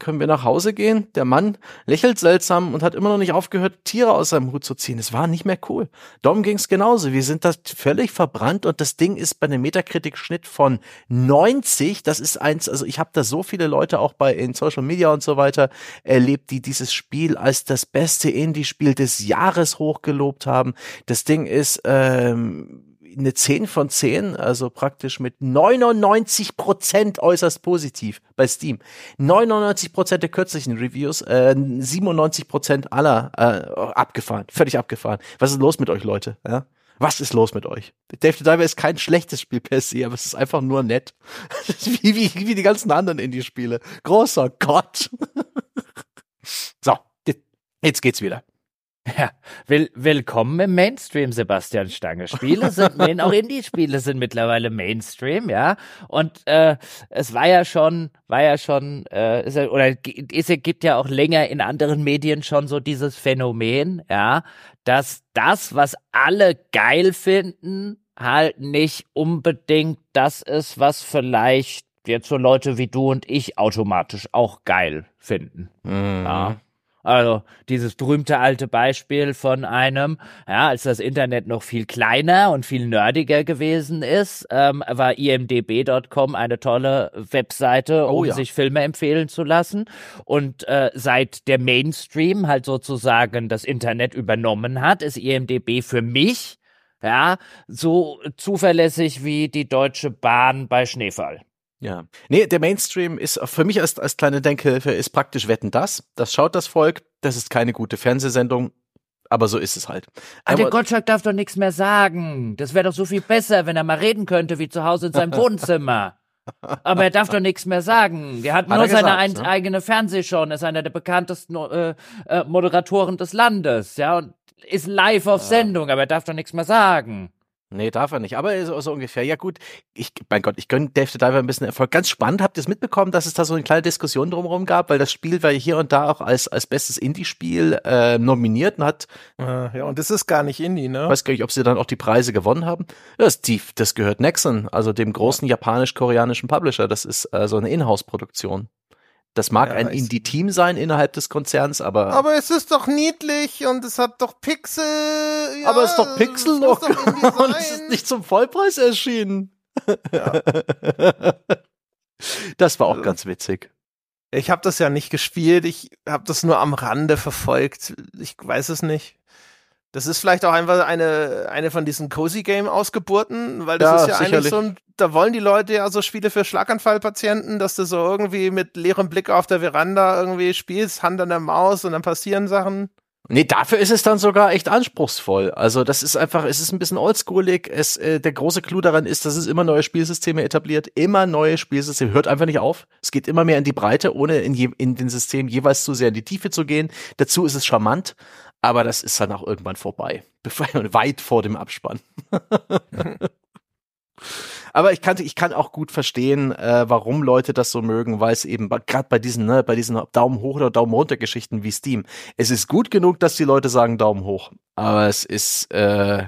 können wir nach Hause gehen? Der Mann lächelt seltsam und hat immer noch nicht aufgehört, Tiere aus seinem Hut zu ziehen. Es war nicht mehr cool. Dom ging's genauso. Wir sind da völlig verbrannt und das Ding ist bei einem Metakritik-Schnitt von 90. Das ist eins, also ich habe da so viele Leute auch bei in Social Media und so weiter erlebt, die dieses Spiel als das beste Indie-Spiel des Jahres hochgelobt haben. Das Ding ist, ähm, eine 10 von 10, also praktisch mit 99 Prozent äußerst positiv bei Steam. 99 Prozent der kürzlichen Reviews, äh, 97 Prozent aller äh, abgefahren, völlig abgefahren. Was ist los mit euch, Leute? Ja? Was ist los mit euch? Dave the Diver ist kein schlechtes Spiel per se, aber es ist einfach nur nett. wie, wie, wie die ganzen anderen Indie-Spiele. Großer Gott. so, jetzt geht's wieder. Ja, will, willkommen im Mainstream, Sebastian Stange. Spiele sind, auch Indie-Spiele sind mittlerweile Mainstream, ja. Und äh, es war ja schon, war ja schon, äh, ist ja, oder es gibt ja auch länger in anderen Medien schon so dieses Phänomen, ja, dass das, was alle geil finden, halt nicht unbedingt das ist, was vielleicht jetzt so Leute wie du und ich automatisch auch geil finden. Mhm. Ja. Also dieses berühmte alte Beispiel von einem, ja, als das Internet noch viel kleiner und viel nerdiger gewesen ist, ähm, war imdb.com eine tolle Webseite, oh um oh, ja. sich Filme empfehlen zu lassen. Und äh, seit der Mainstream halt sozusagen das Internet übernommen hat, ist imdb für mich ja, so zuverlässig wie die Deutsche Bahn bei Schneefall. Ja. Nee, der Mainstream ist für mich als, als kleine Denkhilfe ist praktisch Wetten das. Das schaut das Volk. Das ist keine gute Fernsehsendung. Aber so ist es halt. Aber ah, der Gottschalk darf doch nichts mehr sagen. Das wäre doch so viel besser, wenn er mal reden könnte wie zu Hause in seinem Wohnzimmer. Aber er darf doch nichts mehr sagen. Der hat, hat nur seine ein, ne? eigene Fernsehshow und ist einer der bekanntesten äh, äh, Moderatoren des Landes, ja, und ist live auf Sendung, aber er darf doch nichts mehr sagen. Nee, darf er nicht. Aber so, so ungefähr. Ja gut, ich, mein Gott, ich gönne Dave the Diver ein bisschen Erfolg. Ganz spannend, habt ihr es mitbekommen, dass es da so eine kleine Diskussion drumherum gab, weil das Spiel war hier und da auch als, als bestes Indie-Spiel äh, nominiert und hat. Äh, ja, und das ist gar nicht Indie, ne? Weiß gar nicht, ob sie dann auch die Preise gewonnen haben. Das, die, das gehört Nexon, also dem großen japanisch-koreanischen Publisher. Das ist äh, so eine Inhouse-Produktion. Das mag ja, ein Indie-Team sein innerhalb des Konzerns, aber. Aber es ist doch niedlich und es hat doch Pixel. Ja, aber es ist doch Pixel noch. und es ist nicht zum Vollpreis erschienen. Ja. das war auch also, ganz witzig. Ich habe das ja nicht gespielt, ich habe das nur am Rande verfolgt. Ich weiß es nicht. Das ist vielleicht auch einfach eine, eine von diesen Cozy Game Ausgeburten, weil das ja, ist ja sicherlich. eigentlich so ein, da wollen die Leute ja so Spiele für Schlaganfallpatienten, dass du so irgendwie mit leerem Blick auf der Veranda irgendwie spielst, Hand an der Maus und dann passieren Sachen. Nee, dafür ist es dann sogar echt anspruchsvoll. Also das ist einfach, es ist ein bisschen oldschoolig. Es, äh, der große Clou daran ist, dass es immer neue Spielsysteme etabliert, immer neue Spielsysteme, hört einfach nicht auf. Es geht immer mehr in die Breite, ohne in, je, in den System jeweils zu sehr in die Tiefe zu gehen. Dazu ist es charmant. Aber das ist dann auch irgendwann vorbei. Weit vor dem Abspann. Aber ich kann, ich kann auch gut verstehen, äh, warum Leute das so mögen, weil es eben gerade bei diesen, ne, bei diesen Daumen hoch oder Daumen runter Geschichten wie Steam, es ist gut genug, dass die Leute sagen Daumen hoch. Aber es ist, äh,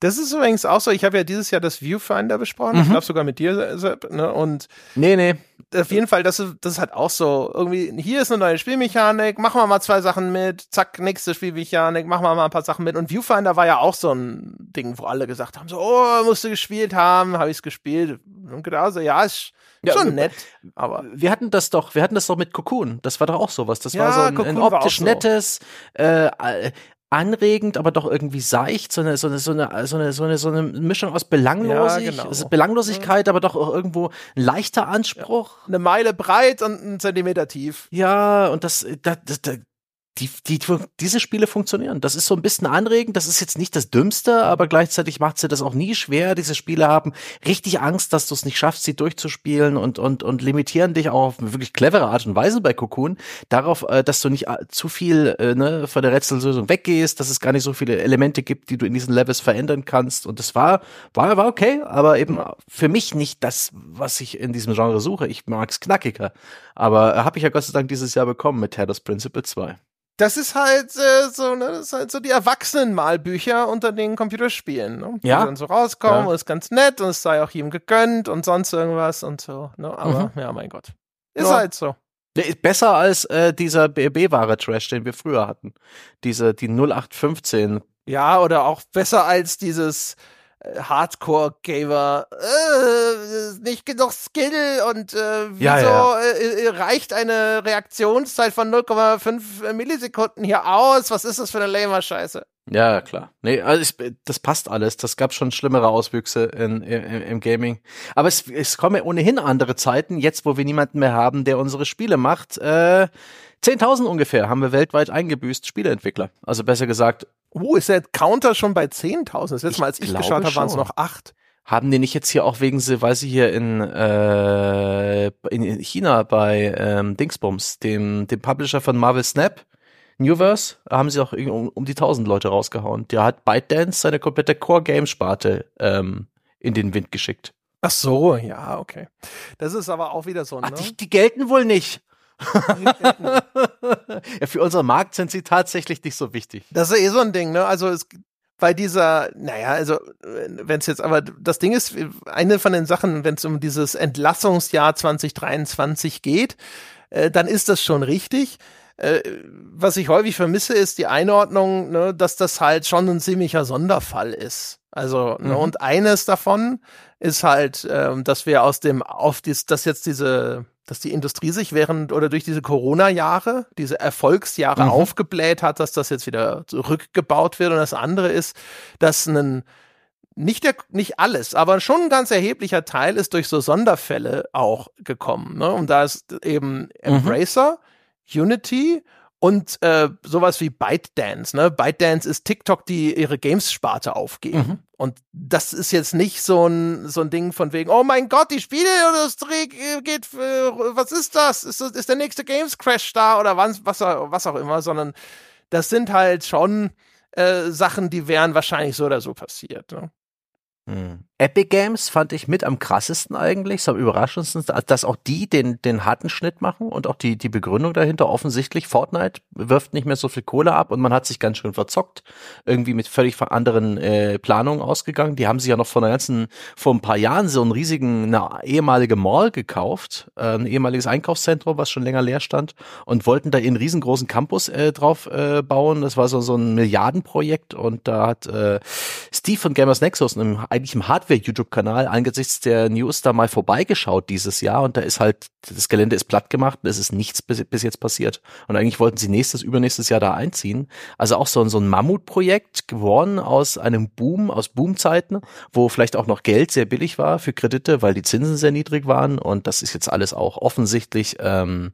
das ist übrigens auch so, ich habe ja dieses Jahr das Viewfinder besprochen, mhm. ich glaube sogar mit dir, Sepp, ne? Und nee, nee. Auf jeden Fall, das ist, das ist halt auch so, irgendwie, hier ist eine neue Spielmechanik, machen wir mal zwei Sachen mit, zack, nächste Spielmechanik, machen wir mal ein paar Sachen mit. Und Viewfinder war ja auch so ein Ding, wo alle gesagt haben, so, oh, musst du gespielt haben, habe ich es gespielt. Und genau so, ja, ist ja, schon nett. Aber wir hatten das doch, wir hatten das doch mit Cocoon. Das war doch auch sowas. Das ja, war so ein, ein optisch so. nettes, äh, anregend, aber doch irgendwie seicht, so eine, so eine, so eine, so eine, so eine, so eine Mischung aus Belanglosig, ja, genau. Belanglosigkeit, aber doch auch irgendwo ein leichter Anspruch. Ja. Eine Meile breit und ein Zentimeter tief. Ja, und das, das, das, die, die, diese Spiele funktionieren. Das ist so ein bisschen anregend. Das ist jetzt nicht das Dümmste, aber gleichzeitig macht sie das auch nie schwer. Diese Spiele haben richtig Angst, dass du es nicht schaffst, sie durchzuspielen und, und, und limitieren dich auch auf wirklich clevere Art und Weise bei Cocoon darauf, äh, dass du nicht äh, zu viel äh, ne, von der Rätsellösung weggehst, dass es gar nicht so viele Elemente gibt, die du in diesen Levels verändern kannst. Und das war, war, war okay, aber eben für mich nicht das, was ich in diesem Genre suche. Ich mag's knackiger. Aber habe ich ja Gott sei Dank dieses Jahr bekommen mit Taylor's Principle 2 das ist halt äh, so, ne, das ist halt so die Erwachsenenmalbücher unter den Computerspielen, ne? Ja. Die dann so rauskommen ja. und ist ganz nett und es sei auch ihm gegönnt und sonst irgendwas und so, ne? Aber mhm. ja, mein Gott. Ist ja. halt so. Der ist besser als äh, dieser BB-Ware-Trash, den wir früher hatten. Diese, die 0815. Ja, oder auch besser als dieses Hardcore-Gamer, äh, nicht genug Skill und äh, wieso ja, ja. Äh, äh reicht eine Reaktionszeit von 0,5 Millisekunden hier aus? Was ist das für eine lamer Scheiße? Ja, klar. Nee, also ich, das passt alles. Das gab schon schlimmere Auswüchse in, in, im Gaming. Aber es, es kommen ja ohnehin andere Zeiten, jetzt wo wir niemanden mehr haben, der unsere Spiele macht. Äh, 10.000 ungefähr haben wir weltweit eingebüßt, Spieleentwickler. Also besser gesagt. Uh, ist der Counter schon bei 10.000? Das letzte Mal, als ich, ich geschaut habe, waren es noch acht. Haben die nicht jetzt hier auch wegen sie, weil sie hier in, äh, in China bei ähm, Dingsbums, dem, dem Publisher von Marvel Snap, Newverse haben sie auch um, um die 1000 Leute rausgehauen. Der hat ByteDance seine komplette Core-Game-Sparte ähm, in den Wind geschickt. Ach so, ja, okay. Das ist aber auch wieder so, Ach, ne? die, die gelten wohl nicht. ja, für unseren Markt sind sie tatsächlich nicht so wichtig. Das ist eh so ein Ding, ne? Also es bei dieser, naja, also wenn es jetzt, aber das Ding ist, eine von den Sachen, wenn es um dieses Entlassungsjahr 2023 geht, äh, dann ist das schon richtig. Äh, was ich häufig vermisse, ist die Einordnung, ne, dass das halt schon ein ziemlicher Sonderfall ist. Also, ne, mhm. und eines davon ist halt, ähm, dass wir aus dem, auf dies, dass jetzt diese, dass die Industrie sich während oder durch diese Corona-Jahre, diese Erfolgsjahre mhm. aufgebläht hat, dass das jetzt wieder zurückgebaut wird. Und das andere ist, dass ein nicht der, nicht alles, aber schon ein ganz erheblicher Teil ist durch so Sonderfälle auch gekommen. Ne? Und da ist eben mhm. Embracer, mhm Unity und äh, sowas wie ByteDance. Ne? ByteDance ist TikTok, die ihre Games-Sparte aufgeben. Mhm. Und das ist jetzt nicht so ein, so ein Ding von wegen, oh mein Gott, die Spieleindustrie geht, äh, was ist das? Ist, ist der nächste Games-Crash da oder was, was, was auch immer, sondern das sind halt schon äh, Sachen, die wären wahrscheinlich so oder so passiert. Ne? Hm. Epic Games fand ich mit am krassesten eigentlich, so am überraschendsten, dass auch die den, den harten Schnitt machen und auch die, die Begründung dahinter offensichtlich. Fortnite wirft nicht mehr so viel Kohle ab und man hat sich ganz schön verzockt. Irgendwie mit völlig anderen äh, Planungen ausgegangen. Die haben sich ja noch vor einer ganzen, vor ein paar Jahren so einen riesigen, eine ehemalige Mall gekauft, äh, ein ehemaliges Einkaufszentrum, was schon länger leer stand und wollten da ihren riesengroßen Campus äh, drauf äh, bauen. Das war so, so ein Milliardenprojekt und da hat äh, Steve von Gamers Nexus, einem, eigentlich im Hardware-YouTube-Kanal angesichts der News da mal vorbeigeschaut dieses Jahr und da ist halt, das Gelände ist platt gemacht und es ist nichts bis, bis jetzt passiert. Und eigentlich wollten sie nächstes, übernächstes Jahr da einziehen. Also auch so, so ein Mammutprojekt geworden aus einem Boom, aus Boomzeiten, wo vielleicht auch noch Geld sehr billig war für Kredite, weil die Zinsen sehr niedrig waren und das ist jetzt alles auch offensichtlich ähm,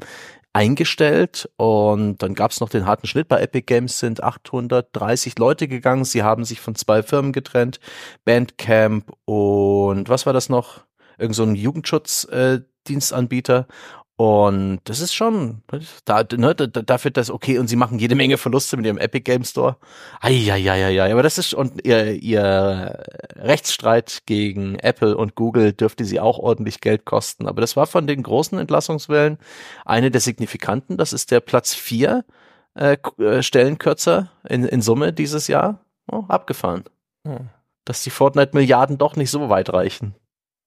eingestellt und dann gab es noch den harten Schnitt. Bei Epic Games sind 830 Leute gegangen. Sie haben sich von zwei Firmen getrennt, Bandcamp und was war das noch? Irgend so ein Jugendschutzdienstanbieter. Äh, und das ist schon, da, ne, dafür das okay. Und sie machen jede Menge Verluste mit ihrem Epic Game Store. Eieieiei, aber das ist, und ihr, ihr Rechtsstreit gegen Apple und Google dürfte sie auch ordentlich Geld kosten. Aber das war von den großen Entlassungswellen eine der signifikanten. Das ist der Platz vier äh, äh Stellenkürzer in, in Summe dieses Jahr. Oh, abgefahren. Hm. Dass die Fortnite-Milliarden doch nicht so weit reichen.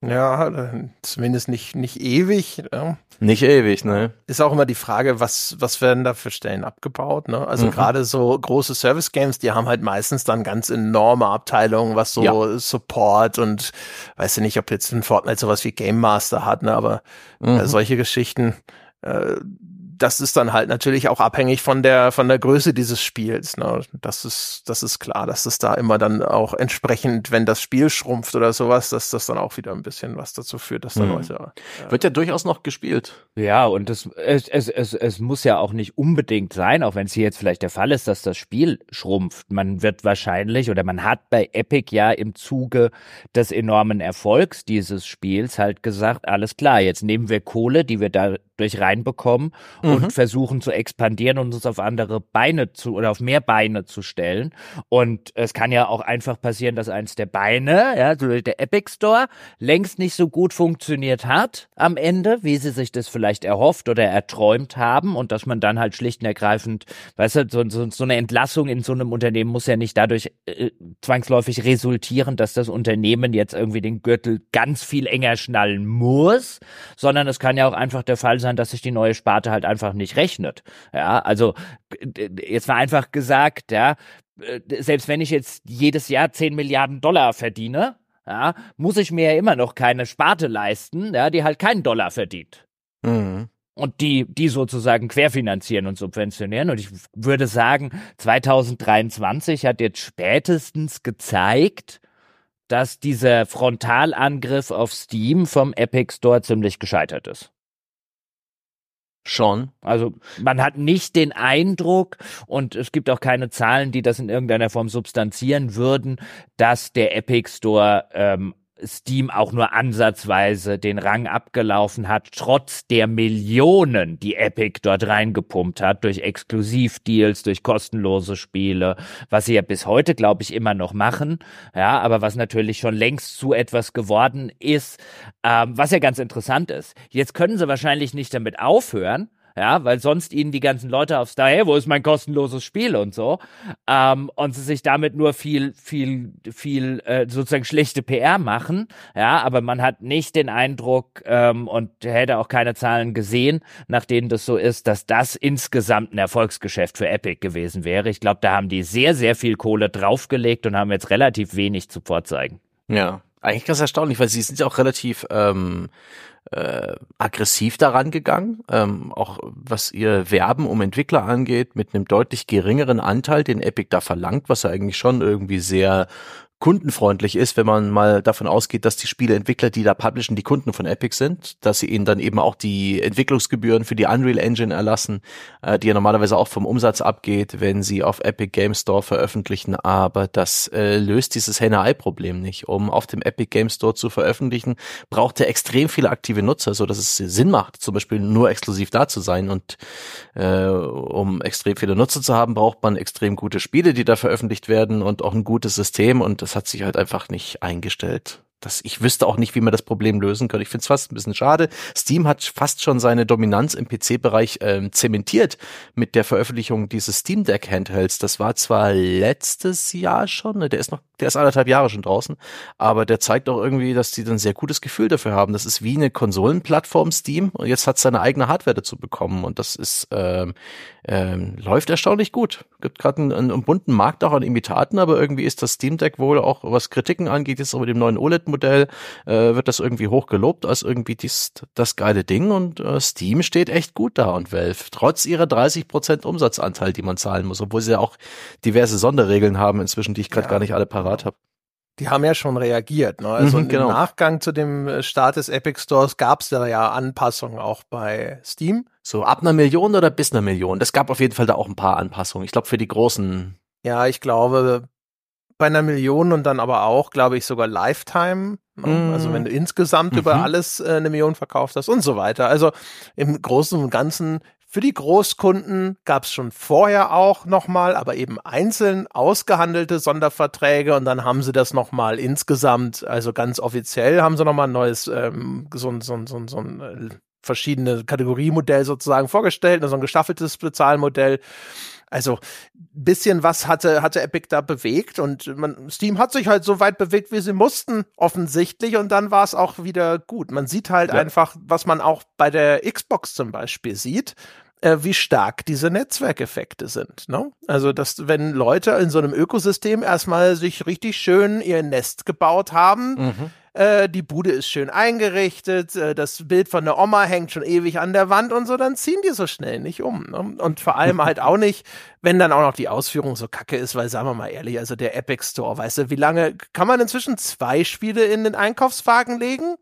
Ja, zumindest nicht, nicht ewig. Ja. Nicht ewig, ne? Ist auch immer die Frage, was, was werden da für Stellen abgebaut, ne? Also mhm. gerade so große Service Games, die haben halt meistens dann ganz enorme Abteilungen, was so ja. Support und weiß ja nicht, ob jetzt ein Fortnite sowas wie Game Master hat, ne? Aber äh, mhm. äh, solche Geschichten, äh, das ist dann halt natürlich auch abhängig von der von der Größe dieses Spiels. Ne? Das ist das ist klar, dass es da immer dann auch entsprechend, wenn das Spiel schrumpft oder sowas, dass das dann auch wieder ein bisschen was dazu führt, dass da mhm. Leute äh, wird ja durchaus noch gespielt. Ja und es, es es es es muss ja auch nicht unbedingt sein, auch wenn es hier jetzt vielleicht der Fall ist, dass das Spiel schrumpft. Man wird wahrscheinlich oder man hat bei Epic ja im Zuge des enormen Erfolgs dieses Spiels halt gesagt, alles klar, jetzt nehmen wir Kohle, die wir dadurch reinbekommen mhm. und versuchen zu expandieren und uns auf andere Beine zu oder auf mehr Beine zu stellen. Und es kann ja auch einfach passieren, dass eins der Beine, ja, so der Epic Store, längst nicht so gut funktioniert hat am Ende, wie sie sich das vielleicht erhofft oder erträumt haben und dass man dann halt schlicht und ergreifend, weißt du, so, so, so eine Entlassung in so einem Unternehmen muss ja nicht dadurch äh, zwangsläufig resultieren, dass das Unternehmen jetzt irgendwie den Gürtel ganz viel enger schnallen muss, sondern es kann ja auch einfach der Fall sein, dass sich die neue Sparte halt einfach nicht rechnet. Ja, also jetzt war einfach gesagt, ja, äh, selbst wenn ich jetzt jedes Jahr 10 Milliarden Dollar verdiene, ja, muss ich mir ja immer noch keine Sparte leisten, ja, die halt keinen Dollar verdient. Mhm. und die, die sozusagen querfinanzieren und subventionieren. Und ich würde sagen, 2023 hat jetzt spätestens gezeigt, dass dieser Frontalangriff auf Steam vom Epic Store ziemlich gescheitert ist. Schon. Also man hat nicht den Eindruck und es gibt auch keine Zahlen, die das in irgendeiner Form substanzieren würden, dass der Epic Store ähm, Steam auch nur ansatzweise den Rang abgelaufen hat, trotz der Millionen, die Epic dort reingepumpt hat, durch Exklusivdeals, durch kostenlose Spiele, was sie ja bis heute, glaube ich, immer noch machen, ja, aber was natürlich schon längst zu etwas geworden ist, ähm, was ja ganz interessant ist. Jetzt können sie wahrscheinlich nicht damit aufhören, ja, weil sonst ihnen die ganzen Leute aufs da, hey, wo ist mein kostenloses Spiel und so, ähm, und sie sich damit nur viel, viel, viel äh, sozusagen schlechte PR machen, ja, aber man hat nicht den Eindruck ähm, und hätte auch keine Zahlen gesehen, nach denen das so ist, dass das insgesamt ein Erfolgsgeschäft für Epic gewesen wäre. Ich glaube, da haben die sehr, sehr viel Kohle draufgelegt und haben jetzt relativ wenig zu vorzeigen. Ja, eigentlich ganz erstaunlich, weil sie sind ja auch relativ ähm, äh, aggressiv daran gegangen, ähm, auch was ihr Werben um Entwickler angeht, mit einem deutlich geringeren Anteil, den Epic da verlangt, was ja eigentlich schon irgendwie sehr kundenfreundlich ist, wenn man mal davon ausgeht, dass die Spieleentwickler, die da publishen, die Kunden von Epic sind, dass sie ihnen dann eben auch die Entwicklungsgebühren für die Unreal Engine erlassen, äh, die ja normalerweise auch vom Umsatz abgeht, wenn sie auf Epic Game Store veröffentlichen. Aber das äh, löst dieses Henne-Ei-Problem nicht. Um auf dem Epic Game Store zu veröffentlichen, braucht er extrem viele aktive Nutzer, so dass es Sinn macht, zum Beispiel nur exklusiv da zu sein. Und äh, um extrem viele Nutzer zu haben, braucht man extrem gute Spiele, die da veröffentlicht werden und auch ein gutes System. Und das hat sich halt einfach nicht eingestellt das, ich wüsste auch nicht, wie man das Problem lösen könnte. Ich finde es fast ein bisschen schade. Steam hat fast schon seine Dominanz im PC-Bereich ähm, zementiert mit der Veröffentlichung dieses Steam Deck Handhelds. Das war zwar letztes Jahr schon, ne, der ist noch, der ist anderthalb Jahre schon draußen, aber der zeigt auch irgendwie, dass die dann sehr gutes Gefühl dafür haben. Das ist wie eine Konsolenplattform Steam und jetzt hat seine eigene Hardware dazu bekommen und das ist ähm, ähm, läuft erstaunlich gut. Gibt gerade einen, einen, bunten Markt auch an Imitaten, aber irgendwie ist das Steam Deck wohl auch, was Kritiken angeht, jetzt auch mit dem neuen OLED-Modell, äh, wird das irgendwie hoch gelobt als irgendwie dies, das geile Ding und äh, Steam steht echt gut da und Valve, trotz ihrer 30% Umsatzanteil, die man zahlen muss, obwohl sie ja auch diverse Sonderregeln haben inzwischen, die ich gerade ja. gar nicht alle parat habe. Die haben ja schon reagiert. Ne? Also mhm, genau. im Nachgang zu dem äh, Start des Epic Stores gab es da ja Anpassungen auch bei Steam. So ab einer Million oder bis einer Million. Das gab auf jeden Fall da auch ein paar Anpassungen. Ich glaube für die großen. Ja, ich glaube bei einer Million und dann aber auch, glaube ich, sogar Lifetime. Ne? Also wenn du insgesamt mhm. über alles äh, eine Million verkauft hast und so weiter. Also im Großen und Ganzen für die Großkunden gab es schon vorher auch nochmal, aber eben einzeln ausgehandelte Sonderverträge und dann haben sie das nochmal insgesamt, also ganz offiziell haben sie nochmal ein neues, ähm, so, so, so, so ein äh, verschiedene Kategoriemodell sozusagen vorgestellt, so ein gestaffeltes Bezahlmodell. Also bisschen was hatte, hatte Epic da bewegt und man, Steam hat sich halt so weit bewegt, wie sie mussten, offensichtlich, und dann war es auch wieder gut. Man sieht halt ja. einfach, was man auch bei der Xbox zum Beispiel sieht, äh, wie stark diese Netzwerkeffekte sind. Ne? Also, dass wenn Leute in so einem Ökosystem erstmal sich richtig schön ihr Nest gebaut haben, mhm äh, die Bude ist schön eingerichtet, äh, das Bild von der Oma hängt schon ewig an der Wand und so, dann ziehen die so schnell nicht um. Ne? Und vor allem halt auch nicht, wenn dann auch noch die Ausführung so kacke ist, weil sagen wir mal ehrlich, also der Epic Store, weißt du, wie lange kann man inzwischen zwei Spiele in den Einkaufswagen legen?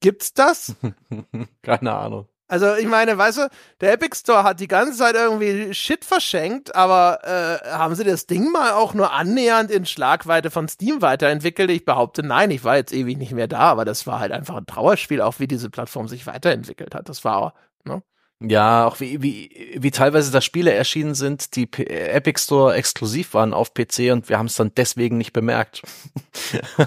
Gibt's das? Keine Ahnung. Also ich meine, weißt du, der Epic Store hat die ganze Zeit irgendwie Shit verschenkt, aber äh, haben sie das Ding mal auch nur annähernd in Schlagweite von Steam weiterentwickelt? Ich behaupte, nein, ich war jetzt ewig nicht mehr da, aber das war halt einfach ein Trauerspiel, auch wie diese Plattform sich weiterentwickelt hat. Das war, ne? Ja, auch wie, wie, wie teilweise da Spiele erschienen sind, die P Epic Store exklusiv waren auf PC und wir haben es dann deswegen nicht bemerkt.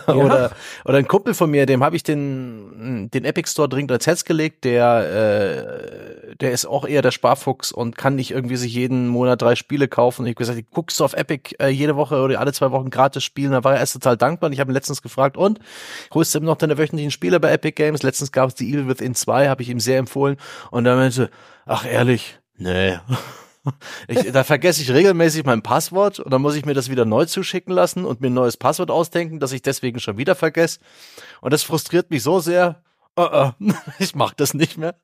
Ja. oder, oder ein Kumpel von mir, dem habe ich den, den Epic Store dringend ans Herz gelegt, der, äh, der ist auch eher der Sparfuchs und kann nicht irgendwie sich jeden Monat drei Spiele kaufen. Und ich habe gesagt, guckst du auf Epic äh, jede Woche oder alle zwei Wochen gratis spielen? Da war er erst total dankbar und ich habe ihn letztens gefragt, und holst du ihm noch deine wöchentlichen Spiele bei Epic Games? Letztens gab es die Evil Within 2, habe ich ihm sehr empfohlen und dann meinte ach ehrlich, nee. Ich, da vergesse ich regelmäßig mein Passwort und dann muss ich mir das wieder neu zuschicken lassen und mir ein neues Passwort ausdenken, dass ich deswegen schon wieder vergesse. Und das frustriert mich so sehr. uh -uh. ich mach das nicht mehr.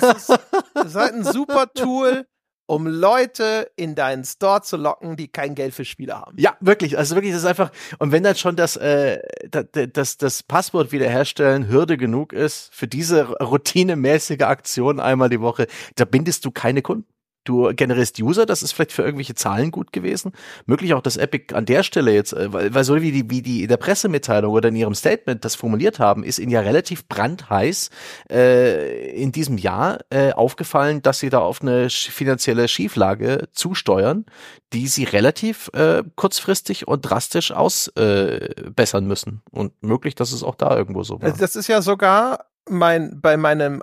Das ist, das ist halt ein super Tool, um Leute in deinen Store zu locken, die kein Geld für Spiele haben. Ja, wirklich. Also wirklich, das ist einfach. Und wenn dann schon das, äh, das, das, das Passwort wiederherstellen Hürde genug ist für diese routinemäßige Aktion einmal die Woche, da bindest du keine Kunden du generierst User, das ist vielleicht für irgendwelche Zahlen gut gewesen. Möglich auch, dass Epic an der Stelle jetzt, äh, weil, weil so wie die, wie die in der Pressemitteilung oder in ihrem Statement das formuliert haben, ist ihnen ja relativ brandheiß äh, in diesem Jahr äh, aufgefallen, dass sie da auf eine finanzielle Schieflage zusteuern, die sie relativ äh, kurzfristig und drastisch ausbessern äh, müssen. Und möglich, dass es auch da irgendwo so war. Das ist ja sogar mein bei meinem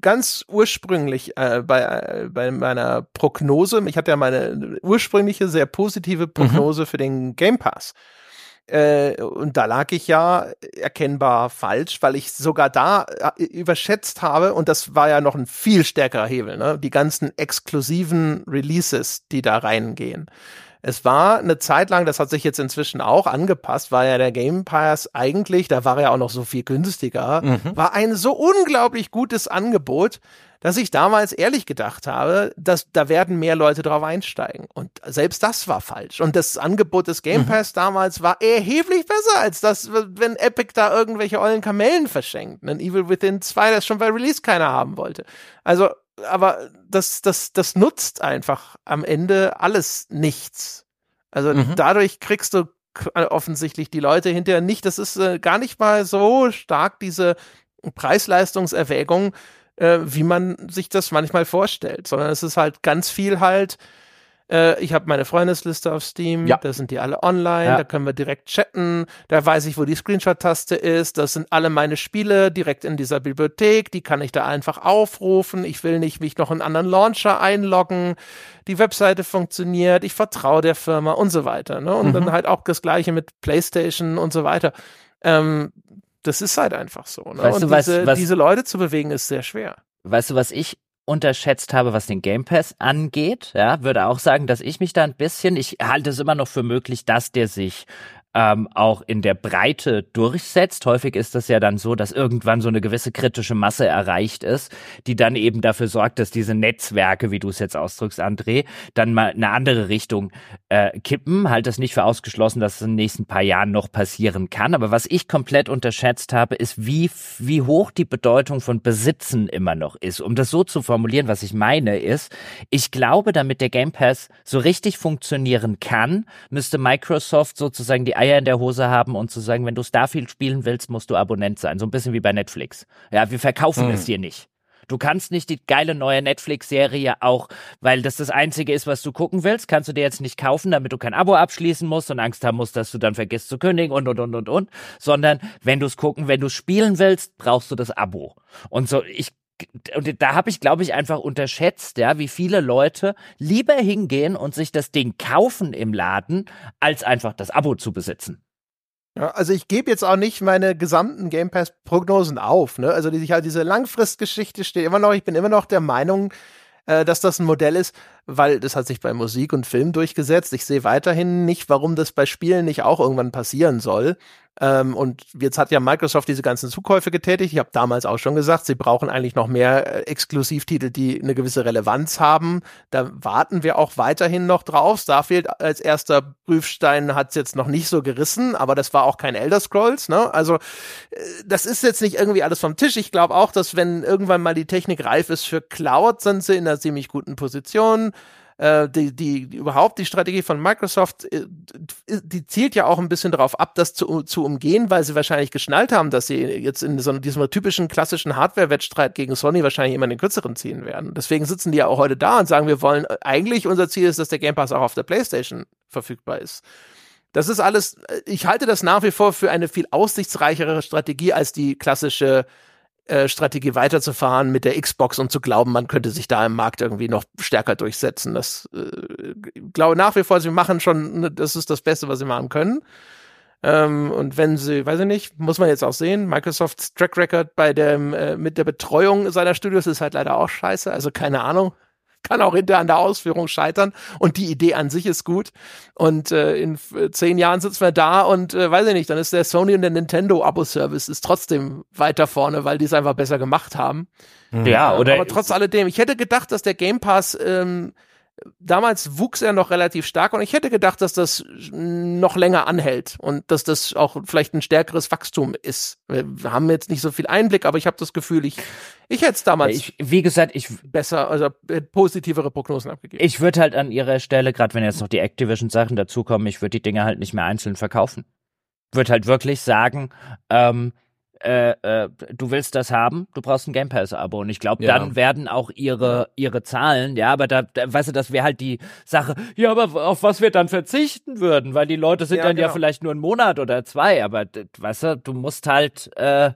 ganz ursprünglich äh, bei äh, bei meiner Prognose, ich hatte ja meine ursprüngliche sehr positive mhm. Prognose mhm. für den Game Pass. Äh, und da lag ich ja erkennbar falsch, weil ich sogar da äh, überschätzt habe und das war ja noch ein viel stärkerer Hebel, ne? Die ganzen exklusiven Releases, die da reingehen. Es war eine Zeit lang, das hat sich jetzt inzwischen auch angepasst, war ja der Game Pass eigentlich, da war er auch noch so viel günstiger, mhm. war ein so unglaublich gutes Angebot, dass ich damals ehrlich gedacht habe, dass da werden mehr Leute drauf einsteigen. Und selbst das war falsch. Und das Angebot des Game mhm. Pass mhm. damals war erheblich besser als das, wenn Epic da irgendwelche ollen Kamellen verschenkt. Ein Evil Within 2, das schon bei Release keiner haben wollte. Also aber das, das, das nutzt einfach am Ende alles nichts. Also mhm. dadurch kriegst du äh, offensichtlich die Leute hinterher nicht. Das ist äh, gar nicht mal so stark, diese Preis-Leistungserwägung, äh, wie man sich das manchmal vorstellt, sondern es ist halt ganz viel halt, äh, ich habe meine Freundesliste auf Steam, ja. da sind die alle online, ja. da können wir direkt chatten, da weiß ich, wo die Screenshot-Taste ist, das sind alle meine Spiele direkt in dieser Bibliothek, die kann ich da einfach aufrufen, ich will nicht mich noch in einen anderen Launcher einloggen, die Webseite funktioniert, ich vertraue der Firma und so weiter. Ne? Und mhm. dann halt auch das gleiche mit PlayStation und so weiter. Ähm, das ist halt einfach so. Ne? Weißt und du, diese, was, was, diese Leute zu bewegen, ist sehr schwer. Weißt du, was ich unterschätzt habe, was den Game Pass angeht. Ja, würde auch sagen, dass ich mich da ein bisschen, ich halte es immer noch für möglich, dass der sich ähm, auch in der Breite durchsetzt. Häufig ist das ja dann so, dass irgendwann so eine gewisse kritische Masse erreicht ist, die dann eben dafür sorgt, dass diese Netzwerke, wie du es jetzt ausdrückst, André, dann mal eine andere Richtung äh, kippen. Halt das nicht für ausgeschlossen, dass es in den nächsten paar Jahren noch passieren kann. Aber was ich komplett unterschätzt habe, ist, wie, wie hoch die Bedeutung von Besitzen immer noch ist. Um das so zu formulieren, was ich meine, ist, ich glaube, damit der Game Pass so richtig funktionieren kann, müsste Microsoft sozusagen die Eier in der Hose haben und zu sagen, wenn du Starfield spielen willst, musst du Abonnent sein. So ein bisschen wie bei Netflix. Ja, wir verkaufen mhm. es dir nicht. Du kannst nicht die geile neue Netflix-Serie auch, weil das das Einzige ist, was du gucken willst, kannst du dir jetzt nicht kaufen, damit du kein Abo abschließen musst und Angst haben musst, dass du dann vergisst zu kündigen und, und, und, und, und, sondern wenn du es gucken, wenn du spielen willst, brauchst du das Abo. Und so, ich und da habe ich, glaube ich, einfach unterschätzt, ja, wie viele Leute lieber hingehen und sich das Ding kaufen im Laden, als einfach das Abo zu besitzen. Ja, also ich gebe jetzt auch nicht meine gesamten Game Pass Prognosen auf, ne? Also die, halt diese Langfristgeschichte steht immer noch, ich bin immer noch der Meinung, äh, dass das ein Modell ist, weil das hat sich bei Musik und Film durchgesetzt. Ich sehe weiterhin nicht, warum das bei Spielen nicht auch irgendwann passieren soll. Ähm, und jetzt hat ja Microsoft diese ganzen Zukäufe getätigt. Ich habe damals auch schon gesagt, sie brauchen eigentlich noch mehr äh, Exklusivtitel, die eine gewisse Relevanz haben. Da warten wir auch weiterhin noch drauf. Starfield als erster Prüfstein hat es jetzt noch nicht so gerissen, aber das war auch kein Elder Scrolls. Ne? Also äh, das ist jetzt nicht irgendwie alles vom Tisch. Ich glaube auch, dass wenn irgendwann mal die Technik reif ist für Cloud, sind sie in einer ziemlich guten Position äh, die, die, überhaupt die Strategie von Microsoft, äh, die zielt ja auch ein bisschen darauf ab, das zu, zu umgehen, weil sie wahrscheinlich geschnallt haben, dass sie jetzt in so diesem typischen klassischen Hardware-Wettstreit gegen Sony wahrscheinlich immer den kürzeren ziehen werden. Deswegen sitzen die ja auch heute da und sagen, wir wollen, äh, eigentlich unser Ziel ist, dass der Game Pass auch auf der PlayStation verfügbar ist. Das ist alles, äh, ich halte das nach wie vor für eine viel aussichtsreichere Strategie als die klassische äh, Strategie weiterzufahren mit der Xbox und zu glauben, man könnte sich da im Markt irgendwie noch stärker durchsetzen. Das äh, glaube nach wie vor, sie machen schon, ne, das ist das Beste, was sie machen können. Ähm, und wenn sie, weiß ich nicht, muss man jetzt auch sehen, Microsofts Track Record bei dem, äh, mit der Betreuung seiner Studios ist halt leider auch scheiße. Also keine Ahnung. Kann auch hinterher an der Ausführung scheitern. Und die Idee an sich ist gut. Und äh, in zehn Jahren sitzen wir da und äh, weiß ich nicht, dann ist der Sony und der Nintendo Abo-Service ist trotzdem weiter vorne, weil die es einfach besser gemacht haben. Ja, oder. Aber trotz alledem, ich hätte gedacht, dass der Game Pass ähm, damals wuchs er noch relativ stark und ich hätte gedacht, dass das noch länger anhält und dass das auch vielleicht ein stärkeres Wachstum ist. Wir haben jetzt nicht so viel Einblick, aber ich habe das Gefühl, ich, ich hätte es damals ich, wie gesagt, ich besser, also positivere Prognosen abgegeben. Ich würde halt an ihrer Stelle, gerade wenn jetzt noch die Activision-Sachen dazukommen, ich würde die Dinge halt nicht mehr einzeln verkaufen. Würde halt wirklich sagen, ähm, äh, äh, du willst das haben, du brauchst ein Game Pass-Abo. Und ich glaube, Ja. dann werden auch ihre, ihre Zahlen, ja, aber da, da weißt du, das wäre halt die Sache, ja, aber auf was wir dann verzichten würden, weil die Leute sind Ja, dann ja genau. vielleicht nur einen Monat oder zwei, aber weißt du, du musst halt, äh,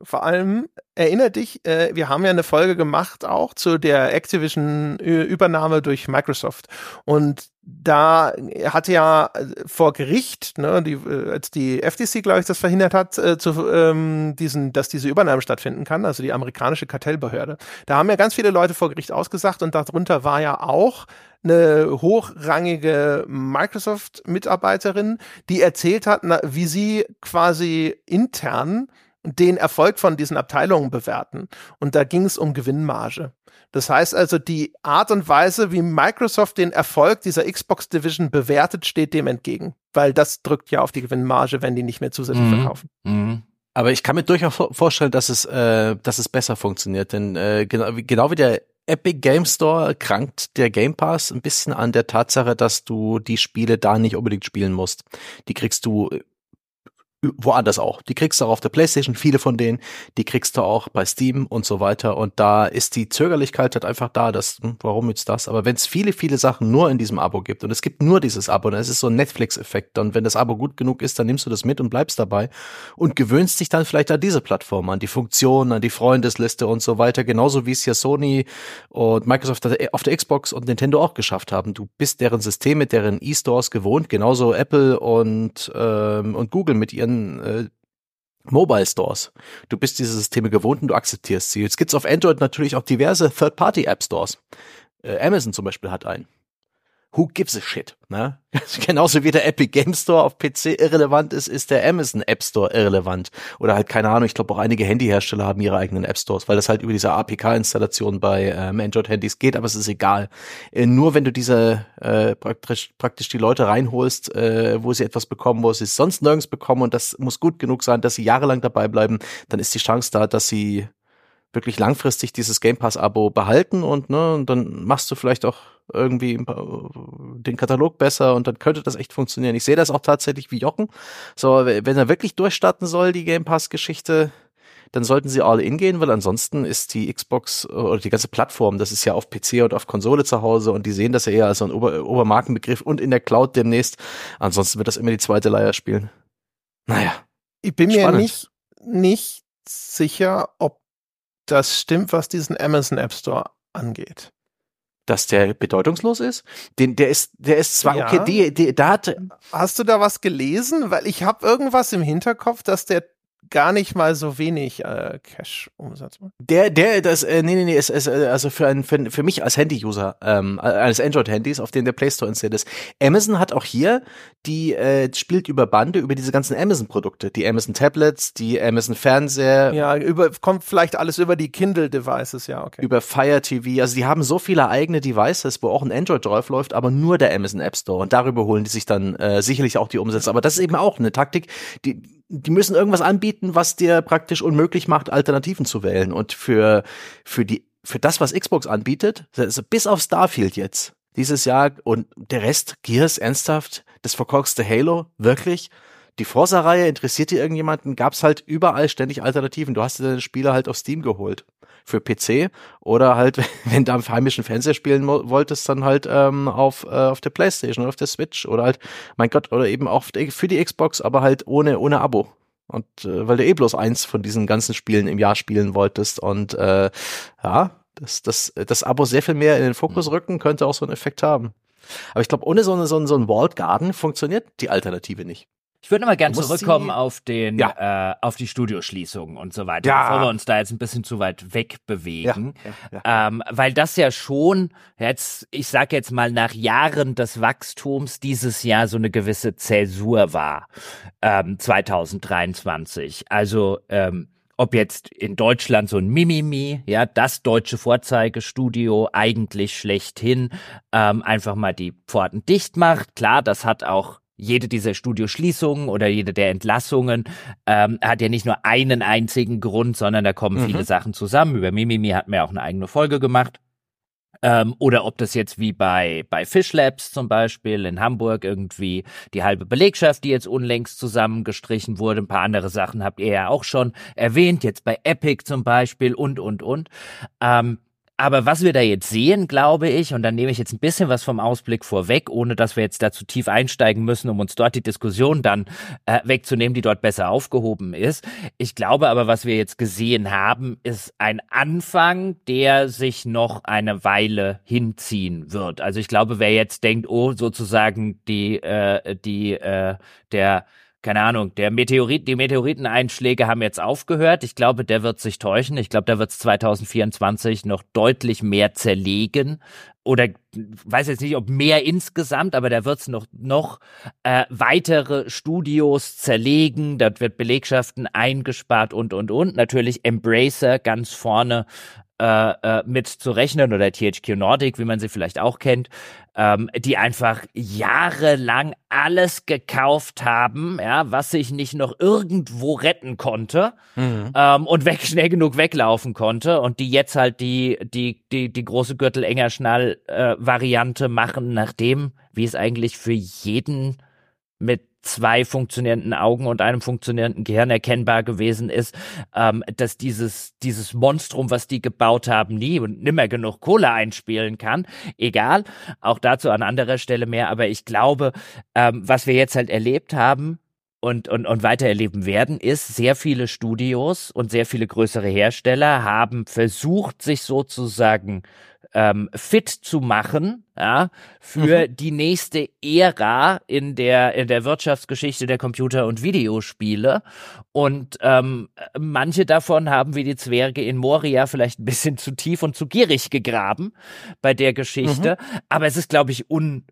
Vor allem, erinnere dich, äh, wir haben ja eine Folge gemacht auch zu der Activision-Übernahme durch Microsoft. Und da hat ja äh, vor Gericht, ne, die, äh, als die FTC, glaube ich, das verhindert hat, äh, zu, ähm, diesen, dass diese Übernahme stattfinden kann, also die amerikanische Kartellbehörde. Da haben ja ganz viele Leute vor Gericht ausgesagt und darunter war ja auch eine hochrangige Microsoft-Mitarbeiterin, die erzählt hat, na, wie sie quasi intern den Erfolg von diesen Abteilungen bewerten. Und da ging es um Gewinnmarge. Das heißt also, die Art und Weise, wie Microsoft den Erfolg dieser Xbox Division bewertet, steht dem entgegen. Weil das drückt ja auf die Gewinnmarge, wenn die nicht mehr zusätzlich Mhm. verkaufen. mh. Aber ich kann mir durchaus vor- vorstellen, dass es, äh, dass es besser funktioniert, denn äh, genau, wie- genau wie der Epic Game Store krankt der Game Pass ein bisschen an der Tatsache, dass du die Spiele da nicht unbedingt spielen musst. Die kriegst du äh, woanders auch. Die kriegst du auch auf der PlayStation, viele von denen, die kriegst du auch bei Steam und so weiter. Und da ist die Zögerlichkeit halt einfach da, dass, hm, warum jetzt das? Aber wenn es viele, viele Sachen nur in diesem Abo gibt und es gibt nur dieses Abo, dann ist es so ein Netflix-Effekt. Und wenn das Abo gut genug ist, dann nimmst du das mit und bleibst dabei und gewöhnst dich dann vielleicht an diese Plattform, an die Funktionen, an die Freundesliste und so weiter. Genauso wie es ja Sony und Microsoft auf der Xbox und Nintendo auch geschafft haben. Du bist deren Systeme, deren E-Stores gewohnt, genauso Apple und, ähm, und Google mit ihren äh, Mobile Stores. Du bist diese Systeme gewohnt und du akzeptierst sie. Jetzt gibt's auf Android natürlich auch diverse Third-Party-App Stores. Äh, Amazon zum Beispiel hat einen. Who gives a shit? Ne? Genauso wie der Epic Game Store auf PC irrelevant ist, ist der Amazon App Store irrelevant. Oder halt, keine Ahnung, ich glaube auch einige Handyhersteller haben ihre eigenen App Stores, weil das halt über diese APK-Installation bei ähm, Android-Handys geht, aber es ist egal. Äh, nur wenn du diese äh, praktisch, praktisch die Leute reinholst, äh, wo sie etwas bekommen, wo sie es sonst nirgends bekommen und das muss gut genug sein, dass sie jahrelang dabei bleiben, dann ist die Chance da, dass sie wirklich langfristig dieses Game Pass Abo behalten und ne, und dann machst du vielleicht auch irgendwie den Katalog besser und dann könnte das echt funktionieren. Ich sehe das auch tatsächlich wie Jochen. So, wenn er wirklich durchstarten soll, die Game Pass Geschichte, dann sollten sie all in gehen, weil ansonsten ist die Xbox oder die ganze Plattform, das ist ja auf PC und auf Konsole zu Hause und die sehen das ja eher als so ein Ober Obermarkenbegriff und in der Cloud demnächst. Ansonsten wird das immer die zweite Leier spielen. Naja. Ich bin mir Spannend. nicht, nicht sicher, ob das stimmt, was diesen Amazon App Store angeht. Dass der bedeutungslos ist. Den, der ist, der ist zwar Ja. okay, die, die, da hat, Hast du da was gelesen? Weil ich habe irgendwas im Hinterkopf, dass der gar nicht mal so wenig äh, Cash-Umsatz macht. der, der, das, äh, nee, nee, nee, ist, ist, äh, also für, ein, für, für mich als Handy-User, ähm, eines Android-Handys, auf dem der Play Store installiert ist. Amazon hat auch hier, die äh, spielt über Bande, über diese ganzen Amazon-Produkte, die Amazon Tablets, die Amazon Fernseher, Ja, über, kommt vielleicht alles über die Kindle-Devices, ja, okay. über Fire TV. Also die haben so viele eigene Devices, wo auch ein Android drauf läuft, aber nur der Amazon App Store. Und darüber holen die sich dann äh, sicherlich auch die Umsätze. Aber das ist eben auch eine Taktik, die, die müssen irgendwas anbieten, was dir praktisch unmöglich macht, Alternativen zu wählen. Und für, für die, für das, was Xbox anbietet, also bis auf Starfield jetzt, dieses Jahr und der Rest, Gears, ernsthaft, das verkorkste Halo, wirklich? Die Forza-Reihe interessiert dir irgendjemanden? Gab's halt überall ständig Alternativen. Du hast dir deine Spiele halt auf Steam geholt für PC oder halt, wenn du am heimischen Fernseher spielen wolltest, dann halt ähm, auf, äh, auf der Playstation oder auf der Switch oder halt, mein Gott, oder eben auch für die Xbox, aber halt ohne, ohne Abo. Und äh, weil du eh bloß eins von diesen ganzen Spielen im Jahr spielen wolltest und äh, ja, das, das, das Abo sehr viel mehr in den Fokus rücken, könnte auch so einen Effekt haben. Aber ich glaube, ohne so, eine, so, ein- so ein Walled Garden funktioniert die Alternative nicht. Ich würde mal gerne zurückkommen auf den, ja. äh, auf die Studioschließungen und so weiter, ja. bevor wir uns da jetzt ein bisschen zu weit wegbewegen. Ja. Ähm, weil das ja schon jetzt, ich sag jetzt mal, nach Jahren des Wachstums dieses Jahr so eine gewisse Zäsur war, ähm, 2023. Also, ähm, ob jetzt in Deutschland so ein Mimimi, ja, das deutsche Vorzeigestudio eigentlich schlechthin ähm, einfach mal die Pforten dicht macht. Klar, das hat auch jede dieser Studioschließungen oder jede der Entlassungen ähm, hat ja nicht nur einen einzigen Grund, sondern da kommen mhm. viele Sachen zusammen. Über Mimimi hat mir auch eine eigene Folge gemacht. Ähm, oder ob das jetzt wie bei, bei Fish Labs zum Beispiel in Hamburg irgendwie die halbe Belegschaft, die jetzt unlängst zusammengestrichen wurde. Ein paar andere Sachen habt ihr ja auch schon erwähnt, jetzt bei Epic zum Beispiel und, und, und. Ähm, aber was wir da jetzt sehen, glaube ich, und dann nehme ich jetzt ein bisschen was vom Ausblick vorweg, ohne dass wir jetzt da zu tief einsteigen müssen, um uns dort die Diskussion dann äh, wegzunehmen, die dort besser aufgehoben ist. Ich glaube aber, was wir jetzt gesehen haben, ist ein Anfang, der sich noch eine Weile hinziehen wird. Also ich glaube, wer jetzt denkt, oh, sozusagen die, äh, die, äh, der keine Ahnung, der Meteorit, die Meteoriteneinschläge haben jetzt aufgehört. Ich glaube, der wird sich täuschen. Ich glaube, da wird es 2024 noch deutlich mehr zerlegen. Oder weiß jetzt nicht, ob mehr insgesamt, aber da wird es noch, noch äh, weitere Studios zerlegen. Dort wird Belegschaften eingespart und, und, und. Natürlich Embracer ganz vorne äh, äh, mit zu rechnen oder THQ Nordic, wie man sie vielleicht auch kennt, ähm, die einfach jahrelang alles gekauft haben, ja, was sich nicht noch irgendwo retten konnte mhm. ähm, und weg schnell genug weglaufen konnte und die jetzt halt die die die die große Gürtel enger Schnall äh, Variante machen, nachdem wie es eigentlich für jeden mit zwei funktionierenden Augen und einem funktionierenden Gehirn erkennbar gewesen ist, ähm, dass dieses, dieses Monstrum, was die gebaut haben, nie und nimmer genug Kohle einspielen kann. Egal, auch dazu an anderer Stelle mehr. Aber ich glaube, ähm, was wir jetzt halt erlebt haben, und, und, und weiter erleben werden, ist, sehr viele Studios und sehr viele größere Hersteller haben versucht, sich sozusagen ähm, fit zu machen, ja, für mhm. die nächste Ära in der in der Wirtschaftsgeschichte der Computer- und Videospiele. Und ähm, manche davon haben wie die Zwerge in Moria vielleicht ein bisschen zu tief und zu gierig gegraben bei der Geschichte. Mhm. Aber es ist, glaube ich, un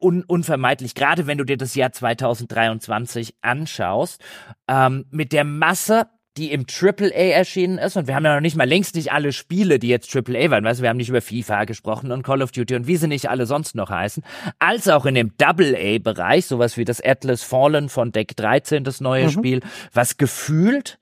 un unvermeidlich, gerade wenn du dir das Jahr 2023 anschaust, ähm, mit der Masse die im AAA erschienen ist. Und wir haben ja noch nicht mal längst nicht alle Spiele, die jetzt AAA waren. Weißt du, wir haben nicht über FIFA gesprochen und Call of Duty und wie sie nicht alle sonst noch heißen. Als auch in dem AA-Bereich, sowas wie das Atlas Fallen von Deck 13, das neue mhm. Spiel, was gefühlt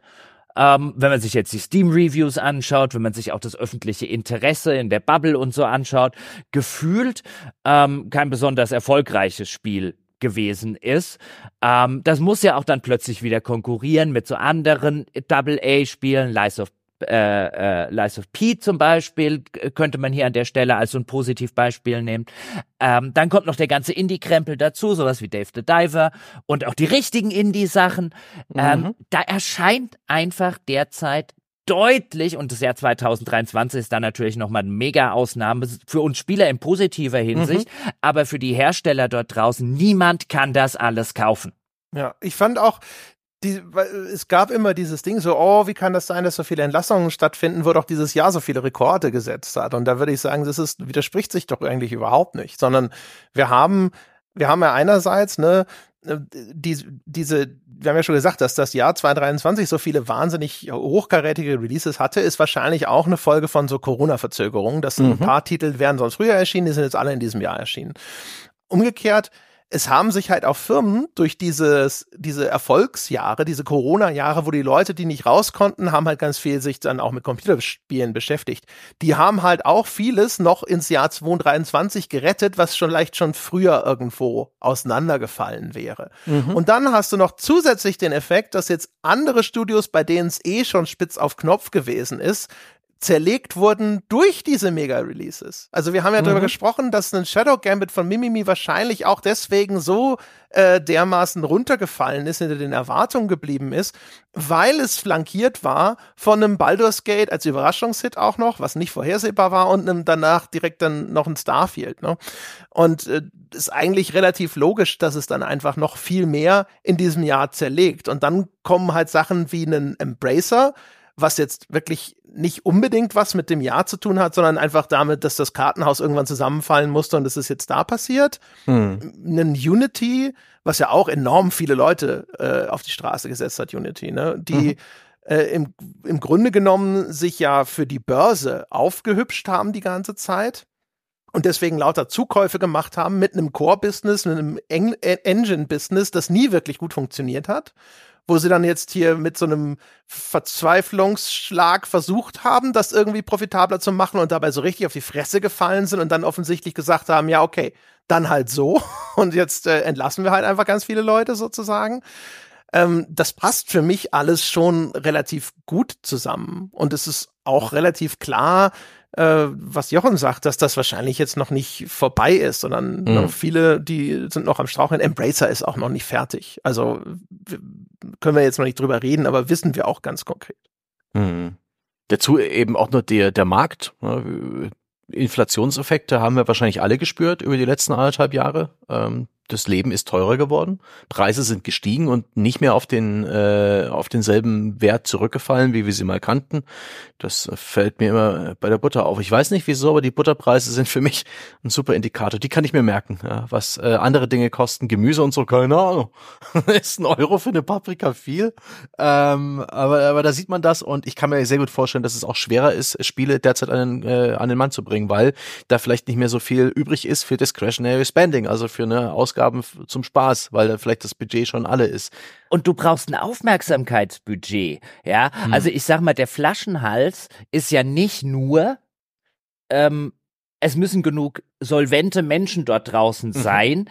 ähm, wenn man sich jetzt die Steam-Reviews anschaut, wenn man sich auch das öffentliche Interesse in der Bubble und so anschaut, gefühlt ähm, kein besonders erfolgreiches Spiel gewesen ist. Ähm, das muss ja auch dann plötzlich wieder konkurrieren mit so anderen Double-A-Spielen, Lies of äh, äh, Lies of P zum Beispiel könnte man hier an der Stelle als so ein Positivbeispiel nehmen. Ähm, dann kommt noch der ganze Indie-Krempel dazu, sowas wie Dave the Diver und auch die richtigen Indie-Sachen. Ähm, mhm. Da erscheint einfach derzeit deutlich, und das Jahr 2023 ist da natürlich nochmal eine Mega-Ausnahme, für uns Spieler in positiver Hinsicht, mhm. aber für die Hersteller dort draußen, niemand kann das alles kaufen. Ja, ich fand auch, die, es gab immer dieses Ding so, oh, wie kann das sein, dass so viele Entlassungen stattfinden, wo doch dieses Jahr so viele Rekorde gesetzt hat. Und da würde ich sagen, das ist, widerspricht sich doch eigentlich überhaupt nicht, sondern wir haben, wir haben ja einerseits, ne, äh, die, diese, wir haben ja schon gesagt, dass das Jahr 2023 so viele wahnsinnig hochkarätige Releases hatte, ist wahrscheinlich auch eine Folge von so Corona-Verzögerungen. dass mhm. ein paar Titel wären sonst früher erschienen, die sind jetzt alle in diesem Jahr erschienen. Umgekehrt es haben sich halt auch Firmen durch dieses, diese Erfolgsjahre, diese Corona-Jahre, wo die Leute, die nicht raus konnten, haben halt ganz viel sich dann auch mit Computerspielen beschäftigt. Die haben halt auch vieles noch ins Jahr 2023 gerettet, was schon leicht schon früher irgendwo auseinandergefallen wäre. Mhm. Und dann hast du noch zusätzlich den Effekt, dass jetzt andere Studios, bei denen es eh schon spitz auf Knopf gewesen ist, zerlegt wurden durch diese Mega-Releases. Also wir haben ja mhm. darüber gesprochen, dass ein Shadow Gambit von Mimimi wahrscheinlich auch deswegen so äh, dermaßen runtergefallen ist, hinter den Erwartungen geblieben ist, weil es flankiert war von einem Baldur's Gate als Überraschungshit auch noch, was nicht vorhersehbar war, und einem danach direkt dann noch ein Starfield. Ne? Und äh, ist eigentlich relativ logisch, dass es dann einfach noch viel mehr in diesem Jahr zerlegt. Und dann kommen halt Sachen wie einen Embracer, was jetzt wirklich nicht unbedingt was mit dem Jahr zu tun hat, sondern einfach damit, dass das Kartenhaus irgendwann zusammenfallen musste und es ist jetzt da passiert. Hm. Ein Unity, was ja auch enorm viele Leute äh, auf die Straße gesetzt hat, Unity, ne? Die mhm. äh, im, im Grunde genommen sich ja für die Börse aufgehübscht haben die ganze Zeit und deswegen lauter Zukäufe gemacht haben mit einem Core-Business, mit einem Engine-Business, das nie wirklich gut funktioniert hat wo sie dann jetzt hier mit so einem Verzweiflungsschlag versucht haben, das irgendwie profitabler zu machen und dabei so richtig auf die Fresse gefallen sind und dann offensichtlich gesagt haben, ja, okay, dann halt so und jetzt äh, entlassen wir halt einfach ganz viele Leute sozusagen. Ähm, das passt für mich alles schon relativ gut zusammen und es ist auch relativ klar, äh, was Jochen sagt, dass das wahrscheinlich jetzt noch nicht vorbei ist, sondern mhm. noch viele, die sind noch am Straucheln. Embracer ist auch noch nicht fertig. Also können wir jetzt noch nicht drüber reden, aber wissen wir auch ganz konkret. Mhm. Dazu eben auch nur der, der Markt. Inflationseffekte haben wir wahrscheinlich alle gespürt über die letzten anderthalb Jahre. Ähm, das Leben ist teurer geworden, Preise sind gestiegen und nicht mehr auf den äh, auf denselben Wert zurückgefallen, wie wir sie mal kannten. Das fällt mir immer bei der Butter auf. Ich weiß nicht wieso, aber die Butterpreise sind für mich ein super Indikator. Die kann ich mir merken. Ja, was äh, andere Dinge kosten, Gemüse und so, keine Ahnung. ist ein Euro für eine Paprika viel. Ähm, aber, aber da sieht man das und ich kann mir sehr gut vorstellen, dass es auch schwerer ist, Spiele derzeit an den, äh, an den Mann zu bringen, weil da vielleicht nicht mehr so viel übrig ist für Discretionary Spending, also für eine Ausgabe Ausgaben zum Spaß, weil dann vielleicht das Budget schon alle ist. Und du brauchst ein Aufmerksamkeitsbudget, ja. Hm. Also ich sag mal, der Flaschenhals ist ja nicht nur, ähm, es müssen genug solvente Menschen dort draußen mhm. sein, mhm.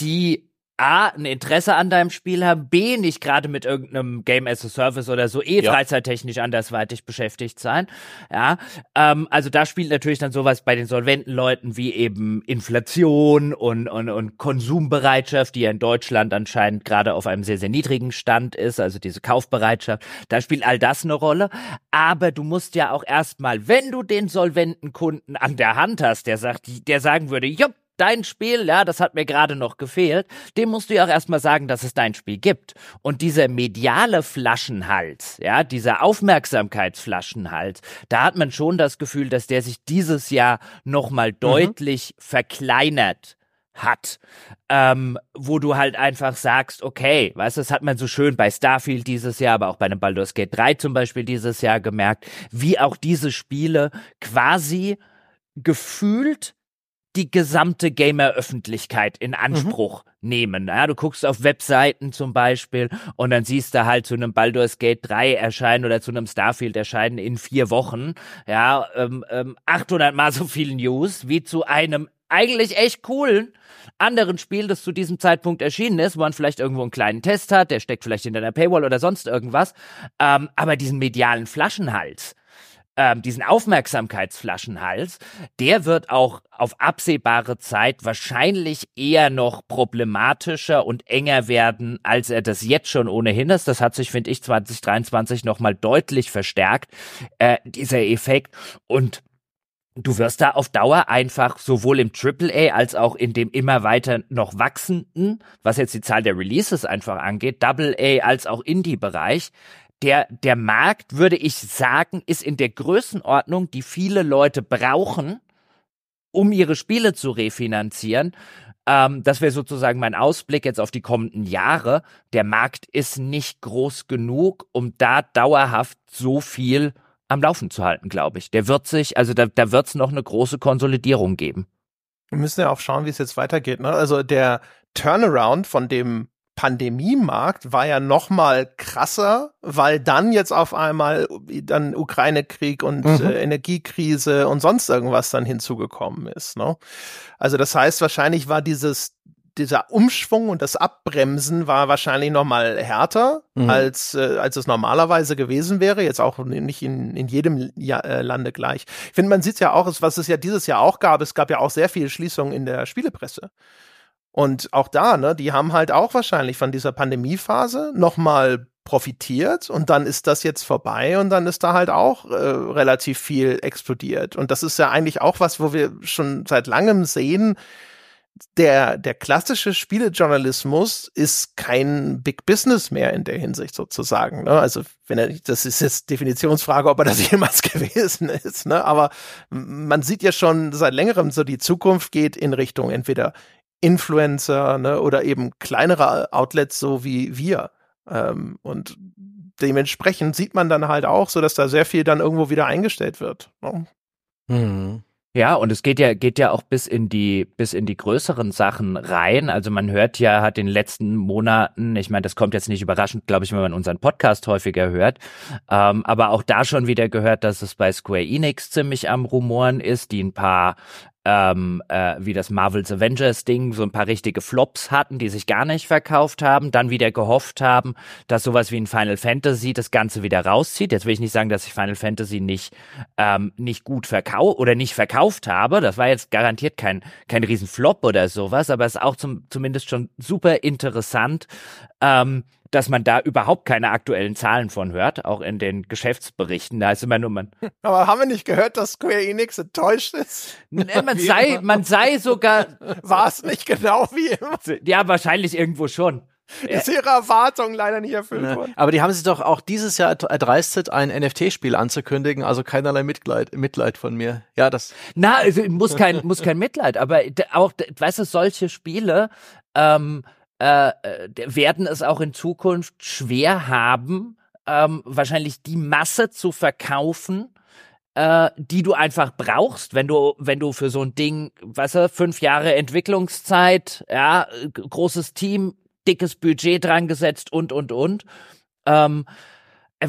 die A, ein Interesse an deinem Spiel haben, B, nicht gerade mit irgendeinem Game as a Service oder so eh ja. freizeittechnisch andersweitig beschäftigt sein. Ja, ähm, also da spielt natürlich dann sowas bei den solventen Leuten wie eben Inflation und, und, und Konsumbereitschaft, die ja in Deutschland anscheinend gerade auf einem sehr, sehr niedrigen Stand ist, also diese Kaufbereitschaft. Da spielt all das eine Rolle. Aber du musst ja auch erstmal, wenn du den solventen Kunden an der Hand hast, der sagt, der sagen würde, jupp, dein Spiel, ja, das hat mir gerade noch gefehlt, dem musst du ja auch erstmal sagen, dass es dein Spiel gibt. Und dieser mediale Flaschenhals, ja, dieser Aufmerksamkeitsflaschenhals, da hat man schon das Gefühl, dass der sich dieses Jahr nochmal mhm. deutlich verkleinert hat, ähm, wo du halt einfach sagst, okay, weißt du, das hat man so schön bei Starfield dieses Jahr, aber auch bei einem Baldur's Gate 3 zum Beispiel dieses Jahr gemerkt, wie auch diese Spiele quasi gefühlt die gesamte Gamer-Öffentlichkeit in Anspruch mhm. nehmen. Ja, du guckst auf Webseiten zum Beispiel und dann siehst du halt zu einem Baldur's Gate 3 erscheinen oder zu einem Starfield erscheinen in vier Wochen, ja, ähm, ähm, 800 mal so viel News wie zu einem eigentlich echt coolen anderen Spiel, das zu diesem Zeitpunkt erschienen ist, wo man vielleicht irgendwo einen kleinen Test hat, der steckt vielleicht hinter einer Paywall oder sonst irgendwas, ähm, aber diesen medialen Flaschenhals, ähm, diesen Aufmerksamkeitsflaschenhals, der wird auch auf absehbare Zeit wahrscheinlich eher noch problematischer und enger werden, als er das jetzt schon ohnehin ist. Das hat sich, finde ich, 2023 nochmal deutlich verstärkt, äh, dieser Effekt. Und du wirst da auf Dauer einfach sowohl im AAA als auch in dem immer weiter noch wachsenden, was jetzt die Zahl der Releases einfach angeht, Double A als auch Indie-Bereich, der, der Markt, würde ich sagen, ist in der Größenordnung, die viele Leute brauchen, um ihre Spiele zu refinanzieren. Ähm, das wäre sozusagen mein Ausblick jetzt auf die kommenden Jahre. Der Markt ist nicht groß genug, um da dauerhaft so viel am Laufen zu halten, glaube ich. Der wird sich, also da, da wird es noch eine große Konsolidierung geben. Wir müssen ja auch schauen, wie es jetzt weitergeht. Ne? Also der Turnaround von dem Pandemiemarkt war ja noch mal krasser, weil dann jetzt auf einmal dann Ukraine-Krieg und mhm. äh, Energiekrise und sonst irgendwas dann hinzugekommen ist. Ne? Also das heißt, wahrscheinlich war dieses dieser Umschwung und das Abbremsen war wahrscheinlich noch mal härter, mhm. als, äh, als es normalerweise gewesen wäre. Jetzt auch nicht in, in jedem ja äh, Lande gleich. Ich finde, man sieht ja auch, was es ja dieses Jahr auch gab, es gab ja auch sehr viele Schließungen in der Spielepresse. Und auch da, ne, die haben halt auch wahrscheinlich von dieser Pandemiephase noch mal profitiert und dann ist das jetzt vorbei und dann ist da halt auch äh, relativ viel explodiert. Und das ist ja eigentlich auch was, wo wir schon seit langem sehen, der, der klassische Spielejournalismus ist kein Big Business mehr in der Hinsicht sozusagen. Ne? Also, wenn er, das ist jetzt Definitionsfrage, ob er das jemals gewesen ist, ne? Aber man sieht ja schon seit längerem so, die Zukunft geht in Richtung entweder Influencer, ne, oder eben kleinere Outlets, so wie wir. Ähm, und dementsprechend sieht man dann halt auch so, dass da sehr viel dann irgendwo wieder eingestellt wird. Ne? Mhm. Ja, und es geht ja, geht ja auch bis in die, bis in die größeren Sachen rein. Also man hört ja, hat in den letzten Monaten, ich meine, das kommt jetzt nicht überraschend, glaube ich, wenn man unseren Podcast häufiger hört, ähm, aber auch da schon wieder gehört, dass es bei Square Enix ziemlich am Rumoren ist, die ein paar ähm, äh, wie das Marvel's Avengers Ding so ein paar richtige Flops hatten, die sich gar nicht verkauft haben, dann wieder gehofft haben, dass sowas wie ein Final Fantasy das Ganze wieder rauszieht. Jetzt will ich nicht sagen, dass ich Final Fantasy nicht ähm, nicht gut verkauft oder nicht verkauft habe. Das war jetzt garantiert kein kein Riesenflop oder sowas, aber es ist auch zum, zumindest schon super interessant. Ähm, dass man da überhaupt keine aktuellen Zahlen von hört, auch in den Geschäftsberichten. Da ist immer nur man. Aber haben wir nicht gehört, dass Square Enix enttäuscht ist? man sei, man sei sogar. War es nicht genau wie immer? Ja, wahrscheinlich irgendwo schon. Ist ihre Erwartung leider nicht erfüllt ne. worden. Aber die haben sich doch auch dieses Jahr erdreistet, ein NFT-Spiel anzukündigen, also keinerlei Mitleid, Mitleid von mir. Ja, das. Na, also muss kein, muss kein Mitleid, aber auch, weißt du, solche Spiele, ähm, äh, äh werden es auch in Zukunft schwer haben, ähm, wahrscheinlich die Masse zu verkaufen, äh, die du einfach brauchst, wenn du, wenn du für so ein Ding, weißt du, fünf Jahre Entwicklungszeit, ja, großes Team, dickes Budget dran gesetzt und, und, und. Ähm,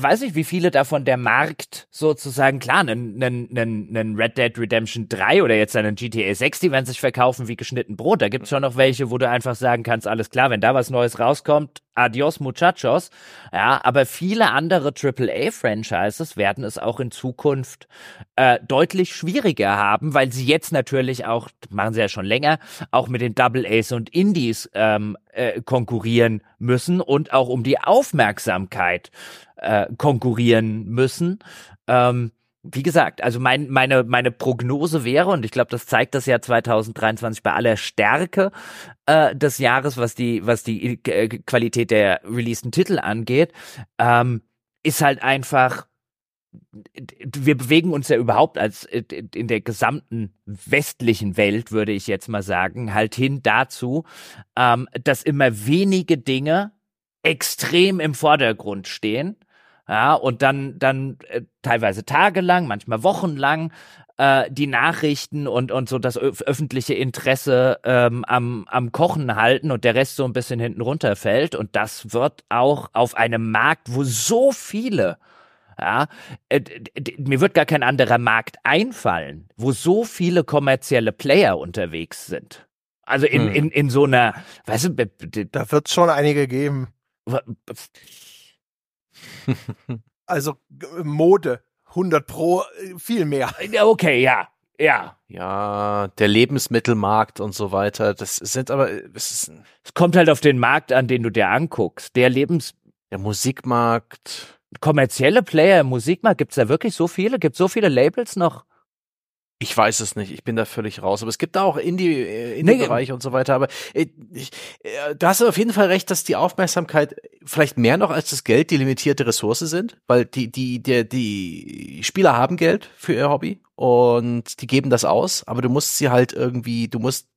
weiß nicht, wie viele davon der Markt sozusagen, klar, einen, einen, einen Red Dead Redemption 3 oder jetzt einen GTA 6, die werden sich verkaufen wie geschnitten Brot. Da gibt's schon noch welche, wo du einfach sagen kannst, alles klar, wenn da was Neues rauskommt, adios muchachos. Ja, aber viele andere AAA-Franchises werden es auch in Zukunft äh, deutlich schwieriger haben, weil sie jetzt natürlich auch, machen sie ja schon länger, auch mit den Double A's und Indies ähm, äh, konkurrieren müssen und auch um die Aufmerksamkeit äh, konkurrieren müssen. Ähm, wie gesagt, also mein, meine, meine Prognose wäre, und ich glaube, das zeigt das Jahr 2023 bei aller Stärke äh, des Jahres, was die, was die äh, Qualität der releaseden Titel angeht, ähm, ist halt einfach, wir bewegen uns ja überhaupt als in der gesamten westlichen Welt, würde ich jetzt mal sagen, halt hin dazu, ähm, dass immer wenige Dinge extrem im Vordergrund stehen ja, und dann, dann äh, teilweise tagelang, manchmal wochenlang äh, die Nachrichten und, und so das öffentliche Interesse ähm, am, am Kochen halten und der Rest so ein bisschen hinten runterfällt. Und das wird auch auf einem Markt, wo so viele ja, äh, mir wird gar kein anderer Markt einfallen, wo so viele kommerzielle Player unterwegs sind. Also in, hm. in, in so einer, weißt du, da wird es schon einige geben. also Mode, 100 pro, äh, viel mehr. Okay, ja, ja. Ja, der Lebensmittelmarkt und so weiter. Das sind aber, es ist. Es kommt halt auf den Markt an, den du dir anguckst. Der Lebens. Der Musikmarkt. Kommerzielle Player im Musikmarkt, gibt's da wirklich so viele? Gibt's so viele Labels noch? Ich weiß es nicht, ich bin da völlig raus. Aber es gibt da auch Indie, äh, Indie-Bereich nee. und so weiter. Aber äh, ich, äh, da hast du auf jeden Fall recht, dass die Aufmerksamkeit vielleicht mehr noch als das Geld die limitierte Ressource sind, weil die, die, der, die Spieler haben Geld für ihr Hobby und die geben das aus, aber du musst sie halt irgendwie, du musst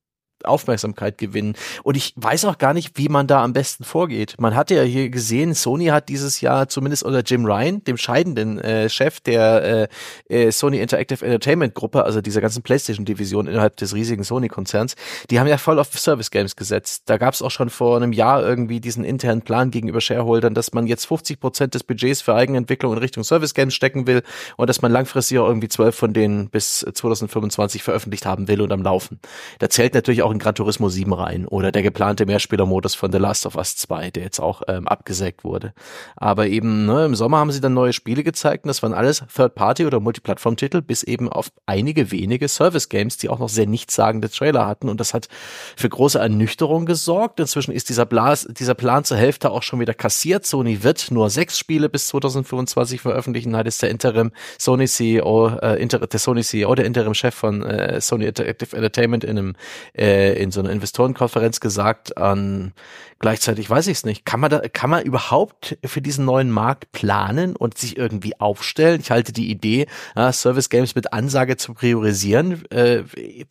Aufmerksamkeit gewinnen. Und ich weiß auch gar nicht, wie man da am besten vorgeht. Man hat ja hier gesehen, Sony hat dieses Jahr zumindest unter Jim Ryan, dem scheidenden äh, Chef der äh, äh, Sony Interactive Entertainment Gruppe, also dieser ganzen PlayStation-Division innerhalb des riesigen Sony-Konzerns, die haben ja voll auf Service Games gesetzt. Da gab es auch schon vor einem Jahr irgendwie diesen internen Plan gegenüber Shareholdern, dass man jetzt 50 Prozent des Budgets für Eigenentwicklung in Richtung Service Games stecken will und dass man langfristig auch irgendwie zwölf von denen bis 2025 veröffentlicht haben will und am Laufen. Da zählt natürlich auch auch in Gran Turismo 7 rein oder der geplante Mehrspielermodus von The Last of Us 2, der jetzt auch ähm, abgesägt wurde. Aber eben ne, im Sommer haben sie dann neue Spiele gezeigt und das waren alles Third-Party- oder Multiplattform-Titel, bis eben auf einige wenige Service-Games, die auch noch sehr nichtssagende Trailer hatten und das hat für große Ernüchterung gesorgt. Inzwischen ist dieser, Blas, dieser Plan zur Hälfte auch schon wieder kassiert. Sony wird nur sechs Spiele bis 2025 veröffentlichen, hat es der Interim Sony CEO, äh, Inter der Sony CEO, der Interim-Chef von äh, Sony Interactive Entertainment in einem äh, in so einer Investorenkonferenz gesagt. An gleichzeitig weiß ich es nicht. Kann man da, kann man überhaupt für diesen neuen Markt planen und sich irgendwie aufstellen? Ich halte die Idee, äh, Service Games mit Ansage zu priorisieren, äh,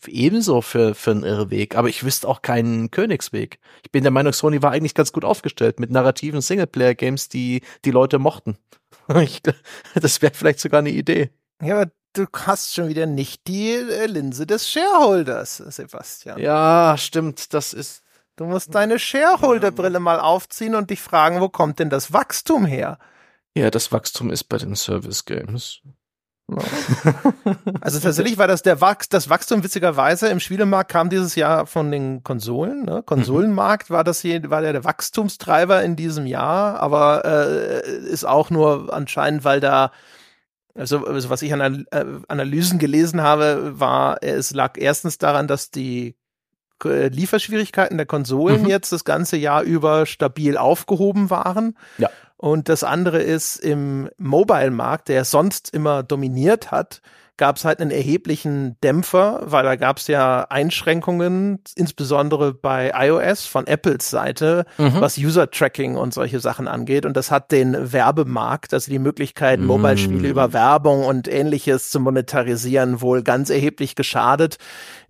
ebenso für für einen Irrweg. Aber ich wüsste auch keinen Königsweg. Ich bin der Meinung, Sony war eigentlich ganz gut aufgestellt mit narrativen Singleplayer-Games, die die Leute mochten. Ich, das wäre vielleicht sogar eine Idee. Ja, du hast schon wieder nicht die äh, Linse des Shareholders, Sebastian. Ja, stimmt. Das ist. Du musst deine Shareholder-Brille mal aufziehen und dich fragen, wo kommt denn das Wachstum her? Ja, das Wachstum ist bei den Service Games. Also tatsächlich war das der Wachs, das Wachstum witzigerweise im Spielemarkt kam dieses Jahr von den Konsolen. Ne? Konsolenmarkt war das hier, war der, der Wachstumstreiber in diesem Jahr, aber äh, ist auch nur anscheinend, weil da also, also was ich an äh, Analysen gelesen habe, war, es lag erstens daran, dass die äh, Lieferschwierigkeiten der Konsolen mhm. jetzt das ganze Jahr über stabil aufgehoben waren. Ja. Und das andere ist im Mobile-Markt, der sonst immer dominiert hat, gab es halt einen erheblichen Dämpfer, weil da gab es ja Einschränkungen, insbesondere bei iOS von Apples Seite, mhm. was User-Tracking und solche Sachen angeht. Und das hat den Werbemarkt, also die Möglichkeit, mhm. Mobile-Spiele über Werbung und ähnliches zu monetarisieren, wohl ganz erheblich geschadet.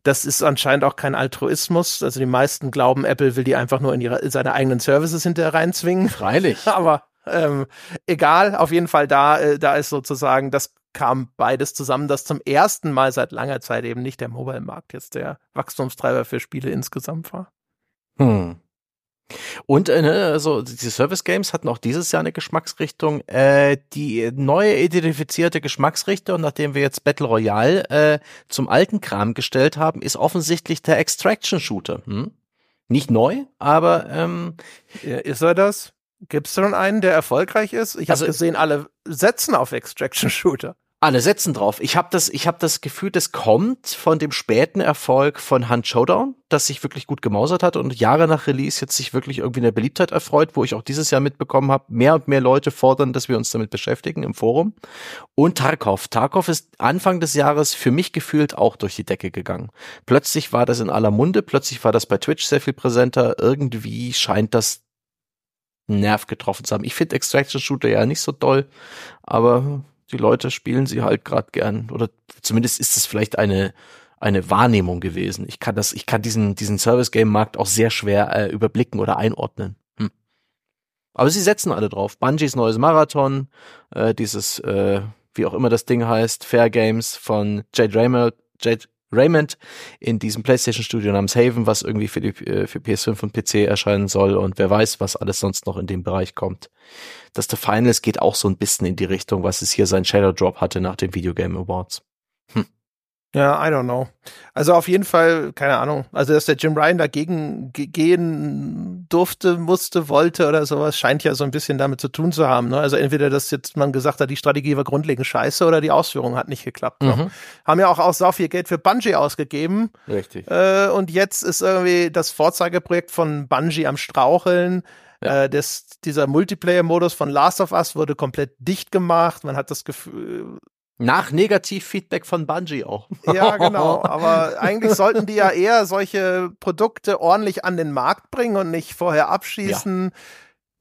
Das ist anscheinend auch kein Altruismus. Also die meisten glauben, Apple will die einfach nur in, ihre, in seine eigenen Services hinterher reinzwingen. Freilich. Aber ähm, egal, auf jeden Fall da, äh, da ist sozusagen, das kam beides zusammen, dass zum ersten Mal seit langer Zeit eben nicht der Mobile-Markt jetzt der Wachstumstreiber für Spiele insgesamt war. Hm. Und äh, ne, also die Service Games hatten auch dieses Jahr eine Geschmacksrichtung. Äh, die neue identifizierte Geschmacksrichtung, nachdem wir jetzt Battle Royale äh, zum alten Kram gestellt haben, ist offensichtlich der Extraction Shooter. Hm? Nicht neu, aber ähm, ist er das? Gibt es schon einen, der erfolgreich ist? Ich also, habe gesehen, alle setzen auf Extraction Shooter. Alle setzen drauf. Ich habe das, ich habe das Gefühl, das kommt von dem späten Erfolg von Hunt Showdown, das sich wirklich gut gemausert hat und Jahre nach Release jetzt sich wirklich irgendwie eine Beliebtheit erfreut, wo ich auch dieses Jahr mitbekommen habe, mehr und mehr Leute fordern, dass wir uns damit beschäftigen im Forum. Und Tarkov. Tarkov ist Anfang des Jahres für mich gefühlt auch durch die Decke gegangen. Plötzlich war das in aller Munde, plötzlich war das bei Twitch sehr viel präsenter. Irgendwie scheint das Nerv getroffen zu haben. Ich finde Extraction Shooter ja nicht so toll, aber die Leute spielen sie halt gerade gern. Oder zumindest ist es vielleicht eine, eine Wahrnehmung gewesen. Ich kann das, ich kann diesen, diesen Service-Game-Markt auch sehr schwer äh, überblicken oder einordnen. Hm. Aber sie setzen alle drauf. Bungies neues Marathon, äh, dieses, äh, wie auch immer das Ding heißt, Fair Games von Jade Raymond, Jade Raymond in diesem PlayStation Studio namens Haven, was irgendwie für die äh, für PS5 und PC erscheinen soll und wer weiß, was alles sonst noch in dem Bereich kommt. Das The Finals geht auch so ein bisschen in die Richtung, was es hier sein Shadow Drop hatte nach den Video Game Awards. Hm. Ja, I don't know. Also auf jeden Fall, keine Ahnung. Also, dass der Jim Ryan dagegen gehen durfte, musste, wollte oder sowas, scheint ja so ein bisschen damit zu tun zu haben. Ne? Also entweder, dass jetzt man gesagt hat, die Strategie war grundlegend scheiße oder die Ausführung hat nicht geklappt. Ne? Mhm. Haben ja auch, auch so viel Geld für Bungie ausgegeben. Richtig. Äh, und jetzt ist irgendwie das Vorzeigeprojekt von Bungie am Straucheln. Ja. Äh, das, dieser Multiplayer-Modus von Last of Us wurde komplett dicht gemacht. Man hat das Gefühl, nach Negativfeedback von Bungie auch. Ja, genau. Aber eigentlich sollten die ja eher solche Produkte ordentlich an den Markt bringen und nicht vorher abschießen. Ja.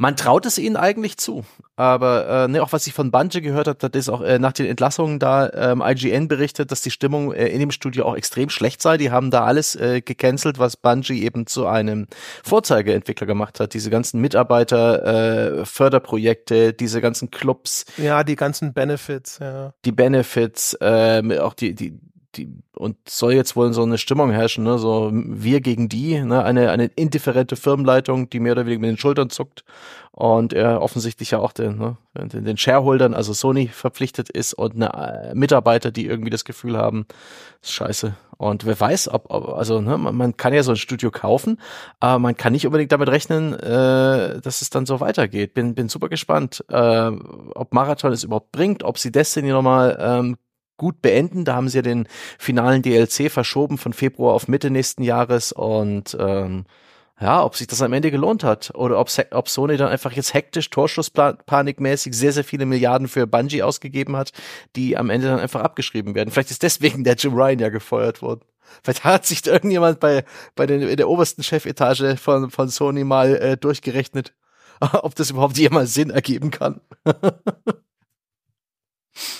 Man traut es ihnen eigentlich zu. Aber äh, ne, auch was ich von Bungie gehört habe, das ist auch äh, nach den Entlassungen da ähm, IGN berichtet, dass die Stimmung äh, in dem Studio auch extrem schlecht sei. Die haben da alles äh, gecancelt, was Bungie eben zu einem Vorzeigeentwickler gemacht hat. Diese ganzen Mitarbeiter, äh, Förderprojekte, diese ganzen Clubs. Ja, die ganzen Benefits, ja. Die Benefits, äh, auch die, die die, und soll jetzt wohl so eine Stimmung herrschen, ne, so wir gegen die, ne, eine, eine indifferente Firmenleitung, die mehr oder weniger mit den Schultern zuckt und er offensichtlich ja auch den, ne, den, den Shareholdern, also Sony verpflichtet ist und eine, äh, Mitarbeiter, die irgendwie das Gefühl haben, ist scheiße. Und wer weiß, ob, ob also ne, man, man kann ja so ein Studio kaufen, aber man kann nicht unbedingt damit rechnen, äh, dass es dann so weitergeht. Bin, bin super gespannt, äh, ob Marathon es überhaupt bringt, ob sie Destiny nochmal ähm, gut beenden. Da haben sie ja den finalen DLC verschoben von Februar auf Mitte nächsten Jahres und ähm, ja, ob sich das am Ende gelohnt hat oder ob, ob Sony dann einfach jetzt hektisch, Torschusspanikmäßig sehr, sehr viele Milliarden für Bungie ausgegeben hat, die am Ende dann einfach abgeschrieben werden. Vielleicht ist deswegen der Jim Ryan ja gefeuert worden. Vielleicht hat sich da irgendjemand bei, bei den, in der obersten Chefetage von, von Sony mal äh, durchgerechnet, ob das überhaupt jemals Sinn ergeben kann.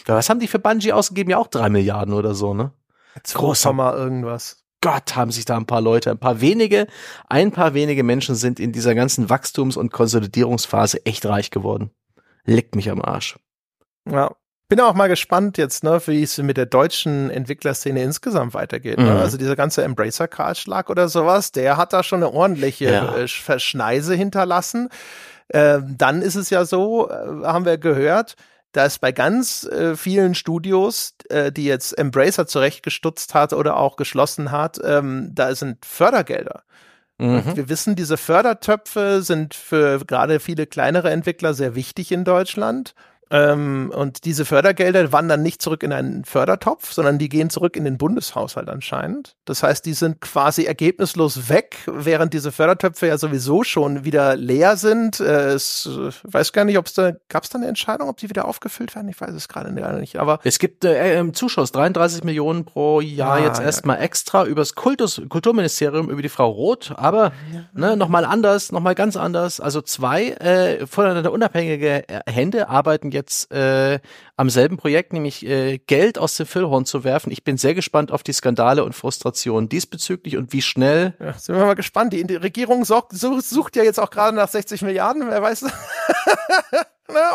Was haben die für Bungie ausgegeben? Ja, auch drei Milliarden oder so, ne? Großer mal irgendwas. Gott, haben sich da ein paar Leute, ein paar wenige, ein paar wenige Menschen sind in dieser ganzen Wachstums- und Konsolidierungsphase echt reich geworden. Leckt mich am Arsch. Ja. Bin auch mal gespannt jetzt, ne, wie es mit der deutschen Entwicklerszene insgesamt weitergeht. Ne? Mhm. Also dieser ganze Embracer-Kahlschlag oder sowas, der hat da schon eine ordentliche ja. äh, Verschneise hinterlassen. Äh, dann ist es ja so, äh, haben wir gehört, dass bei ganz äh, vielen Studios, äh, die jetzt Embracer zurechtgestutzt hat oder auch geschlossen hat, ähm, da sind Fördergelder. Mhm. Wir wissen, diese Fördertöpfe sind für gerade viele kleinere Entwickler sehr wichtig in Deutschland. Ähm, und diese Fördergelder wandern nicht zurück in einen Fördertopf, sondern die gehen zurück in den Bundeshaushalt anscheinend. Das heißt, die sind quasi ergebnislos weg, während diese Fördertöpfe ja sowieso schon wieder leer sind. Äh, es äh, weiß gar nicht, ob es da gab es da eine Entscheidung, ob die wieder aufgefüllt werden. Ich weiß es gerade nicht. Aber es gibt äh, äh, Zuschuss 33 Millionen pro Jahr ah, jetzt erstmal ja. extra übers Kultus Kulturministerium über die Frau Roth, aber ja. ne, noch mal anders, noch mal ganz anders. Also zwei äh, voneinander unabhängige Hände arbeiten jetzt jetzt äh, am selben Projekt, nämlich äh, Geld aus dem Füllhorn zu werfen. Ich bin sehr gespannt auf die Skandale und Frustrationen diesbezüglich und wie schnell. Ja, sind wir mal gespannt. Die, die Regierung sucht, sucht ja jetzt auch gerade nach 60 Milliarden, wer weiß, ne,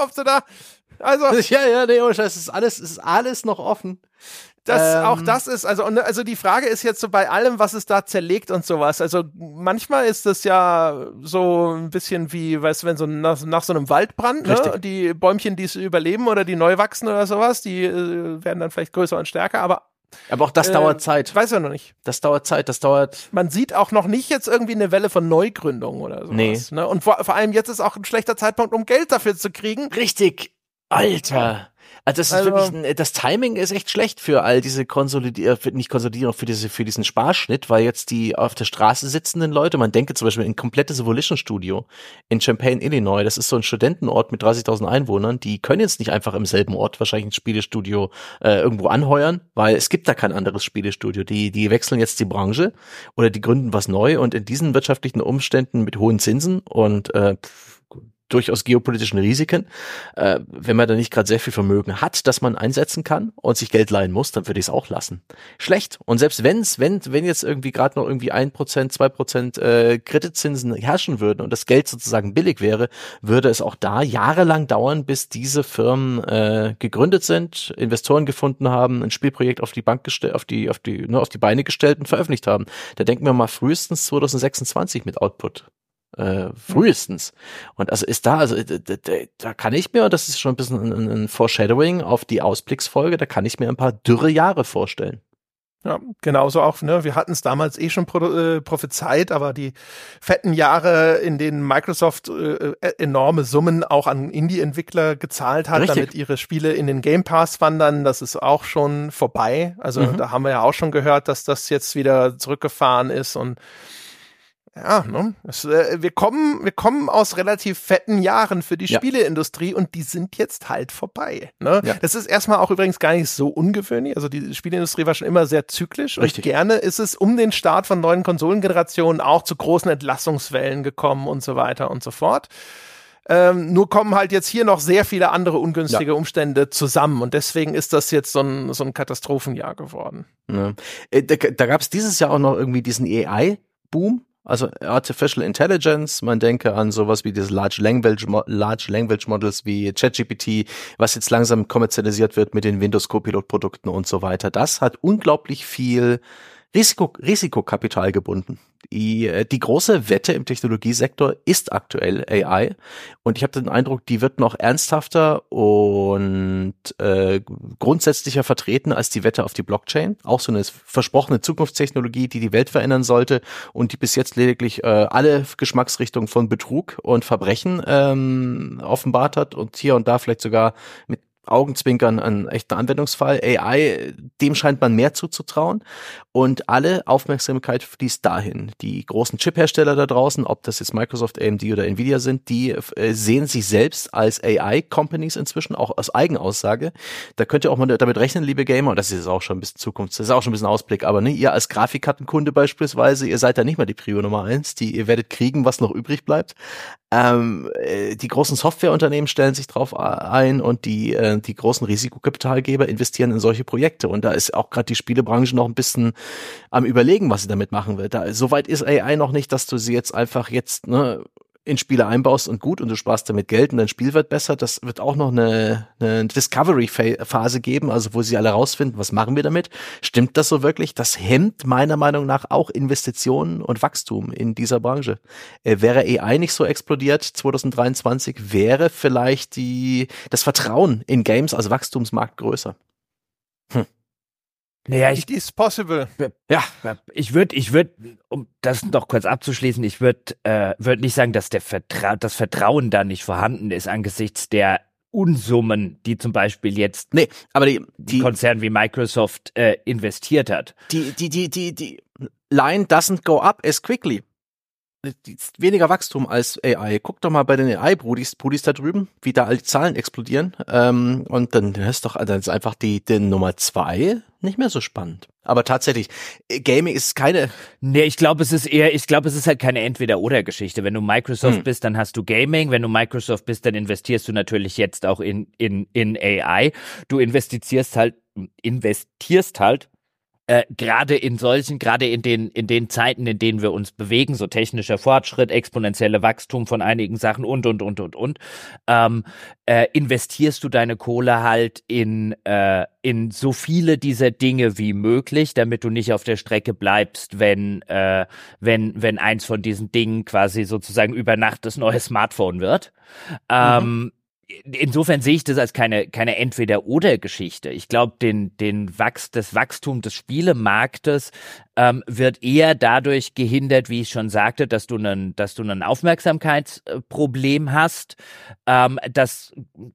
ob sie da also ja, ja, nee, es ist alles, es ist alles noch offen. Das, ähm, auch das ist, also, also die Frage ist jetzt so bei allem, was es da zerlegt und sowas. Also manchmal ist das ja so ein bisschen wie, weißt du, wenn so nach, nach so einem Waldbrand, ne, die Bäumchen, die es überleben oder die neu wachsen oder sowas, die äh, werden dann vielleicht größer und stärker, aber aber auch das äh, dauert Zeit. Weiß ja noch nicht. Das dauert Zeit, das dauert. Man sieht auch noch nicht jetzt irgendwie eine Welle von Neugründungen oder sowas. Nee. Ne? Und vor, vor allem jetzt ist auch ein schlechter Zeitpunkt, um Geld dafür zu kriegen. Richtig. Alter. Also das ist also, wirklich, ein, das Timing ist echt schlecht für all diese Konsolidierung, nicht Konsolidierung, für diese, für diesen Sparschnitt, weil jetzt die auf der Straße sitzenden Leute, man denke zum Beispiel ein komplettes Evolution Studio in Champaign, Illinois, das ist so ein Studentenort mit 30.000 Einwohnern, die können jetzt nicht einfach im selben Ort wahrscheinlich ein Spielestudio äh, irgendwo anheuern, weil es gibt da kein anderes Spielestudio. Die, die wechseln jetzt die Branche oder die gründen was neu und in diesen wirtschaftlichen Umständen mit hohen Zinsen und äh, durchaus geopolitischen Risiken. Äh, wenn man da nicht gerade sehr viel Vermögen hat, dass man einsetzen kann und sich Geld leihen muss, dann würde ich es auch lassen. Schlecht. Und selbst wenn's, wenn, wenn jetzt irgendwie gerade noch irgendwie ein Prozent, zwei Prozent äh, Kreditzinsen herrschen würden und das Geld sozusagen billig wäre, würde es auch da jahrelang dauern, bis diese Firmen äh, gegründet sind, Investoren gefunden haben, ein Spielprojekt auf die Bank gestellt, auf die, auf die, ne, auf die Beine gestellt und veröffentlicht haben. Da denken wir mal frühestens 2026 mit Output äh, frühestens. Und also ist da, also da, da kann ich mir, und das ist schon ein bisschen ein, ein Foreshadowing auf die Ausblicksfolge, da kann ich mir ein paar dürre Jahre vorstellen. Ja, genauso auch, ne? Wir hatten es damals eh schon pro, äh, prophezeit, aber die fetten Jahre, in denen Microsoft äh, äh enorme Summen auch an Indie-Entwickler gezahlt hat, Richtig. damit ihre Spiele in den Game Pass wandern, das ist auch schon vorbei. Also mhm. da haben wir ja auch schon gehört, dass das jetzt wieder zurückgefahren ist und ja, ne? Es, äh, wir kommen, wir kommen aus relativ fetten Jahren für die ja. Spieleindustrie und die sind jetzt halt vorbei. Ne? Ja. Das ist erstmal auch übrigens gar nicht so ungewöhnlich. Also die Spieleindustrie war schon immer sehr zyklisch Richtig. und gerne ist es um den Start von neuen Konsolengenerationen auch zu großen Entlassungswellen gekommen und so weiter und so fort. Ähm, nur kommen halt jetzt hier noch sehr viele andere ungünstige ja. Umstände zusammen und deswegen ist das jetzt so ein, so ein Katastrophenjahr geworden. Ja. Äh, da, da gab es dieses Jahr auch noch irgendwie diesen AI-Boom also Artificial Intelligence, man denke an sowas wie diese Large Language, Large Language Models wie ChatGPT, was jetzt langsam kommerzialisiert wird mit den Windows Copilot Produkten und so weiter. Das hat unglaublich viel Risiko, Risikokapital gebunden. Die, äh, die große Wette im Technologiesektor ist aktuell AI und ich habe den Eindruck, die wird noch ernsthafter und äh, grundsätzlicher vertreten als die Wette auf die Blockchain. Auch so eine versprochene Zukunftstechnologie, die die Welt verändern sollte und die bis jetzt lediglich äh, alle Geschmacksrichtungen von Betrug und Verbrechen ähm, offenbart hat und hier und da vielleicht sogar mit Augenzwinkern ein echter Anwendungsfall. AI, dem scheint man mehr zuzutrauen. Und alle Aufmerksamkeit fließt dahin. Die großen Chip-Hersteller da draußen, ob das jetzt Microsoft, AMD oder Nvidia sind, die äh, sehen sich selbst als AI-Companies inzwischen, auch aus Eigenaussage. Da könnt ihr auch mal damit rechnen, liebe Gamer, und das ist auch schon ein bisschen Zukunft, das ist auch schon ein bisschen Ausblick, aber ne, ihr als Grafikkartenkunde beispielsweise, ihr seid da nicht mal die Prio Nummer eins, die ihr werdet kriegen, was noch übrig bleibt. Ähm, äh, die großen Softwareunternehmen stellen sich drauf ein und die, äh, die großen Risikokapitalgeber investieren in solche Projekte. Und da ist auch gerade die Spielebranche noch ein bisschen am überlegen, was sie damit machen will. Da, soweit ist AI noch nicht, dass du sie jetzt einfach jetzt ne, in Spiele einbaust und gut und du sparst damit Geld und dein Spiel wird besser. Das wird auch noch eine, eine Discovery-Phase geben, also wo sie alle rausfinden, was machen wir damit? Stimmt das so wirklich? Das hemmt meiner Meinung nach auch Investitionen und Wachstum in dieser Branche. Äh, wäre AI nicht so explodiert 2023, wäre vielleicht die, das Vertrauen in Games als Wachstumsmarkt größer. Hm. Naja, ich, It is possible. Ja, ich würde, ich würde, um das noch kurz abzuschließen, ich würde, äh, würde nicht sagen, dass der Vertra das Vertrauen da nicht vorhanden ist angesichts der Unsummen, die zum Beispiel jetzt nee, aber die, die Konzern wie Microsoft äh, investiert hat. Die, die, die, die, die line doesn't go up as quickly weniger Wachstum als AI. Guck doch mal bei den AI-Brudis Brudis da drüben, wie da all die Zahlen explodieren. Ähm, und dann ist doch dann ist einfach die, die Nummer zwei nicht mehr so spannend. Aber tatsächlich, äh, Gaming ist keine. Nee, ich glaube, es ist eher, ich glaube, es ist halt keine Entweder-Oder-Geschichte. Wenn du Microsoft hm. bist, dann hast du Gaming. Wenn du Microsoft bist, dann investierst du natürlich jetzt auch in, in, in AI. Du investierst halt, investierst halt äh, gerade in solchen, gerade in den, in den Zeiten, in denen wir uns bewegen, so technischer Fortschritt, exponentielle Wachstum von einigen Sachen und, und, und, und, und, ähm, äh, investierst du deine Kohle halt in, äh, in so viele dieser Dinge wie möglich, damit du nicht auf der Strecke bleibst, wenn, äh, wenn, wenn eins von diesen Dingen quasi sozusagen über Nacht das neue Smartphone wird. Ähm, mhm insofern sehe ich das als keine, keine Entweder-Oder-Geschichte. Ich glaube, den, den Wachs, das Wachstum des Spielemarktes ähm, wird eher dadurch gehindert, wie ich schon sagte, dass du einen, dass du ein Aufmerksamkeitsproblem hast, ähm, das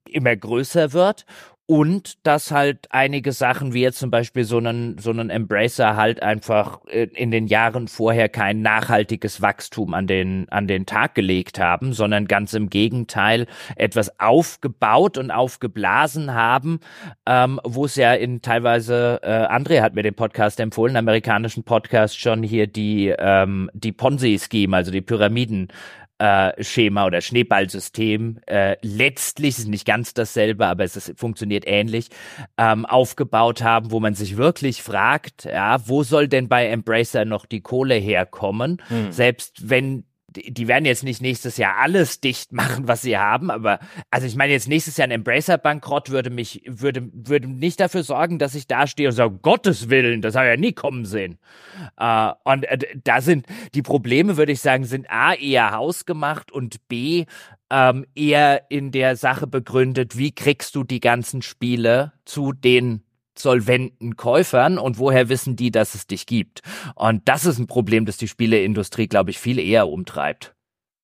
immer größer wird und dass halt einige Sachen wie jetzt zum Beispiel so einen so einen Embracer halt einfach äh, in den Jahren vorher kein nachhaltiges Wachstum an den an den Tag gelegt haben, sondern ganz im Gegenteil etwas aufgebaut und aufgeblasen haben, ähm, wo es ja in teilweise äh, André hat mir den Podcast empfohlen, amerikanischen Podcast schon hier die ähm, die Ponzi Scheme, also die Pyramiden äh, Schema oder Schneeballsystem äh, letztlich ist nicht ganz dasselbe, aber es ist, funktioniert ähnlich ähm, aufgebaut haben, wo man sich wirklich fragt, ja, wo soll denn bei Embracer noch die Kohle herkommen, hm. selbst wenn die werden jetzt nicht nächstes Jahr alles dicht machen, was sie haben, aber also ich meine jetzt nächstes Jahr ein Embracer Bankrott würde mich würde würde nicht dafür sorgen, dass ich da stehe und sage Gottes Willen, das habe ich ja nie kommen sehen. Äh, und äh, da sind die Probleme, würde ich sagen, sind a eher hausgemacht und b ähm, eher in der Sache begründet, wie kriegst du die ganzen Spiele zu den solventen Käufern und woher wissen die, dass es dich gibt? Und das ist ein Problem, das die Spieleindustrie, glaube ich, viel eher umtreibt.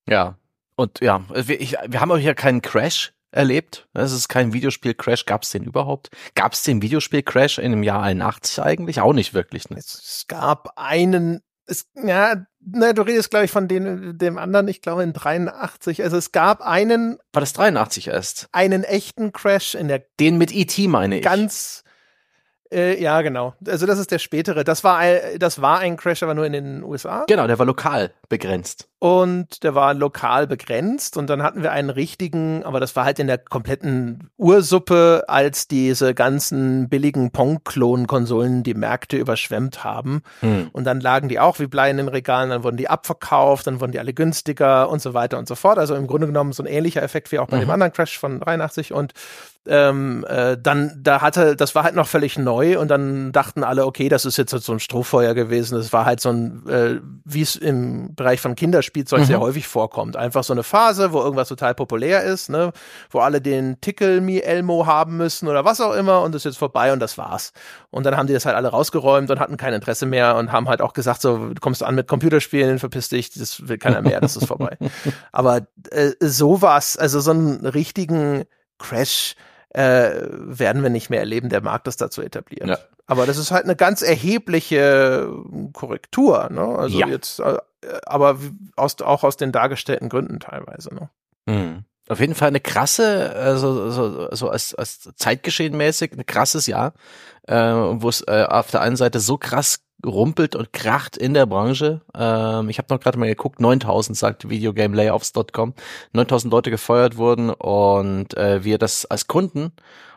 Ja. Und ja, wir, ich, wir haben auch hier keinen Crash erlebt. Es ist kein Videospiel-Crash. Gab es den überhaupt? Gab es den Videospiel-Crash in dem Jahr 81 eigentlich? Auch nicht wirklich. Ne? Es gab einen, es, ja, ne, du redest, glaube ich, von den, dem anderen, ich glaube in 83. Also es gab einen. War das 83 erst? Einen echten Crash in der. Den mit E.T. meine ich. Ganz äh, ja, genau. Also das ist der spätere. Das war, das war ein Crash, aber nur in den USA. Genau, der war lokal begrenzt. Und der war lokal begrenzt und dann hatten wir einen richtigen, aber das war halt in der kompletten Ursuppe, als diese ganzen billigen Pong-Klon-Konsolen die Märkte überschwemmt haben. Hm. Und dann lagen die auch wie Blei in den Regalen, dann wurden die abverkauft, dann wurden die alle günstiger und so weiter und so fort. Also im Grunde genommen so ein ähnlicher Effekt wie auch bei mhm. dem anderen Crash von 83 und ähm, äh, dann da hatte, das war halt noch völlig neu und dann dachten alle, okay, das ist jetzt so ein Strohfeuer gewesen. Das war halt so ein, äh, wie es im Bereich von Kinderspielzeug mhm. sehr häufig vorkommt. Einfach so eine Phase, wo irgendwas total populär ist, ne, wo alle den Tickle Me Elmo haben müssen oder was auch immer und das ist jetzt vorbei und das war's. Und dann haben die das halt alle rausgeräumt und hatten kein Interesse mehr und haben halt auch gesagt, so, du kommst an mit Computerspielen, verpiss dich, das will keiner mehr, das ist vorbei. Aber äh, sowas, also so einen richtigen Crash, äh, werden wir nicht mehr erleben. Der Markt ist dazu etabliert. Ja. Aber das ist halt eine ganz erhebliche Korrektur. Ne? Also ja. jetzt, äh, aber aus, auch aus den dargestellten Gründen teilweise. Ne? Mhm. Auf jeden Fall eine krasse, also so, so als, als Zeitgeschehen mäßig, ein krasses Jahr, äh, wo es äh, auf der einen Seite so krass rumpelt und kracht in der Branche. Ähm, ich habe noch gerade mal geguckt, 9000 sagt videogamelayoffs.com, 9000 Leute gefeuert wurden und äh, wir das als Kunden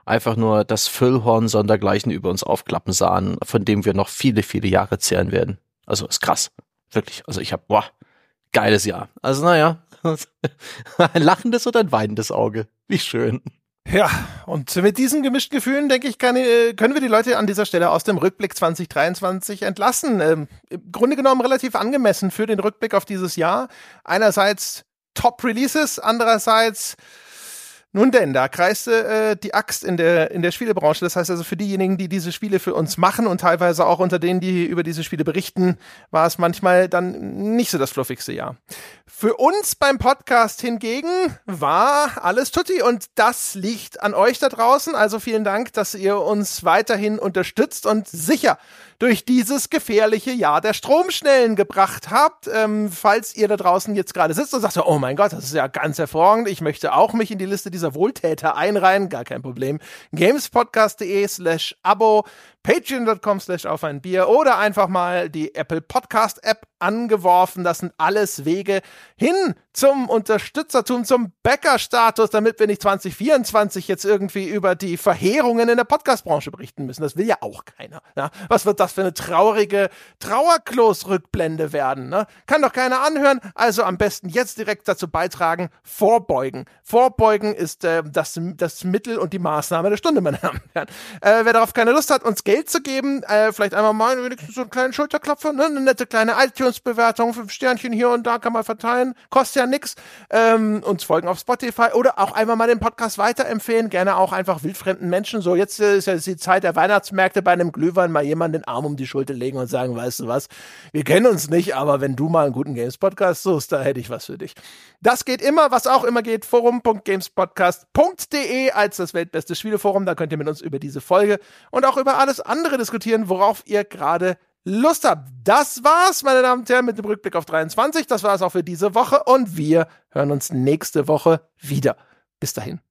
einfach nur das Füllhorn sondergleichen über uns aufklappen sahen, von dem wir noch viele, viele Jahre zehren werden. Also ist krass. Wirklich. Also ich habe, boah, geiles Jahr. Also naja, ein lachendes und ein weinendes Auge. Wie schön. Ja, und mit diesen gemischten Gefühlen, denke ich, kann, äh, können wir die Leute an dieser Stelle aus dem Rückblick 2023 entlassen. Ähm, Im Grunde genommen relativ angemessen für den Rückblick auf dieses Jahr. Einerseits Top-Releases, andererseits nun denn, da kreiste äh, die Axt in der, in der Spielebranche. Das heißt also für diejenigen, die diese Spiele für uns machen und teilweise auch unter denen, die über diese Spiele berichten, war es manchmal dann nicht so das fluffigste Jahr. Für uns beim Podcast hingegen war alles tutti und das liegt an euch da draußen. Also vielen Dank, dass ihr uns weiterhin unterstützt und sicher durch dieses gefährliche Jahr der Stromschnellen gebracht habt. Ähm, falls ihr da draußen jetzt gerade sitzt und sagt, so, oh mein Gott, das ist ja ganz hervorragend, ich möchte auch mich in die Liste dieser Wohltäter einreihen, gar kein Problem. gamespodcast.de slash Abo patreon.com slash auf ein Bier oder einfach mal die Apple Podcast App angeworfen. Das sind alles Wege hin zum Unterstützertum, zum Bäckerstatus, damit wir nicht 2024 jetzt irgendwie über die Verheerungen in der Podcastbranche berichten müssen. Das will ja auch keiner. Ja? Was wird das für eine traurige Trauerklos-Rückblende werden? Ne? Kann doch keiner anhören. Also am besten jetzt direkt dazu beitragen, vorbeugen. Vorbeugen ist äh, das, das Mittel und die Maßnahme der Stunde, meine Damen und Herren. Äh, wer darauf keine Lust hat, uns Geld zu geben, äh, vielleicht einmal mal wenigstens so einen kleinen Schulterklopfer, ne? eine nette kleine iTunes-Bewertung, fünf Sternchen hier und da kann man verteilen, kostet ja nix. Ähm, uns folgen auf Spotify oder auch einmal mal den Podcast weiterempfehlen, gerne auch einfach wildfremden Menschen. So, jetzt ist ja die Zeit der Weihnachtsmärkte bei einem Glühwein mal jemand den Arm um die Schulter legen und sagen, weißt du was, wir kennen uns nicht, aber wenn du mal einen guten Games-Podcast suchst, da hätte ich was für dich. Das geht immer, was auch immer geht, forum.gamespodcast.de als das weltbeste Spieleforum. Da könnt ihr mit uns über diese Folge und auch über alles andere diskutieren, worauf ihr gerade Lust habt. Das war's, meine Damen und Herren, mit dem Rückblick auf 23. Das war's auch für diese Woche und wir hören uns nächste Woche wieder. Bis dahin.